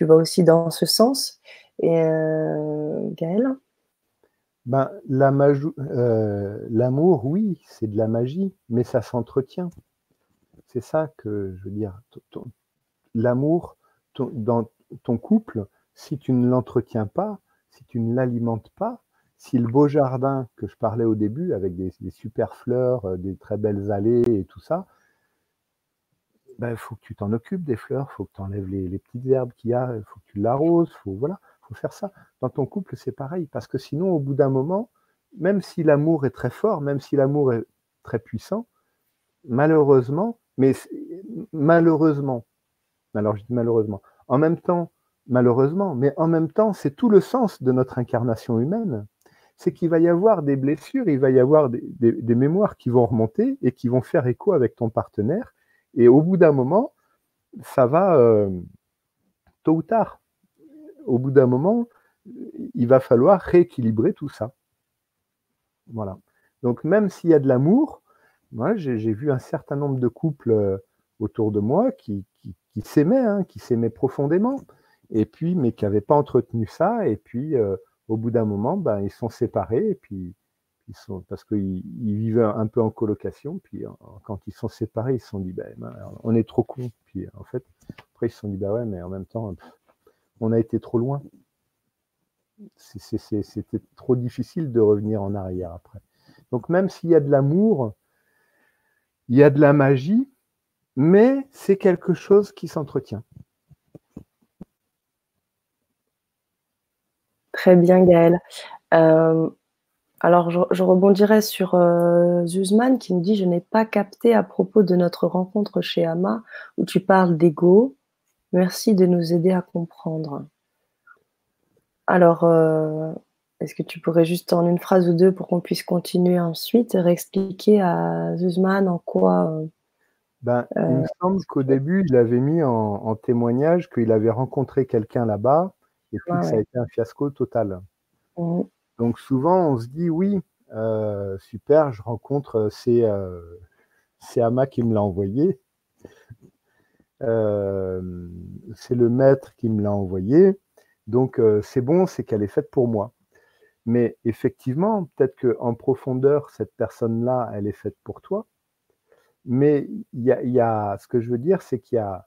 vas aussi dans ce sens. Et euh, Ben, euh, L'amour, oui, c'est de la magie, mais ça s'entretient. C'est ça que je veux dire. L'amour, dans ton couple, si tu ne l'entretiens pas, si tu ne l'alimentes pas, si le beau jardin que je parlais au début, avec des, super fleurs, euh, des très belles allées et tout ça, il ben, faut que tu t'en occupes des fleurs, il faut que tu enlèves les, petites herbes qu'il y a, il faut que tu l'arroses, faut voilà, faut faire ça. Dans ton couple, c'est pareil, parce que sinon, au bout d'un moment, même si l'amour est très fort, même si l'amour est très puissant, malheureusement, mais malheureusement, alors je dis malheureusement, en même temps, malheureusement, mais en même temps, c'est tout le sens de notre incarnation humaine c'est qu'il va y avoir des blessures, il va y avoir des, mémoires qui vont remonter et qui vont faire écho avec ton partenaire. Et au bout d'un moment, ça va, euh, tôt ou tard, au bout d'un moment, il va falloir rééquilibrer tout ça. Voilà. Donc même s'il y a de l'amour, moi j'ai vu un certain nombre de couples euh, autour de moi qui, s'aimaient, hein, qui s'aimaient profondément, et puis mais qui n'avaient pas entretenu ça, et puis euh, au bout d'un moment, ben, ils sont séparés puis parce qu'ils vivaient un peu en colocation. Puis quand ils sont séparés, ils se sont dit ben, ben on est trop cons. Puis en fait, après ils se sont dit bah ouais, mais en même temps, on a été trop loin. C'était trop difficile de revenir en arrière après. Donc même s'il y a de l'amour, il y a de la magie, mais c'est quelque chose qui s'entretient. Très bien, Gaëlle. Euh, alors, je, rebondirai sur euh, Zuzman qui me dit Je n'ai pas capté à propos de notre rencontre chez Ama où tu parles d'ego. Merci de nous aider à comprendre. Alors, euh, Est-ce que tu pourrais juste en une phrase ou deux pour qu'on puisse continuer ensuite réexpliquer à Zuzman en quoi euh, ben, Il me semble qu'au début, il avait mis en, témoignage qu'il avait rencontré quelqu'un là-bas et puis que ça a été un fiasco total. Mmh. Donc souvent, on se dit oui, super, je rencontre, c'est c'est Ama qui me l'a envoyé. C'est le maître qui me l'a envoyé. Donc c'est bon, c'est qu'elle est faite pour moi. Mais effectivement, peut-être qu'en profondeur, cette personne-là, elle est faite pour toi. Mais il y, a, ce que je veux dire, c'est qu'il y a,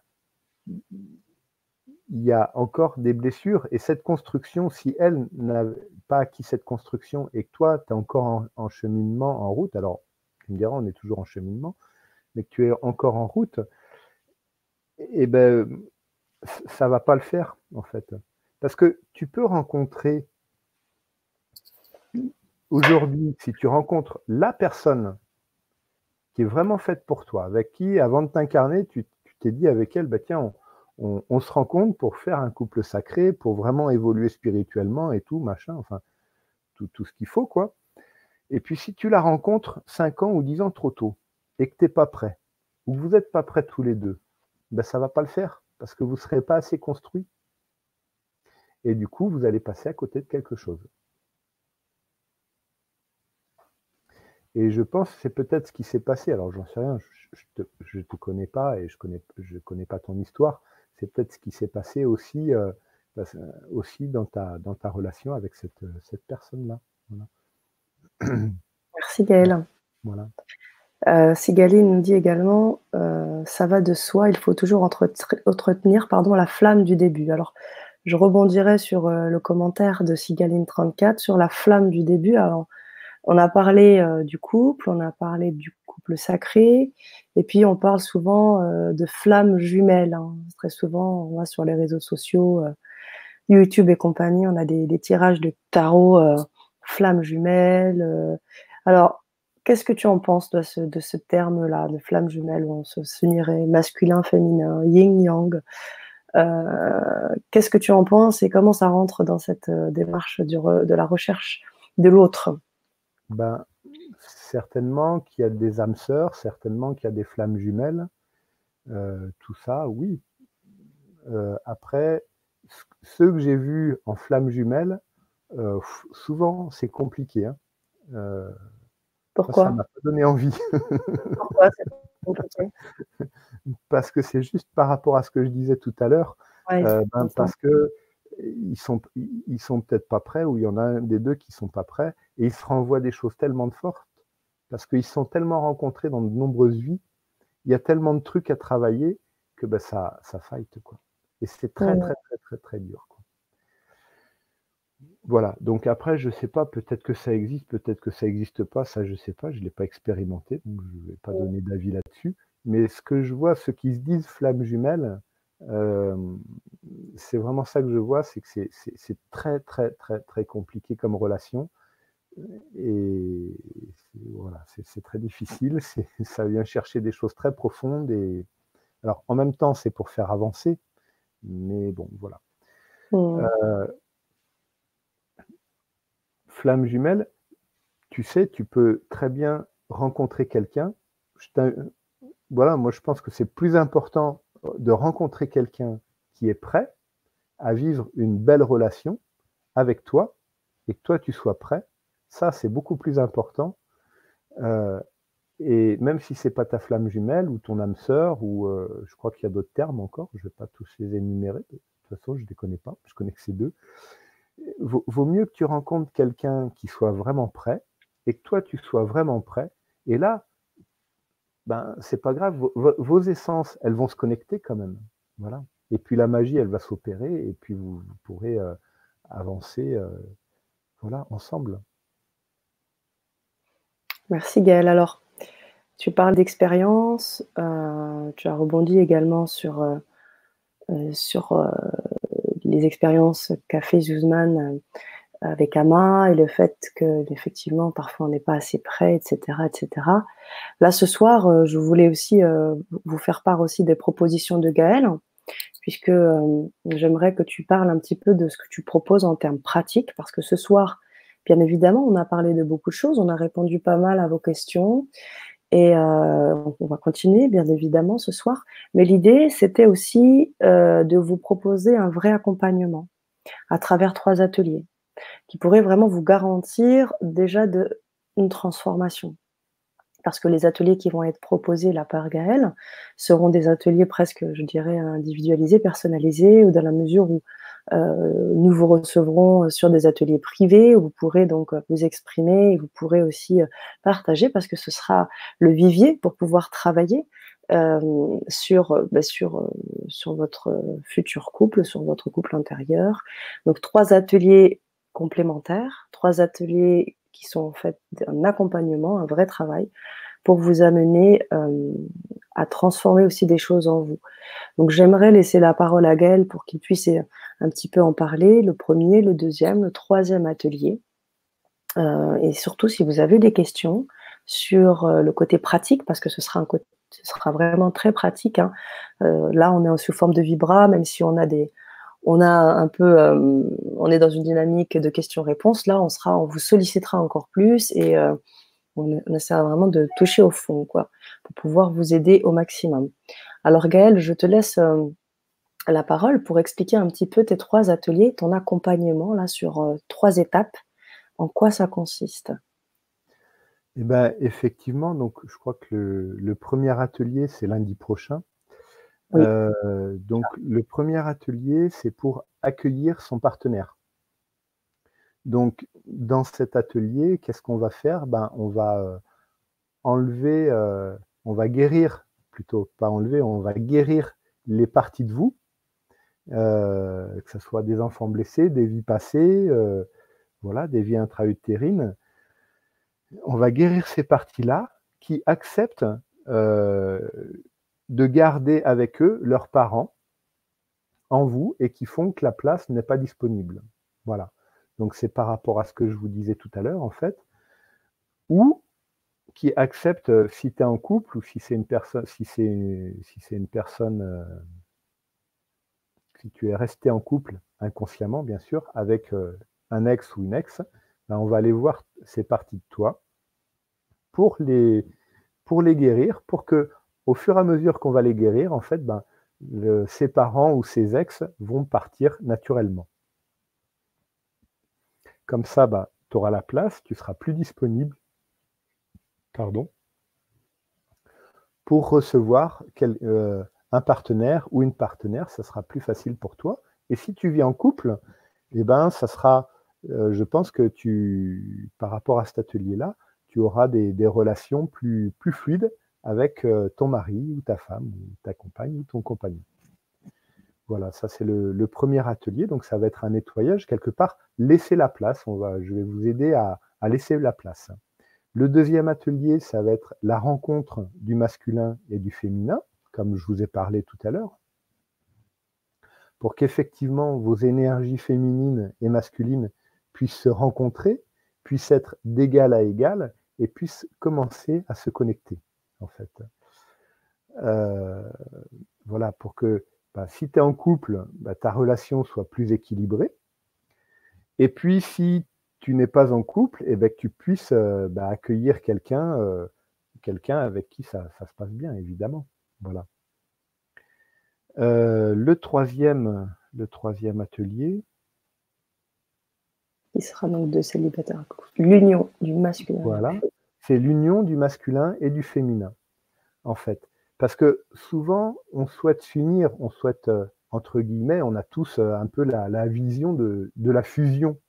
il y a encore des blessures. Et cette construction, si elle n'a pas acquis cette construction et que toi, tu es encore en, cheminement, en route, alors tu me diras, on est toujours en cheminement, mais que tu es encore en route, eh ben, ça va pas le faire, en fait. Parce que tu peux rencontrer aujourd'hui, si tu rencontres la personne qui est vraiment faite pour toi, avec qui, avant de t'incarner, tu t'es dit avec elle, bah, tiens, on, se rencontre pour faire un couple sacré, pour vraiment évoluer spirituellement et tout, machin, enfin, tout, tout ce qu'il faut, quoi. Et puis si tu la rencontres 5 ans ou 10 ans trop tôt, et que tu n'es pas prêt, ou que vous n'êtes pas prêts tous les deux, ben ça ne va pas le faire, parce que vous ne serez pas assez construit. Et du coup, vous allez passer à côté de quelque chose. Et je pense que c'est peut-être ce qui s'est passé. Alors, j'en sais rien, je ne te, connais pas et je ne connais, je connais pas ton histoire c'est peut-être ce qui s'est passé aussi, euh, aussi dans, ta, dans ta relation avec cette, cette personne-là. Merci Gaël. Voilà. Euh, nous dit également, euh, ça va de soi, il faut toujours entretenir pardon, la flamme du début. Alors, je rebondirai sur euh, le commentaire de Sigaline34 sur la flamme du début. Alors, on a parlé du couple, on a parlé du couple sacré, et puis on parle souvent de flammes jumelles. Hein. Très souvent, on voit sur les réseaux sociaux, YouTube et compagnie, on a des, tirages de tarot flammes jumelles. alors, qu'est-ce que tu en penses de ce, de ce terme-là, de flammes jumelles, où on se signerait masculin, féminin, yin-yang Qu'est-ce que tu en penses et comment ça rentre dans cette démarche de la recherche de l'autre? Ben, certainement qu'il y a des âmes sœurs, certainement qu'il y a des flammes jumelles. Euh, tout ça, oui. Euh, après, ceux que j'ai vus en flammes jumelles, euh, souvent c'est compliqué. Hein. Pourquoi Ça m'a pas donné envie. Pourquoi compliqué? Parce que c'est juste par rapport à ce que je disais tout à l'heure. Ben, parce que ils sont, ils sont peut-être pas prêts, ou il y en a un des deux qui sont pas prêts, et ils se renvoient des choses tellement fortes, parce qu'ils sont tellement rencontrés dans de nombreuses vies, il y a tellement de trucs à travailler que ben, ça, ça fight, quoi. Et c'est très, très, très, très, très dur, quoi. Voilà. Donc après, je sais pas, peut-être que ça existe, peut-être que ça n'existe pas, ça, je sais pas, je l'ai pas expérimenté, donc je vais pas donner d'avis là-dessus. Mais ce que je vois, ceux qui se disent flammes jumelles, c'est vraiment ça que je vois, c'est que c'est très, très, très, très compliqué comme relation. Et voilà, c'est très difficile. Ça vient chercher des choses très profondes. Et alors, en même temps, c'est pour faire avancer. Mais bon, voilà. Mmh. Euh, flamme jumelle, tu sais, tu peux très bien rencontrer quelqu'un. Voilà, moi je pense que c'est plus important de rencontrer quelqu'un qui est prêt à vivre une belle relation avec toi et que toi tu sois prêt, ça c'est beaucoup plus important. Euh, et même si c'est pas ta flamme jumelle ou ton âme sœur, ou euh, je crois qu'il y a d'autres termes encore, je vais pas tous les énumérer, de toute façon je ne les connais pas, je connais que ces deux. Vaut, mieux que tu rencontres quelqu'un qui soit vraiment prêt et que toi tu sois vraiment prêt. Et là, ben, c'est pas grave, vos, essences, elles vont se connecter quand même. Voilà. Et puis la magie, elle va s'opérer, et puis vous, pourrez euh, avancer euh, voilà, ensemble. Merci Gaël. Alors, tu parles d'expérience, euh, tu as rebondi également sur, sur les expériences qu'a fait Zuzman avec Ama et le fait que effectivement parfois on n'est pas assez prêt, etc., etc. Là ce soir, euh, je voulais aussi euh, vous faire part aussi des propositions de Gaël, puisque euh, j'aimerais que tu parles un petit peu de ce que tu proposes en termes pratiques, parce que ce soir Bien évidemment, on a parlé de beaucoup de choses, on a répondu pas mal à vos questions et euh, on va continuer bien évidemment ce soir. Mais l'idée, c'était aussi euh, de vous proposer un vrai accompagnement à travers trois ateliers qui pourraient vraiment vous garantir déjà de, une transformation parce que les ateliers qui vont être proposés là par Gaël seront des ateliers presque, je dirais, individualisés, personnalisés, ou dans la mesure où euh, nous vous recevrons sur des ateliers privés où vous pourrez donc vous exprimer et vous pourrez aussi euh, partager parce que ce sera le vivier pour pouvoir travailler euh, sur, bah, sur, sur votre futur couple, sur votre couple intérieur. Donc trois ateliers complémentaires, trois ateliers qui sont en fait un accompagnement, un vrai travail pour vous amener euh, à transformer aussi des choses en vous. Donc j'aimerais laisser la parole à Gaël pour qu'il puisse un petit peu en parler, le premier, le deuxième, le troisième atelier. Euh, et surtout si vous avez des questions sur euh, le côté pratique, parce que ce sera, un côté, ce sera vraiment très pratique. Hein. là, on est sous forme de vibra, même si on a des, on a un peu, euh, on est dans une dynamique de questions-réponses. Là, on sera, on vous sollicitera encore plus et euh, on, essaie vraiment de toucher au fond, quoi, pour pouvoir vous aider au maximum. Alors, Gaëlle, je te laisse euh, la parole pour expliquer un petit peu tes trois ateliers, ton accompagnement là sur trois étapes. En quoi ça consiste? Eh ben, effectivement, donc je crois que le premier atelier, c'est lundi prochain. Euh, donc le premier atelier, c'est pour accueillir son partenaire. Donc dans cet atelier, qu'est-ce qu'on va faire? Ben, On va euh, enlever, euh, on va guérir, plutôt pas enlever, on va guérir les parties de vous, que ce soit des enfants blessés, des vies passées, voilà, des vies intra-utérines. On va guérir ces parties-là qui acceptent de garder avec eux leurs parents en vous et qui font que la place n'est pas disponible. Voilà. Donc c'est par rapport à ce que je vous disais tout à l'heure, en fait, ou qui acceptent, euh, si tu es en couple ou si c'est une personne, si c'est une personne, euh, si tu es resté en couple inconsciemment, bien sûr, avec euh, un ex ou une ex, ben, on va aller voir ces parties de toi pour les guérir, pour que au fur et à mesure qu'on va les guérir, en fait, ben, ses parents ou ses ex vont partir naturellement. Comme ça, ben, tu auras la place, tu seras plus disponible pardon, pour recevoir euh, un partenaire ou une partenaire, ça sera plus facile pour toi. Et si tu vis en couple, eh ben, ça sera, euh, je pense que tu, par rapport à cet atelier-là, tu auras des, relations plus fluides avec euh, ton mari ou ta femme ou ta compagne ou ton compagnon. Voilà, ça c'est le, premier atelier, donc ça va être un nettoyage quelque part. Laissez la place, je vais vous aider à, laisser la place. Le deuxième atelier, ça va être la rencontre du masculin et du féminin, comme je vous ai parlé tout à l'heure, pour qu'effectivement vos énergies féminines et masculines puissent se rencontrer, puissent être d'égal à égal et puissent commencer à se connecter en fait. Euh, voilà, pour que bah, si tu es en couple, bah, ta relation soit plus équilibrée. Et puis, si tu n'es pas en couple, et eh ben, que tu puisses euh, bah, accueillir quelqu'un euh, quelqu'un avec qui ça, se passe bien, évidemment. Voilà. le, troisième, le troisième atelier. Il sera donc de célibataire. L'union du masculin. Voilà c'est l'union du masculin et du féminin, en fait. Parce que souvent, on souhaite s'unir, on souhaite, euh, entre guillemets, on a tous euh, un peu la, vision de, la fusion.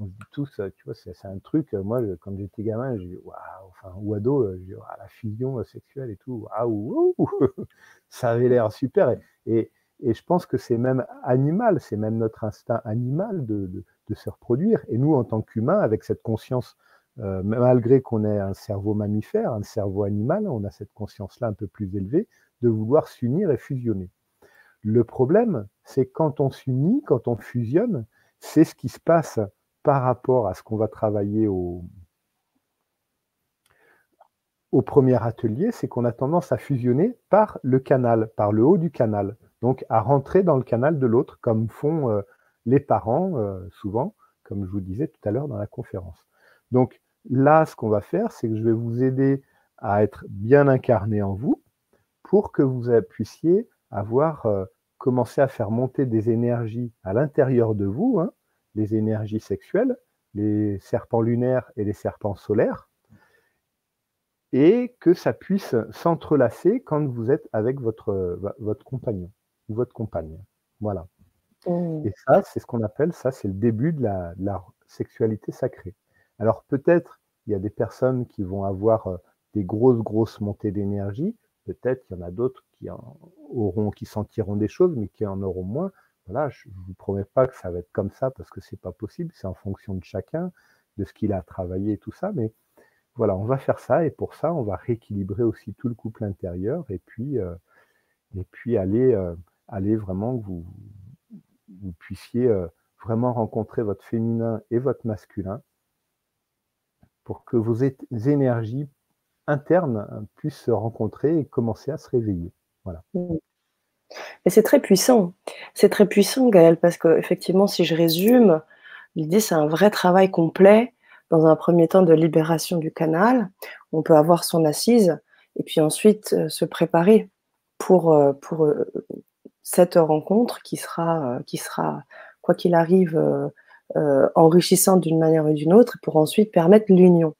On se dit tous, euh, tu vois, c'est un truc, moi, quand j'étais gamin, j'ai dit, waouh, enfin, ou ado, j'ai la fusion sexuelle et tout, waouh, ça avait l'air super. Et, je pense que c'est même animal, c'est même notre instinct animal de, de se reproduire. Et nous, en tant qu'humains, avec cette conscience euh, malgré qu'on ait un cerveau mammifère, un cerveau animal, on a cette conscience-là un peu plus élevée de vouloir s'unir et fusionner. Le problème, c'est quand on s'unit, quand on fusionne, c'est ce qui se passe par rapport à ce qu'on va travailler au, premier atelier, c'est qu'on a tendance à fusionner par le canal, par le haut du canal, donc à rentrer dans le canal de l'autre, comme font euh, les parents euh, souvent comme je vous disais tout à l'heure dans la conférence. Là, ce qu'on va faire, c'est que je vais vous aider à être bien incarné en vous pour que vous puissiez avoir euh, commencé à faire monter des énergies à l'intérieur de vous, hein, les énergies sexuelles, les serpents lunaires et les serpents solaires, et que ça puisse s'entrelacer quand vous êtes avec votre, votre compagnon ou votre compagne. Voilà. Mmh. Et ça, c'est ce qu'on appelle, ça, c'est le début de la, sexualité sacrée. Alors peut-être, il y a des personnes qui vont avoir euh, des grosses, grosses montées d'énergie. Peut-être qu'il y en a d'autres qui en auront, qui sentiront des choses, mais qui en auront moins. Voilà, je ne vous promets pas que ça va être comme ça parce que c'est pas possible. C'est en fonction de chacun, de ce qu'il a travaillé et tout ça. Mais voilà, on va faire ça et pour ça, on va rééquilibrer aussi tout le couple intérieur et puis, euh, et puis aller, euh, vraiment que vous, vous puissiez euh, vraiment rencontrer votre féminin et votre masculin pour que vos énergies internes puissent se rencontrer et commencer à se réveiller. Voilà. Mmh. Et c'est très puissant. C'est très puissant, Gaël, parce qu'effectivement, si je résume, l'idée, c'est un vrai travail complet dans un premier temps de libération du canal. On peut avoir son assise et puis ensuite euh, se préparer pour, euh, pour euh, cette rencontre qui sera, qui sera quoi qu'il arrive, enrichissante d'une manière ou d'une autre pour ensuite permettre l'union.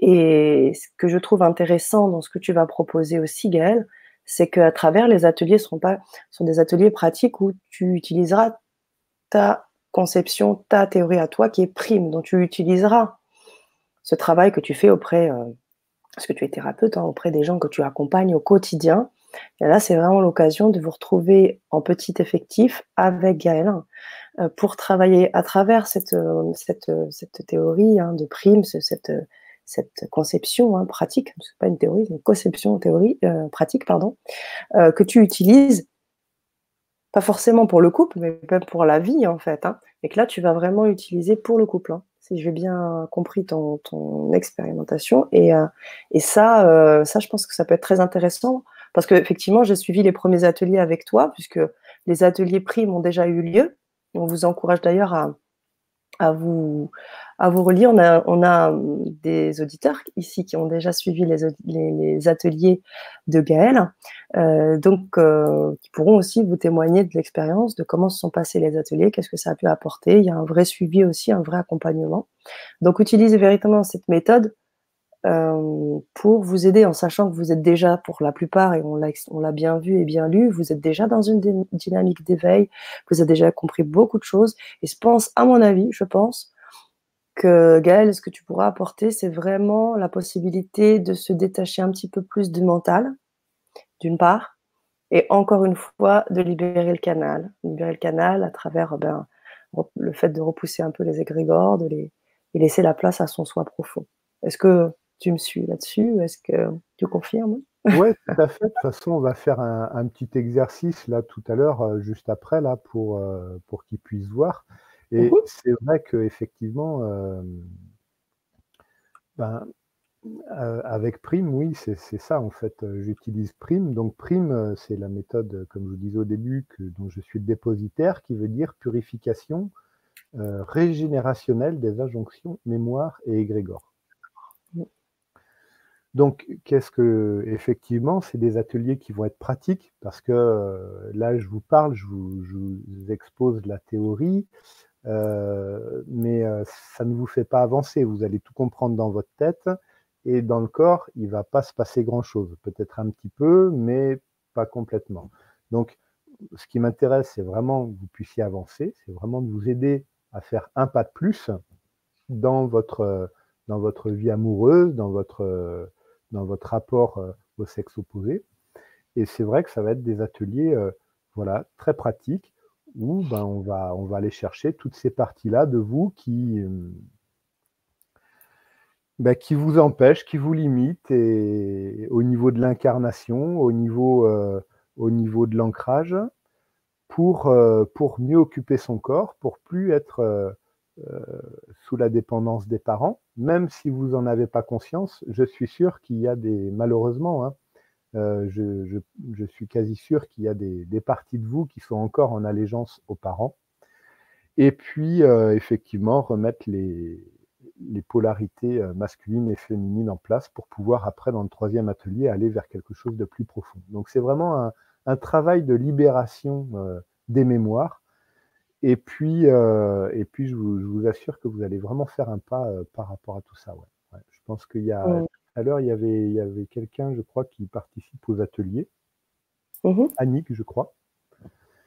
Et ce que je trouve intéressant dans ce que tu vas proposer aussi, Gaël, c'est qu'à travers les ateliers seront pas sont des ateliers pratiques où tu utiliseras ta conception, ta théorie à toi qui est prime, dont tu utiliseras ce travail que tu fais auprès, euh, parce que tu es thérapeute, hein, auprès des gens que tu accompagnes au quotidien. Et là, c'est vraiment l'occasion de vous retrouver en petit effectif avec Gaël euh, pour travailler à travers cette, euh, cette, cette théorie hein, de prime, cette, cette conception hein, pratique, c'est pas une théorie, une conception théorie pratique, pardon, que tu utilises pas forcément pour le couple, mais même pour la vie en fait, et que là tu vas vraiment utiliser pour le couple si j'ai bien compris ton, expérimentation. Et, euh, ça, euh, ça, je pense que ça peut être très intéressant parce qu'effectivement, j'ai suivi les premiers ateliers avec toi, puisque les ateliers primes ont déjà eu lieu. On vous encourage d'ailleurs à, à vous, à vous relire. On a, on a des auditeurs ici qui ont déjà suivi les, les, ateliers de Gaël, euh, donc euh, qui pourront aussi vous témoigner de l'expérience, de comment se sont passés les ateliers, qu'est-ce que ça a pu apporter. Il y a un vrai suivi aussi, un vrai accompagnement. Donc utilisez véritablement cette méthode euh, pour vous aider en sachant que vous êtes déjà, pour la plupart, et on l'a bien vu et bien lu, vous êtes déjà dans une dynamique d'éveil, vous avez déjà compris beaucoup de choses. Et je pense, à mon avis, je pense que Gaël, ce que tu pourras apporter, c'est vraiment la possibilité de se détacher un petit peu plus du mental, d'une part, et encore une fois, de libérer le canal. Libérer le canal à travers ben, le fait de repousser un peu les égrégores, de les, et laisser la place à son soi profond. Est-ce que tu me suis là-dessus Est-ce que tu confirmes? Oui, tout à fait. De toute façon, on va faire un, petit exercice là tout à l'heure, euh, juste après, là, pour, euh, pour qu'ils puissent voir. Et mmh c'est vrai qu'effectivement, euh, ben, avec Prime, oui, c'est ça en fait. J'utilise Prime. Donc Prime, c'est la méthode, comme je vous disais au début, que, dont je suis le dépositaire, qui veut dire purification régénérationnelle des injonctions mémoire et égrégore. Donc, qu'est-ce que, effectivement, c'est des ateliers qui vont être pratiques parce que euh, là, je vous parle, je vous, expose la théorie, euh, mais euh, ça ne vous fait pas avancer. Vous allez tout comprendre dans votre tête et dans le corps, il va pas se passer grand-chose. Peut-être un petit peu, mais pas complètement. Donc, ce qui m'intéresse, c'est vraiment que vous puissiez avancer, c'est vraiment de vous aider à faire un pas de plus dans votre, dans votre vie amoureuse, dans votre dans votre rapport euh, au sexe opposé. Et c'est vrai que ça va être des ateliers euh, voilà, très pratiques où ben, on, va, on va aller chercher toutes ces parties-là de vous qui, euh, ben, qui vous empêchent, qui vous limitent et, au niveau de l'incarnation, au, niveau au niveau de l'ancrage, pour, pour mieux occuper son corps, pour plus être la dépendance des parents, même si vous n'en avez pas conscience, je suis sûr qu'il y a des, malheureusement, hein, euh, je, suis quasi sûr qu'il y a des, parties de vous qui sont encore en allégeance aux parents. Et puis, effectivement, remettre les, les polarités masculines et féminines en place pour pouvoir, après, dans le troisième atelier, aller vers quelque chose de plus profond. Donc, c'est vraiment un, travail de libération des mémoires. Et puis, et puis je vous, assure que vous allez vraiment faire un pas par rapport à tout ça. Ouais. Je pense qu'il y a, mmh. à l'heure, il y avait, il y avait quelqu'un, je crois, qui participe aux ateliers. Mmh Annick, je crois.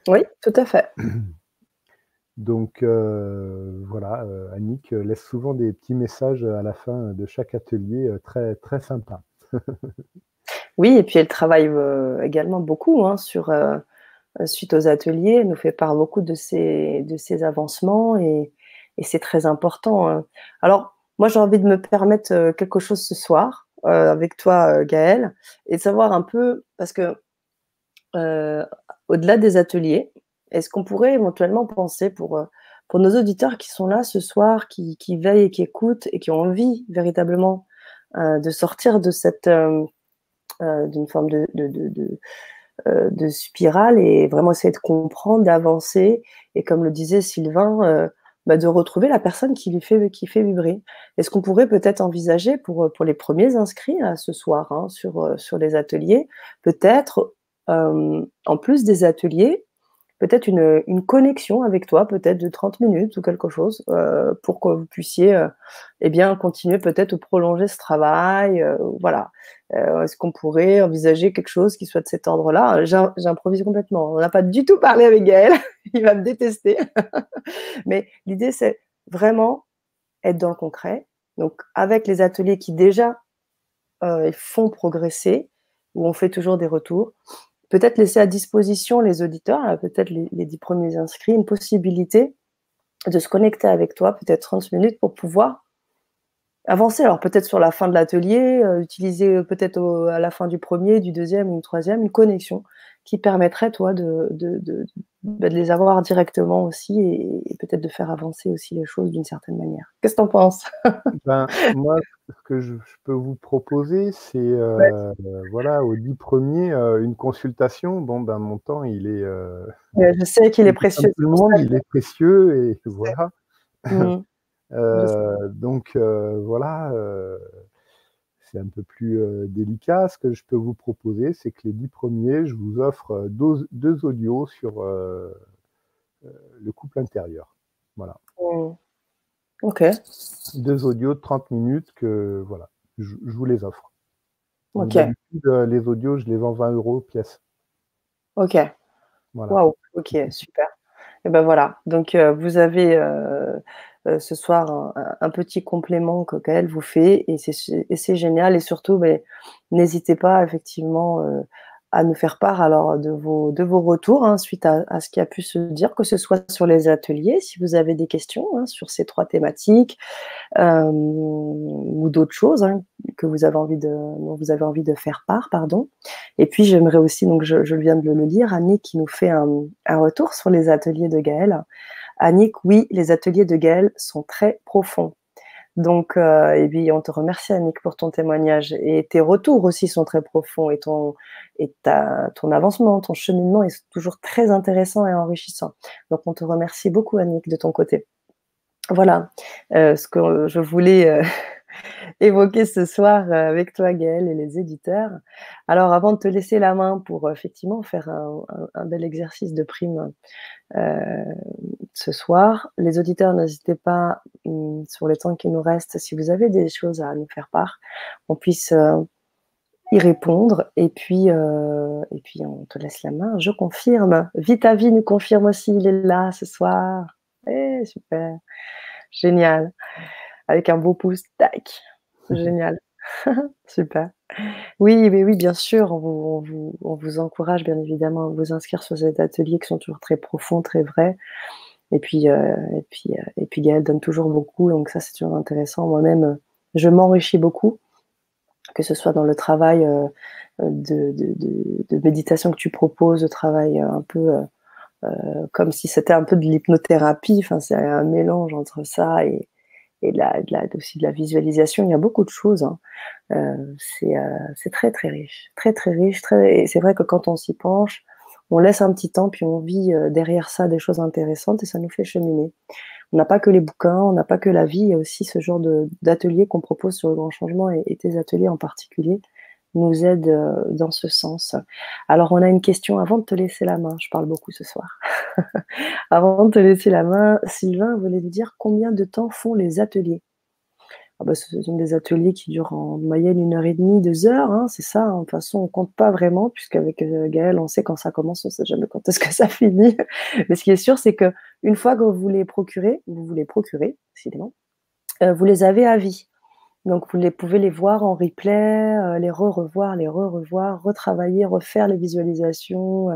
Oui, tout à fait. Donc euh, voilà, euh, Annick laisse souvent des petits messages à la fin de chaque atelier euh, très, très sympa. oui, et puis elle travaille également beaucoup hein, sur, suite aux ateliers, nous fait part beaucoup de ses, de ses avancements et, c'est très important. Hein. Alors, moi j'ai envie de me permettre quelque chose ce soir avec toi, Gaëlle, et de savoir un peu, parce que au-delà des ateliers, est-ce qu'on pourrait éventuellement penser pour, euh, pour nos auditeurs qui sont là ce soir, qui, qui veillent et qui écoutent et qui ont envie véritablement euh, de sortir de cette euh, d'une forme de, spirale et vraiment essayer de comprendre, d'avancer et comme le disait Sylvain, bah, de retrouver la personne qui lui fait qui fait vibrer. Est-ce qu'on pourrait peut-être envisager pour pour les premiers inscrits ce soir hein, sur sur les ateliers, peut-être en plus des ateliers, peut-être une, une, connexion avec toi, peut-être de 30 minutes ou quelque chose, euh, pour que vous puissiez euh, eh bien, continuer peut-être ou prolonger ce travail. Euh, voilà. Euh, est-ce qu'on pourrait envisager quelque chose qui soit de cet ordre-là? J'improvise complètement. On n'a pas du tout parlé avec Gaël, il va me détester. Mais l'idée, c'est vraiment être dans le concret. Donc, avec les ateliers qui déjà font progresser, où on fait toujours des retours, peut-être laisser à disposition les auditeurs, peut-être les, dix premiers inscrits, une possibilité de se connecter avec toi, peut-être 30 minutes pour pouvoir avancer. Alors peut-être sur la fin de l'atelier, euh, utiliser euh, peut-être à la fin du premier, du deuxième ou du troisième, une connexion qui permettrait, toi, de, de, de, bah, de les avoir directement aussi et, peut-être de faire avancer aussi les choses d'une certaine manière. Qu'est-ce que tu en penses? Ben, Moi, ce que je, peux vous proposer, c'est, euh, voilà, au dix premier, euh, une consultation. Bon, ben, mon temps, il est. Je sais qu'il est précieux. Tout le monde, il est précieux et voilà. Mmh. donc, voilà c'est un peu plus délicat. Ce que je peux vous proposer, c'est que les dix premiers, je vous offre deux, audios sur le couple intérieur. Voilà. Mmh. Ok. Deux audios de 30 minutes que voilà, je, vous les offre. ok. les audios, je les vends 20 euros pièce. Ok. Voilà. Waouh. Ok, super. Et ben voilà. Donc vous avez euh, ce soir un, petit complément qu'elle vous fait et c'est génial et surtout ben, n'hésitez pas effectivement euh, à nous faire part alors de vos, de vos retours hein, suite à, ce qui a pu se dire, que ce soit sur les ateliers, si vous avez des questions hein, sur ces trois thématiques euh, ou d'autres choses hein, que vous avez envie de, dont vous avez envie de faire part, pardon. Et puis j'aimerais aussi, donc je, je, viens de le lire, Annie qui nous fait un, un retour sur les ateliers de Gaël. Annick, oui, les ateliers de Gaël sont très profonds. Donc, euh, et puis on te remercie Annick pour ton témoignage et tes retours aussi sont très profonds et ton et ta, ton avancement, ton cheminement est toujours très intéressant et enrichissant. Donc, on te remercie beaucoup Annick de ton côté. Voilà euh, ce que je voulais euh, évoquer ce soir avec toi, Gaëlle, et les éditeurs. Alors, avant de te laisser la main pour effectivement faire un, bel exercice de prime euh, ce soir, les auditeurs, n'hésitez pas hum, sur le temps qui nous reste, si vous avez des choses à nous faire part, on puisse euh, y répondre. Et puis, et puis, on te laisse la main. Je confirme. Vita Vie nous confirme aussi, il est là ce soir. Eh, super. Génial avec un beau pouce, tac, génial. Super. Oui, mais oui, bien sûr, on vous, encourage bien évidemment à vous inscrire sur ces ateliers qui sont toujours très profonds, très vrais. Et puis, euh, et puis, euh, et puis Gaëlle donne toujours beaucoup, donc ça c'est toujours intéressant. Moi-même, je m'enrichis beaucoup, que ce soit dans le travail euh, de, de, méditation que tu proposes, de travail un peu comme si c'était un peu de l'hypnothérapie. Enfin, c'est un mélange entre ça et, et de la, aussi de la visualisation. Il y a beaucoup de choses. Hein. Euh, euh, c'est très très riche, très très riche. Très, et c'est vrai que quand on s'y penche, on laisse un petit temps, puis on vit derrière ça des choses intéressantes et ça nous fait cheminer. On n'a pas que les bouquins, on n'a pas que la vie, il y a aussi ce genre d'ateliers qu'on propose sur le grand changement et, tes ateliers en particulier nous aident dans ce sens. Alors, on a une question avant de te laisser la main. Je parle beaucoup ce soir. avant de te laisser la main, Sylvain voulait nous dire combien de temps font les ateliers ah bah, ce sont des ateliers qui durent en moyenne une heure et demie, deux heures, hein, c'est ça. Hein. De toute façon, on compte pas vraiment, puisqu'avec euh, Gaël, on sait quand ça commence, on sait jamais quand est-ce que ça finit. Mais ce qui est sûr, c'est que une fois que vous les procurez, vous vous les procurez, décidément, euh, vous les avez à vie. Donc, vous pouvez les voir en replay, euh, les re-revoir, les re-revoir, retravailler, refaire les visualisations,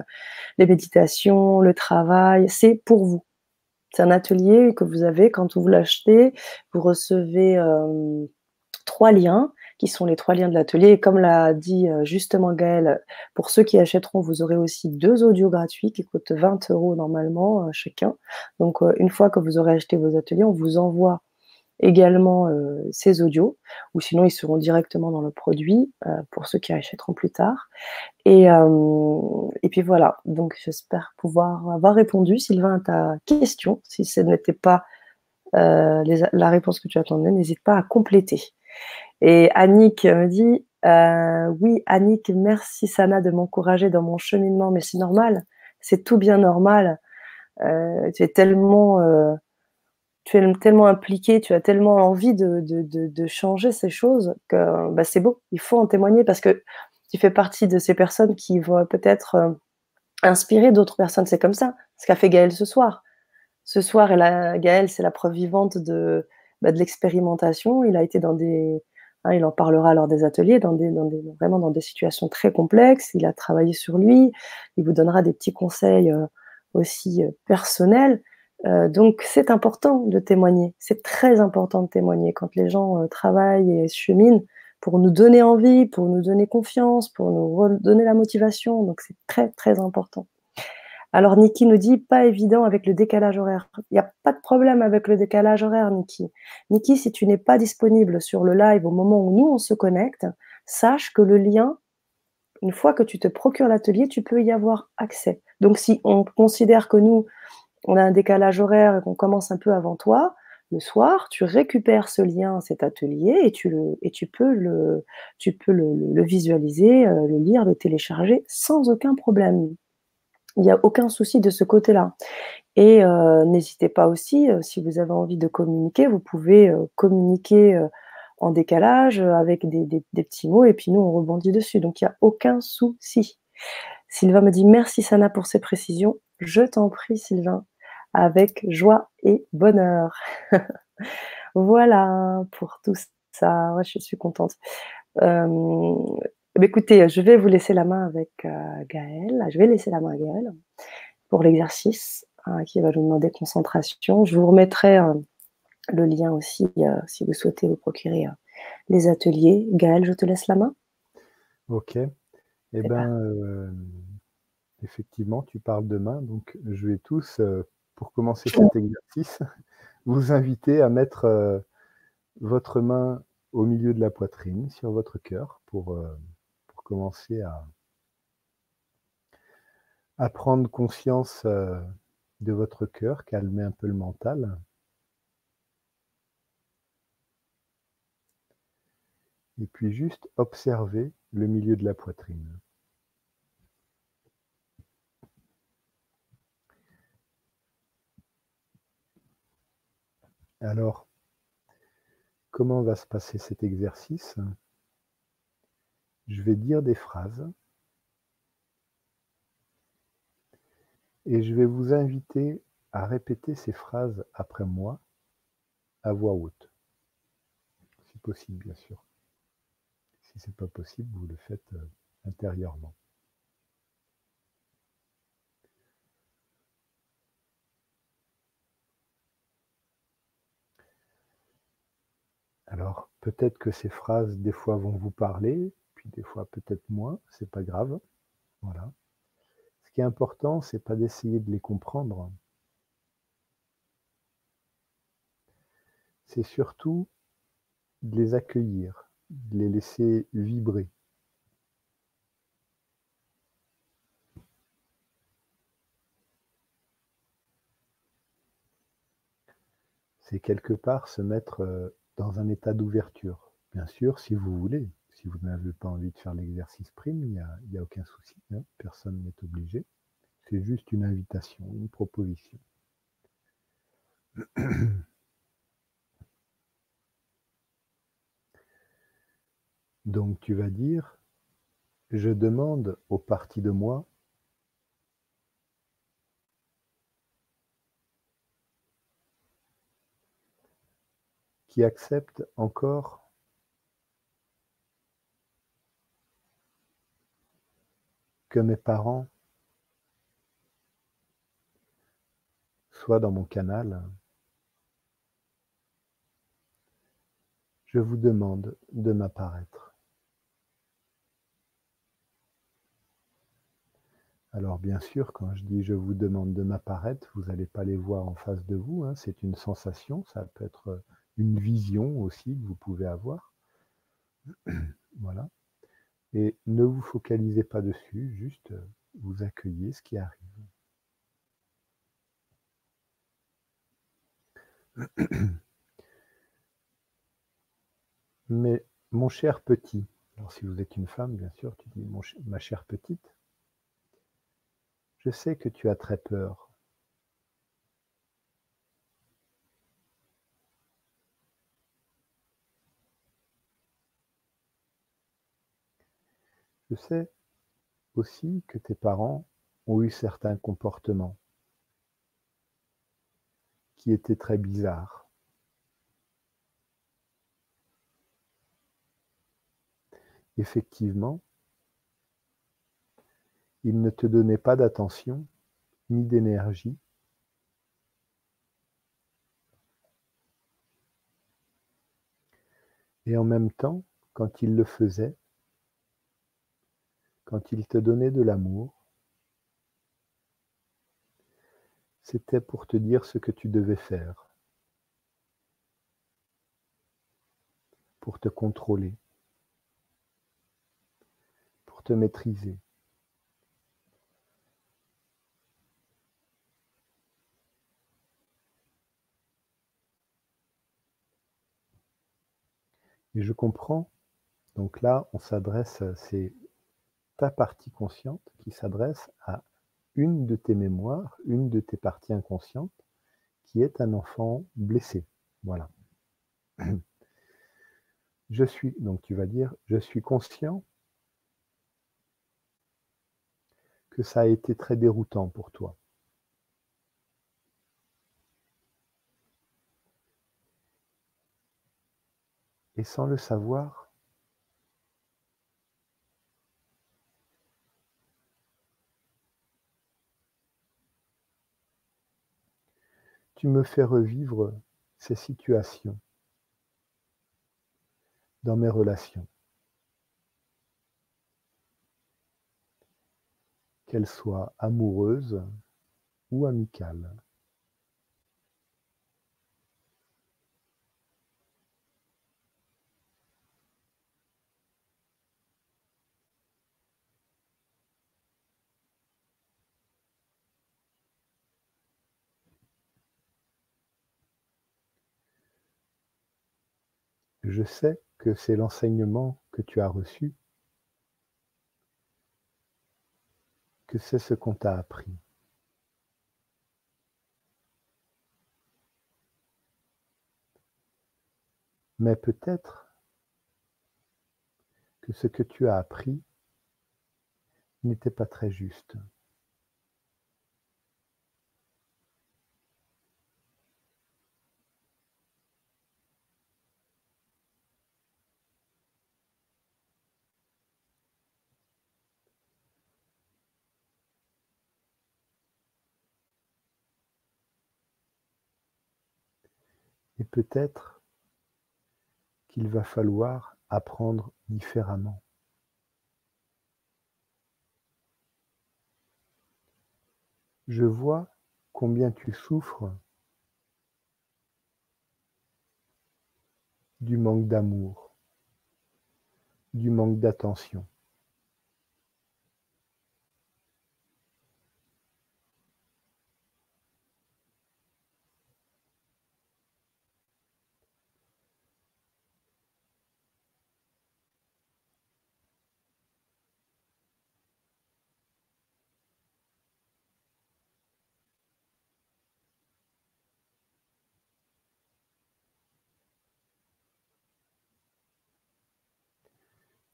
les méditations, le travail. C'est pour vous. C'est un atelier que vous avez quand vous l'achetez. Vous recevez euh, trois liens qui sont les trois liens de l'atelier. Et comme l'a dit euh, justement Gaël, pour ceux qui achèteront, vous aurez aussi deux audios gratuits qui coûtent 20 euros normalement euh, chacun. Donc une fois que vous aurez acheté vos ateliers, on vous envoie également ces audios, ou sinon ils seront directement dans le produit pour ceux qui achèteront plus tard. Et, et puis voilà, donc j'espère pouvoir avoir répondu, Sylvain, à ta question. Si ce n'était pas la réponse que tu attendais, n'hésite pas à compléter. Et Annick me dit, oui, Annick, merci Sana de m'encourager dans mon cheminement, mais c'est normal, c'est tout bien normal. tu es tellement tu es tellement impliqué, tu as tellement envie de, de, de, changer ces choses que bah, c'est beau, il faut en témoigner parce que tu fais partie de ces personnes qui vont peut-être euh, inspirer d'autres personnes. C'est comme ça, ce qu'a fait Gaël ce soir. Ce soir, elle Gaël, c'est la preuve vivante de, bah, de l'expérimentation. Il a été dans des. Hein, il en parlera lors des ateliers, dans des, dans des, vraiment dans des situations très complexes. Il a travaillé sur lui. Il vous donnera des petits conseils euh, aussi euh, personnels. Euh, donc c'est important de témoigner, c'est très important de témoigner quand les gens euh, travaillent et cheminent pour nous donner envie, pour nous donner confiance, pour nous donner la motivation. Donc c'est très très important. Alors Niki nous dit pas évident avec le décalage horaire. Il n'y a pas de problème avec le décalage horaire, Niki. Niki, si tu n'es pas disponible sur le live au moment où nous on se connecte, sache que le lien, une fois que tu te procures l'atelier, tu peux y avoir accès. Donc si on considère que nous on a un décalage horaire et qu'on commence un peu avant toi, le soir, tu récupères ce lien, cet atelier, et tu, le, et tu peux, le, visualiser, euh, le lire, le télécharger sans aucun problème. Il n'y a aucun souci de ce côté-là. Et euh, n'hésitez pas aussi, euh, si vous avez envie de communiquer, vous pouvez communiquer en décalage avec des, des, petits mots, et puis nous, on rebondit dessus. Donc, il n'y a aucun souci. Sylvain me dit merci Sana pour ces précisions. Je t'en prie Sylvain avec joie et bonheur. voilà pour tout ça. je suis contente. Euh, écoutez, je vais vous laisser la main avec euh, Gaël. Je vais laisser la main à Gaël pour l'exercice hein, qui va nous demander concentration. Je vous remettrai euh, le lien aussi si vous souhaitez vous procurer les ateliers. Gaël, je te laisse la main. Ok. Eh bien, effectivement, tu parles de main, donc je vais tous pour commencer cet exercice, vous inviter à mettre euh, votre main au milieu de la poitrine, sur votre cœur, pour, euh, pour commencer à, à prendre conscience euh, de votre cœur, calmer un peu le mental. Et puis juste observer le milieu de la poitrine. Alors, comment va se passer cet exercice? Je vais dire des phrases et je vais vous inviter à répéter ces phrases après moi à voix haute, si possible bien sûr. Si ce n'est pas possible, vous le faites euh, intérieurement. Alors peut-être que ces phrases des fois vont vous parler, puis des fois peut-être moins, c'est pas grave. Voilà. Ce qui est important, c'est pas d'essayer de les comprendre. C'est surtout de les accueillir, de les laisser vibrer. C'est quelque part se mettre euh, dans un état d'ouverture. Bien sûr, si vous voulez, si vous n'avez pas envie de faire l'exercice prime, il n'y a, aucun souci, hein, personne n'est obligé. C'est juste une invitation, une proposition. Donc tu vas dire, je demande aux parties de moi qui acceptent encore que mes parents soient dans mon canal. Je vous demande de m'apparaître. Alors bien sûr, quand je dis je vous demande de m'apparaître, vous n'allez pas les voir en face de vous, hein, c'est une sensation, ça peut être une vision aussi que vous pouvez avoir. voilà. Et ne vous focalisez pas dessus, juste vous accueillez ce qui arrive. Mais mon cher petit, alors si vous êtes une femme, bien sûr, tu dis ma chère petite, je sais que tu as très peur. Je sais aussi que tes parents ont eu certains comportements qui étaient très bizarres. Effectivement, il ne te donnait pas d'attention ni d'énergie. Et en même temps, quand il le faisait, quand il te donnait de l'amour, c'était pour te dire ce que tu devais faire, pour te contrôler, pour te maîtriser. Et je comprends. Donc là, on s'adresse, c'est ta partie consciente qui s'adresse à une de tes mémoires, une de tes parties inconscientes, qui est un enfant blessé. Voilà. Je suis, donc tu vas dire, je suis conscient que ça a été très déroutant pour toi. et sans le savoir, tu me fais revivre ces situations dans mes relations, qu'elles soient amoureuses ou amicales. Je sais que c'est l'enseignement que tu as reçu, que c'est ce qu'on t'a appris. Mais peut-être que ce que tu as appris n'était pas très juste. Et peut-être qu'il va falloir apprendre différemment. Je vois combien tu souffres du manque d'amour, du manque d'attention.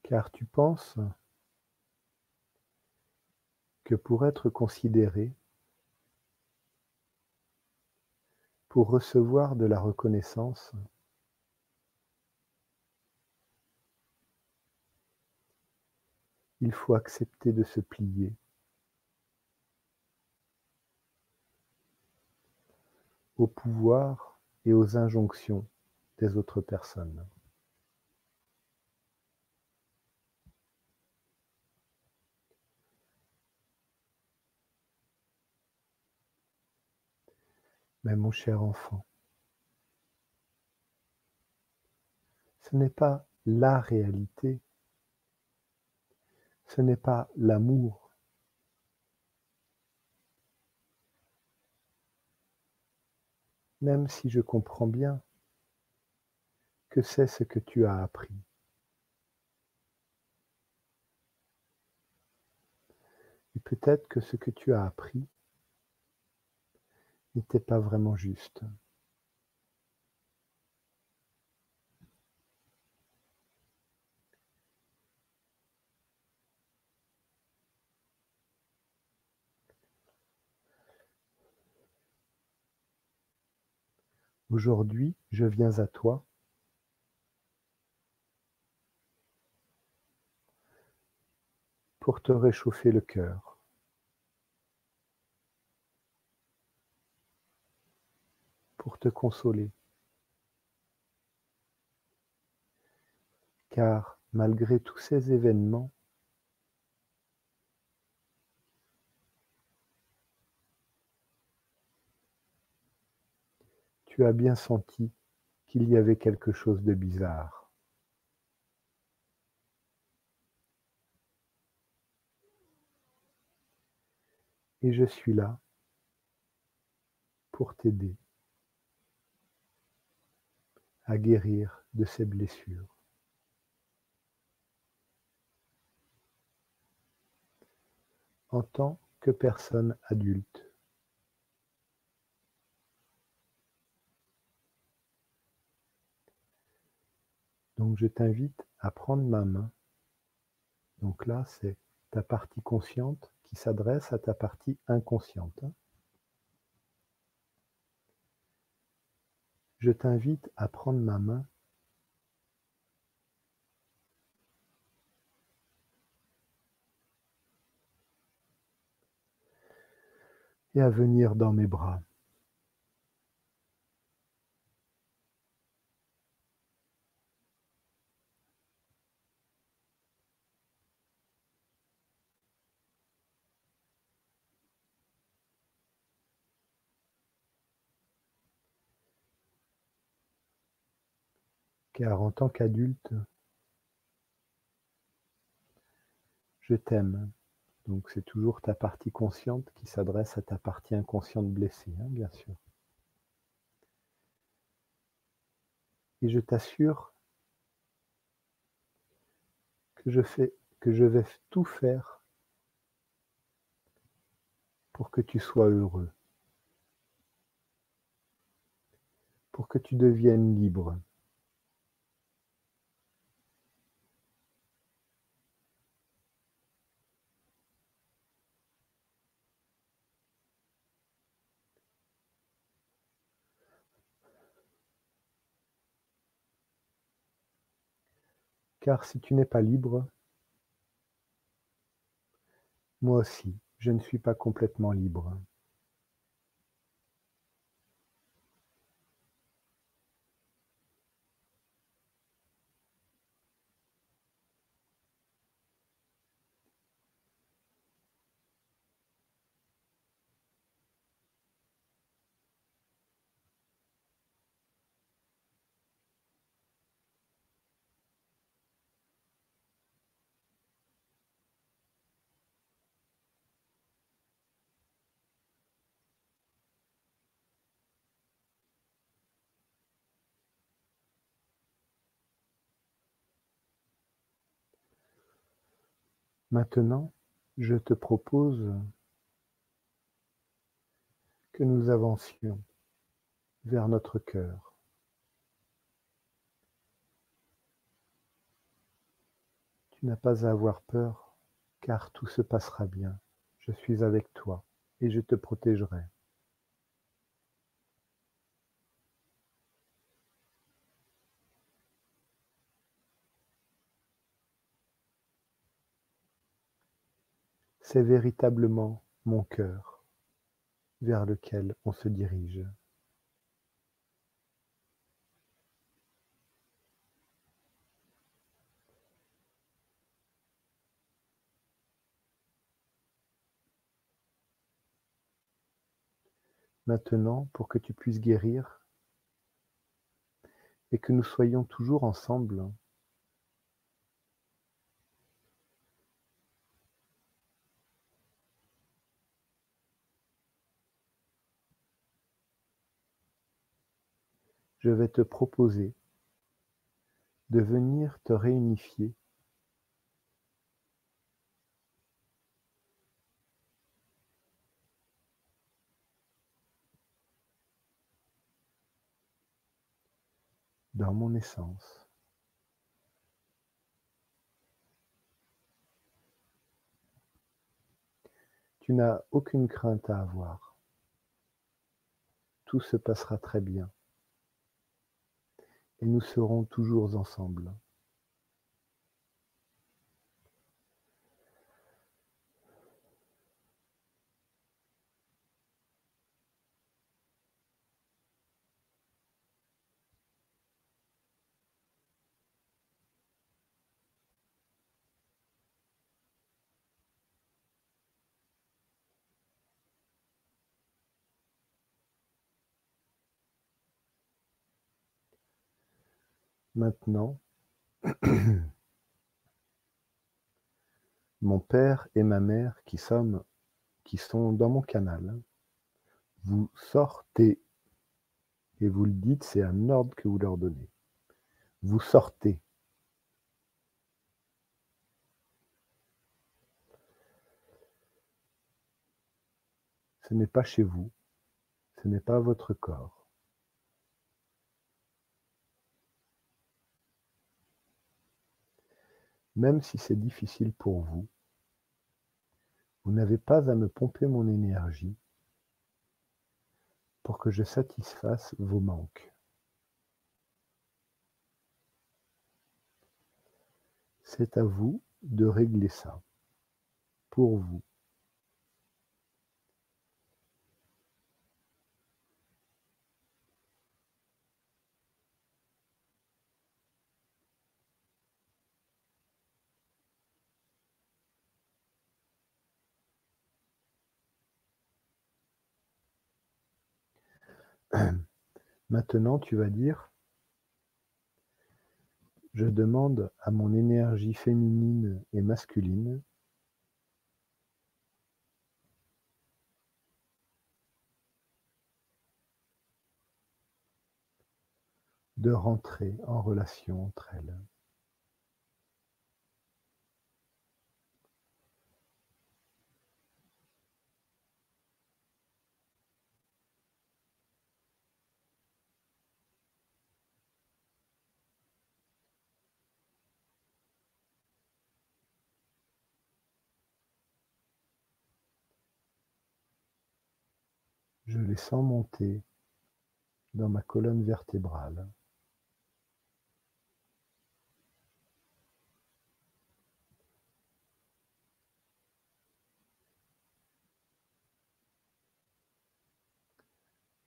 Car tu penses que pour être considéré, pour recevoir de la reconnaissance, il faut accepter de se plier. au pouvoir et aux injonctions des autres personnes. Mais mon cher enfant, ce n'est pas la réalité, ce n'est pas l'amour, même si je comprends bien que c'est ce que tu as appris. Et peut-être que ce que tu as appris n'était pas vraiment juste. Aujourd'hui, je viens à toi pour te réchauffer le cœur. Pour te consoler. Car malgré tous ces événements, tu as bien senti qu'il y avait quelque chose de bizarre. Et je suis là pour t'aider. À guérir de ses blessures. En tant que personne adulte, Donc je t'invite à prendre ma main. Donc là, c'est ta partie consciente qui s'adresse à ta partie inconsciente. Je t'invite à prendre ma main et à venir dans mes bras. Car en tant qu'adulte, je t'aime. Donc c'est toujours ta partie consciente qui s'adresse à ta partie inconsciente blessée, hein, bien sûr. Et je t'assure que je, fais, que je vais tout faire pour que tu sois heureux, pour que tu deviennes libre. Car si tu n'es pas libre, moi aussi, je ne suis pas complètement libre. Maintenant, je te propose que nous avancions vers notre cœur. Tu n'as pas à avoir peur, car tout se passera bien. Je suis avec toi et je te protégerai. C'est véritablement mon cœur vers lequel on se dirige. Maintenant, pour que tu puisses guérir et que nous soyons toujours ensemble, je vais te proposer de venir te réunifier dans mon essence. Tu n'as aucune crainte à avoir. Tout se passera très bien et nous serons toujours ensemble. Maintenant, mon père et ma mère qui, sont dans mon canal, vous sortez et vous le dites, c'est un ordre que vous leur donnez. Vous sortez. Ce n'est pas chez vous, ce n'est pas votre corps. Même si c'est difficile pour vous, vous n'avez pas à me pomper mon énergie pour que je satisfasse vos manques. C'est à vous de régler ça, pour vous. Maintenant, tu vas dire, je demande à mon énergie féminine et masculine de rentrer en relation entre elles. Sens monter dans ma colonne vertébrale.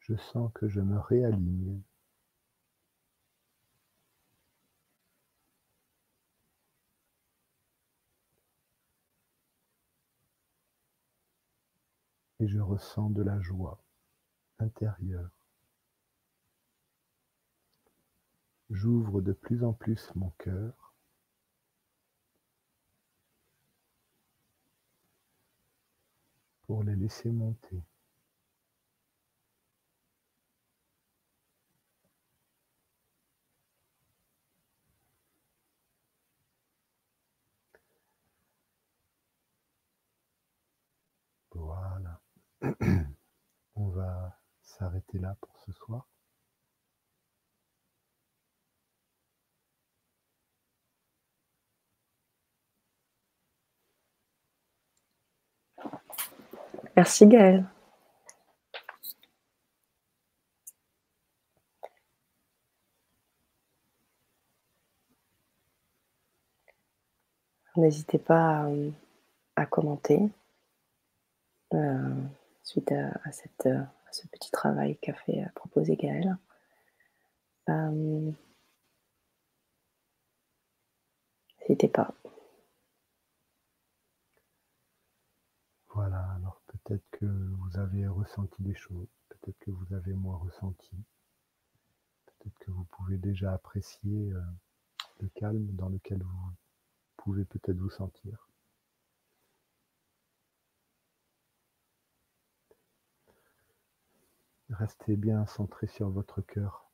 Je sens que je me réaligne. Et je ressens de la joie J'ouvre de plus en plus mon cœur. pour les laisser monter. Voilà. On va s'arrêter là pour ce soir. Merci Gaëlle. N'hésitez pas à, commenter euh, suite à, à cette euh, ce petit travail qu'a fait proposer Gaël. Euh, n'hésitez pas. Voilà, alors peut-être que vous avez ressenti des choses, peut-être que vous avez moins ressenti, peut-être que vous pouvez déjà apprécier euh, le calme dans lequel vous pouvez peut-être vous sentir. Restez bien centré sur votre cœur.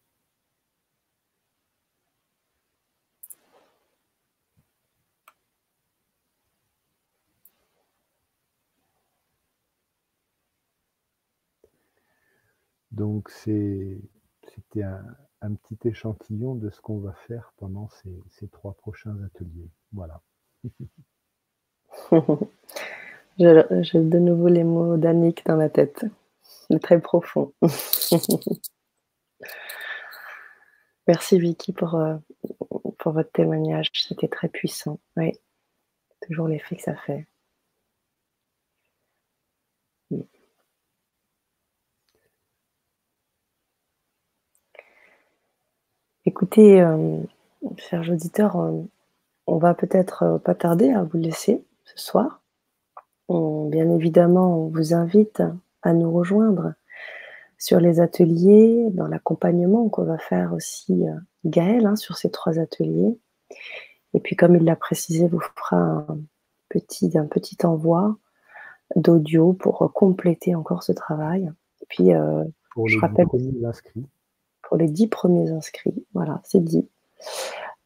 Donc c'était un, petit échantillon de ce qu'on va faire pendant ces, trois prochains ateliers. Voilà. J'ai de nouveau les mots d'Annick dans la tête. Très profond. Merci Vicky pour, euh, pour votre témoignage. C'était très puissant. Oui, toujours l'effet que ça fait. Écoutez, euh, chers auditeurs, euh, on va peut-être pas tarder à vous laisser ce soir. bien évidemment, on vous invite à nous rejoindre sur les ateliers, dans l'accompagnement qu'on va faire aussi Gaël hein, sur ces trois ateliers. Et puis, comme il l'a précisé, vous fera un petit, un petit envoi d'audio pour compléter encore ce travail. Et puis, pour je rappelle pour les dix premiers inscrits. Voilà, c'est dit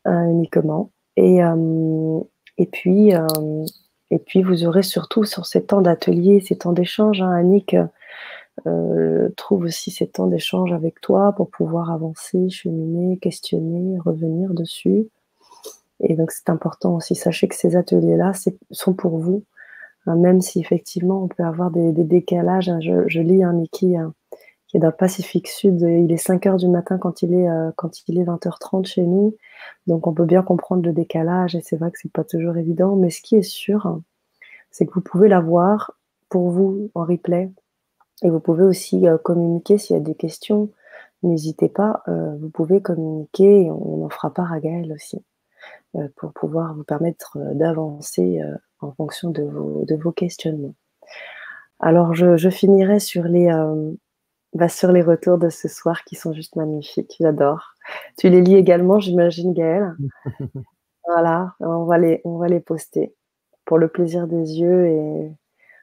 euh, uniquement. Et, euh, et, puis, euh, et puis, vous aurez surtout sur ces temps d'atelier, ces temps d'échange, hein, Annick trouve aussi ces temps d'échange avec toi pour pouvoir avancer, cheminer, questionner, revenir dessus. Et donc, c'est important aussi. Sachez que ces ateliers-là sont pour vous, hein, même si effectivement on peut avoir des, décalages. Hein. je, lis un Niki qui est dans Pacifique Sud. Il est 5 heures du matin quand il est, euh, quand il est 20h30 chez nous. Donc on peut bien comprendre le décalage et c'est vrai que c'est pas toujours évident. Mais ce qui est sûr, c'est que vous pouvez l'avoir pour vous en replay. Et vous pouvez aussi euh, communiquer s'il y a des questions. N'hésitez pas, euh, vous pouvez communiquer et on en fera part à Gaël aussi pour pouvoir vous permettre d'avancer en fonction de vos, de vos questionnements. Alors, je, je finirai sur les, bah, sur les retours de ce soir qui sont juste magnifiques. J'adore. Tu les lis également, j'imagine, Gaëlle. voilà, on va, les, on va les poster pour le plaisir des yeux et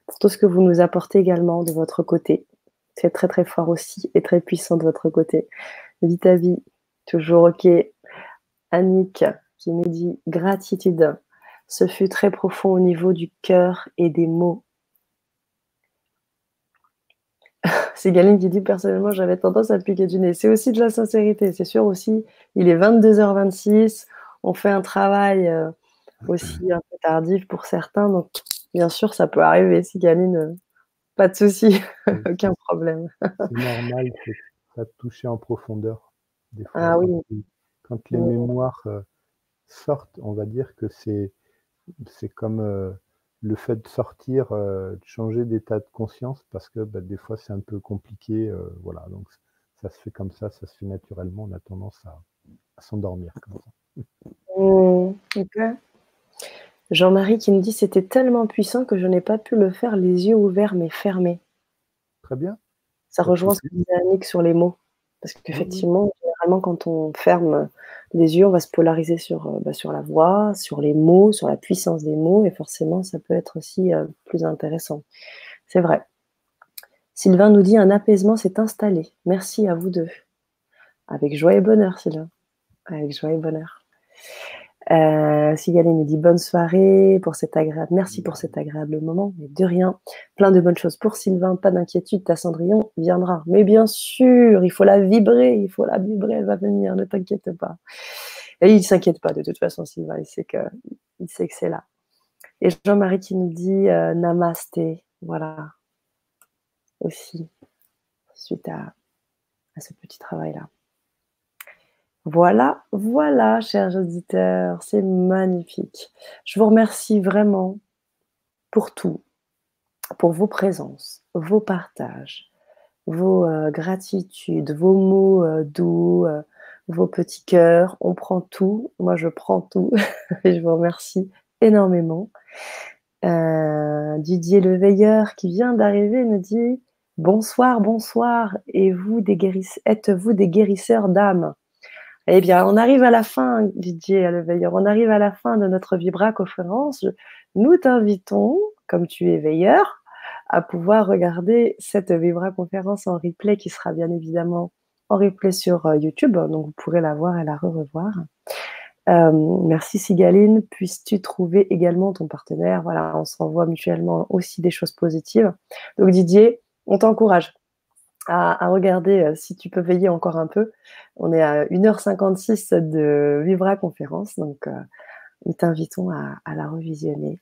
pour tout ce que vous nous apportez également de votre côté. C'est très très fort aussi et très puissant de votre côté. Vita vie, toujours ok. Annick qui nous dit gratitude. Ce fut très profond au niveau du cœur et des mots. C'est Galine qui dit personnellement, j'avais tendance à piquer du nez. C'est aussi de la sincérité, c'est sûr aussi. Il est 22h26, on fait un travail euh, aussi un peu tardif pour certains, donc bien sûr, ça peut arriver. Si Galine, euh, pas de souci, aucun problème. c'est normal, ça toucher en profondeur. Des fois, ah oui. Quand les mémoires euh, sortent, on va dire que c'est c'est comme le fait de sortir, euh, de changer d'état de conscience, parce que bah, des fois c'est un peu compliqué, euh, voilà, donc ça se fait comme ça, ça se fait naturellement, on a tendance à, s'endormir comme ça. Mmh, Jean-Marie qui me dit c'était tellement puissant que je n'ai pas pu le faire les yeux ouverts mais fermés. Très bien. Ça rejoint ce que disait Annick sur les mots. Parce qu'effectivement, généralement, quand on ferme les yeux, on va se polariser sur, euh, bah, sur la voix, sur les mots, sur la puissance des mots, et forcément, ça peut être aussi euh, plus intéressant. C'est vrai. Sylvain nous dit un apaisement s'est installé. Merci à vous deux. Avec joie et bonheur, Sylvain. Avec joie et bonheur. Euh, Sigaline nous dit bonne soirée pour cet agréable. Merci pour cet agréable moment, mais de rien. Plein de bonnes choses pour Sylvain. Pas d'inquiétude, ta Cendrillon viendra. Mais bien sûr, il faut la vibrer, il faut la vibrer, elle va venir. Ne t'inquiète pas. Et il s'inquiète pas de toute façon, Sylvain. Il sait que, il sait que c'est là. Et Jean-Marie qui nous dit euh, namasté. Voilà. aussi suite à ce petit travail-là. Voilà, voilà, chers auditeurs, c'est magnifique. Je vous remercie vraiment pour tout, pour vos présences, vos partages, vos euh, gratitudes, vos mots euh, doux, euh, vos petits cœurs. On prend tout. Moi, je prends tout. et je vous remercie énormément. Didier Le Veilleur qui vient d'arriver nous dit Bonsoir, bonsoir. Et vous, êtes-vous des guérisseurs d'âme? Eh bien, on arrive à la fin, Didier Le Veilleur. On arrive à la fin de notre Vibra conférence. Nous t'invitons, comme tu es veilleur, à pouvoir regarder cette Vibra conférence en replay qui sera bien évidemment en replay sur euh, YouTube. Donc, vous pourrez la voir et la re-revoir. Euh, merci Sigaline. Puisses-tu trouver également ton partenaire? Voilà, on se renvoie mutuellement aussi des choses positives. Donc Didier, on t'encourage à, regarder euh, si tu peux veiller encore un peu. On est à 1h56 de Vibra conférence, donc nous t'invitons à, la revisionner.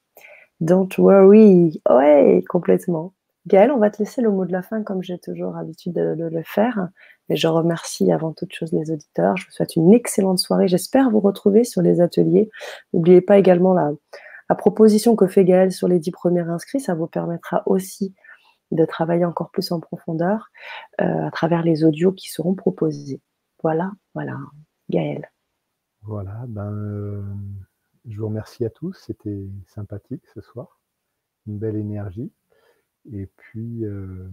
Don't worry. Ouais, complètement. Gaëlle, on va te laisser le mot de la fin comme j'ai toujours l'habitude de, le faire. Et je remercie avant toute chose les auditeurs. Je vous souhaite une excellente soirée. J'espère vous retrouver sur les ateliers. N'oubliez pas également la, proposition que fait Gaëlle sur les dix premiers inscrits. Ça vous permettra aussi de travailler encore plus en profondeur euh, à travers les audios qui seront proposés. Voilà, voilà, Gaëlle. Voilà, ben, euh, je vous remercie à tous. C'était sympathique ce soir. Une belle énergie. Et puis, euh,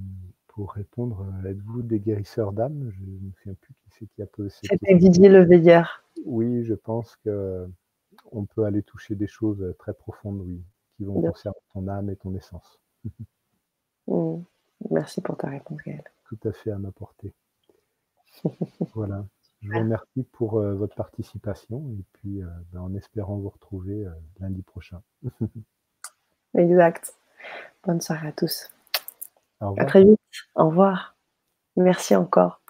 pour répondre, êtes-vous des guérisseurs d'âme? Je ne me souviens plus qui c'est qui a posé cette C'était Didier Leveillard. Oui, je pense qu'on peut aller toucher des choses très profondes, oui, qui vont concerner ton âme et ton essence. Mmh. Merci pour ta réponse, Gaël. Tout à fait à ma portée. voilà. Je vous remercie pour euh, votre participation et puis ben, en espérant vous retrouver lundi prochain. exact. Bonne soirée à tous. À très vite. Au revoir. Merci encore.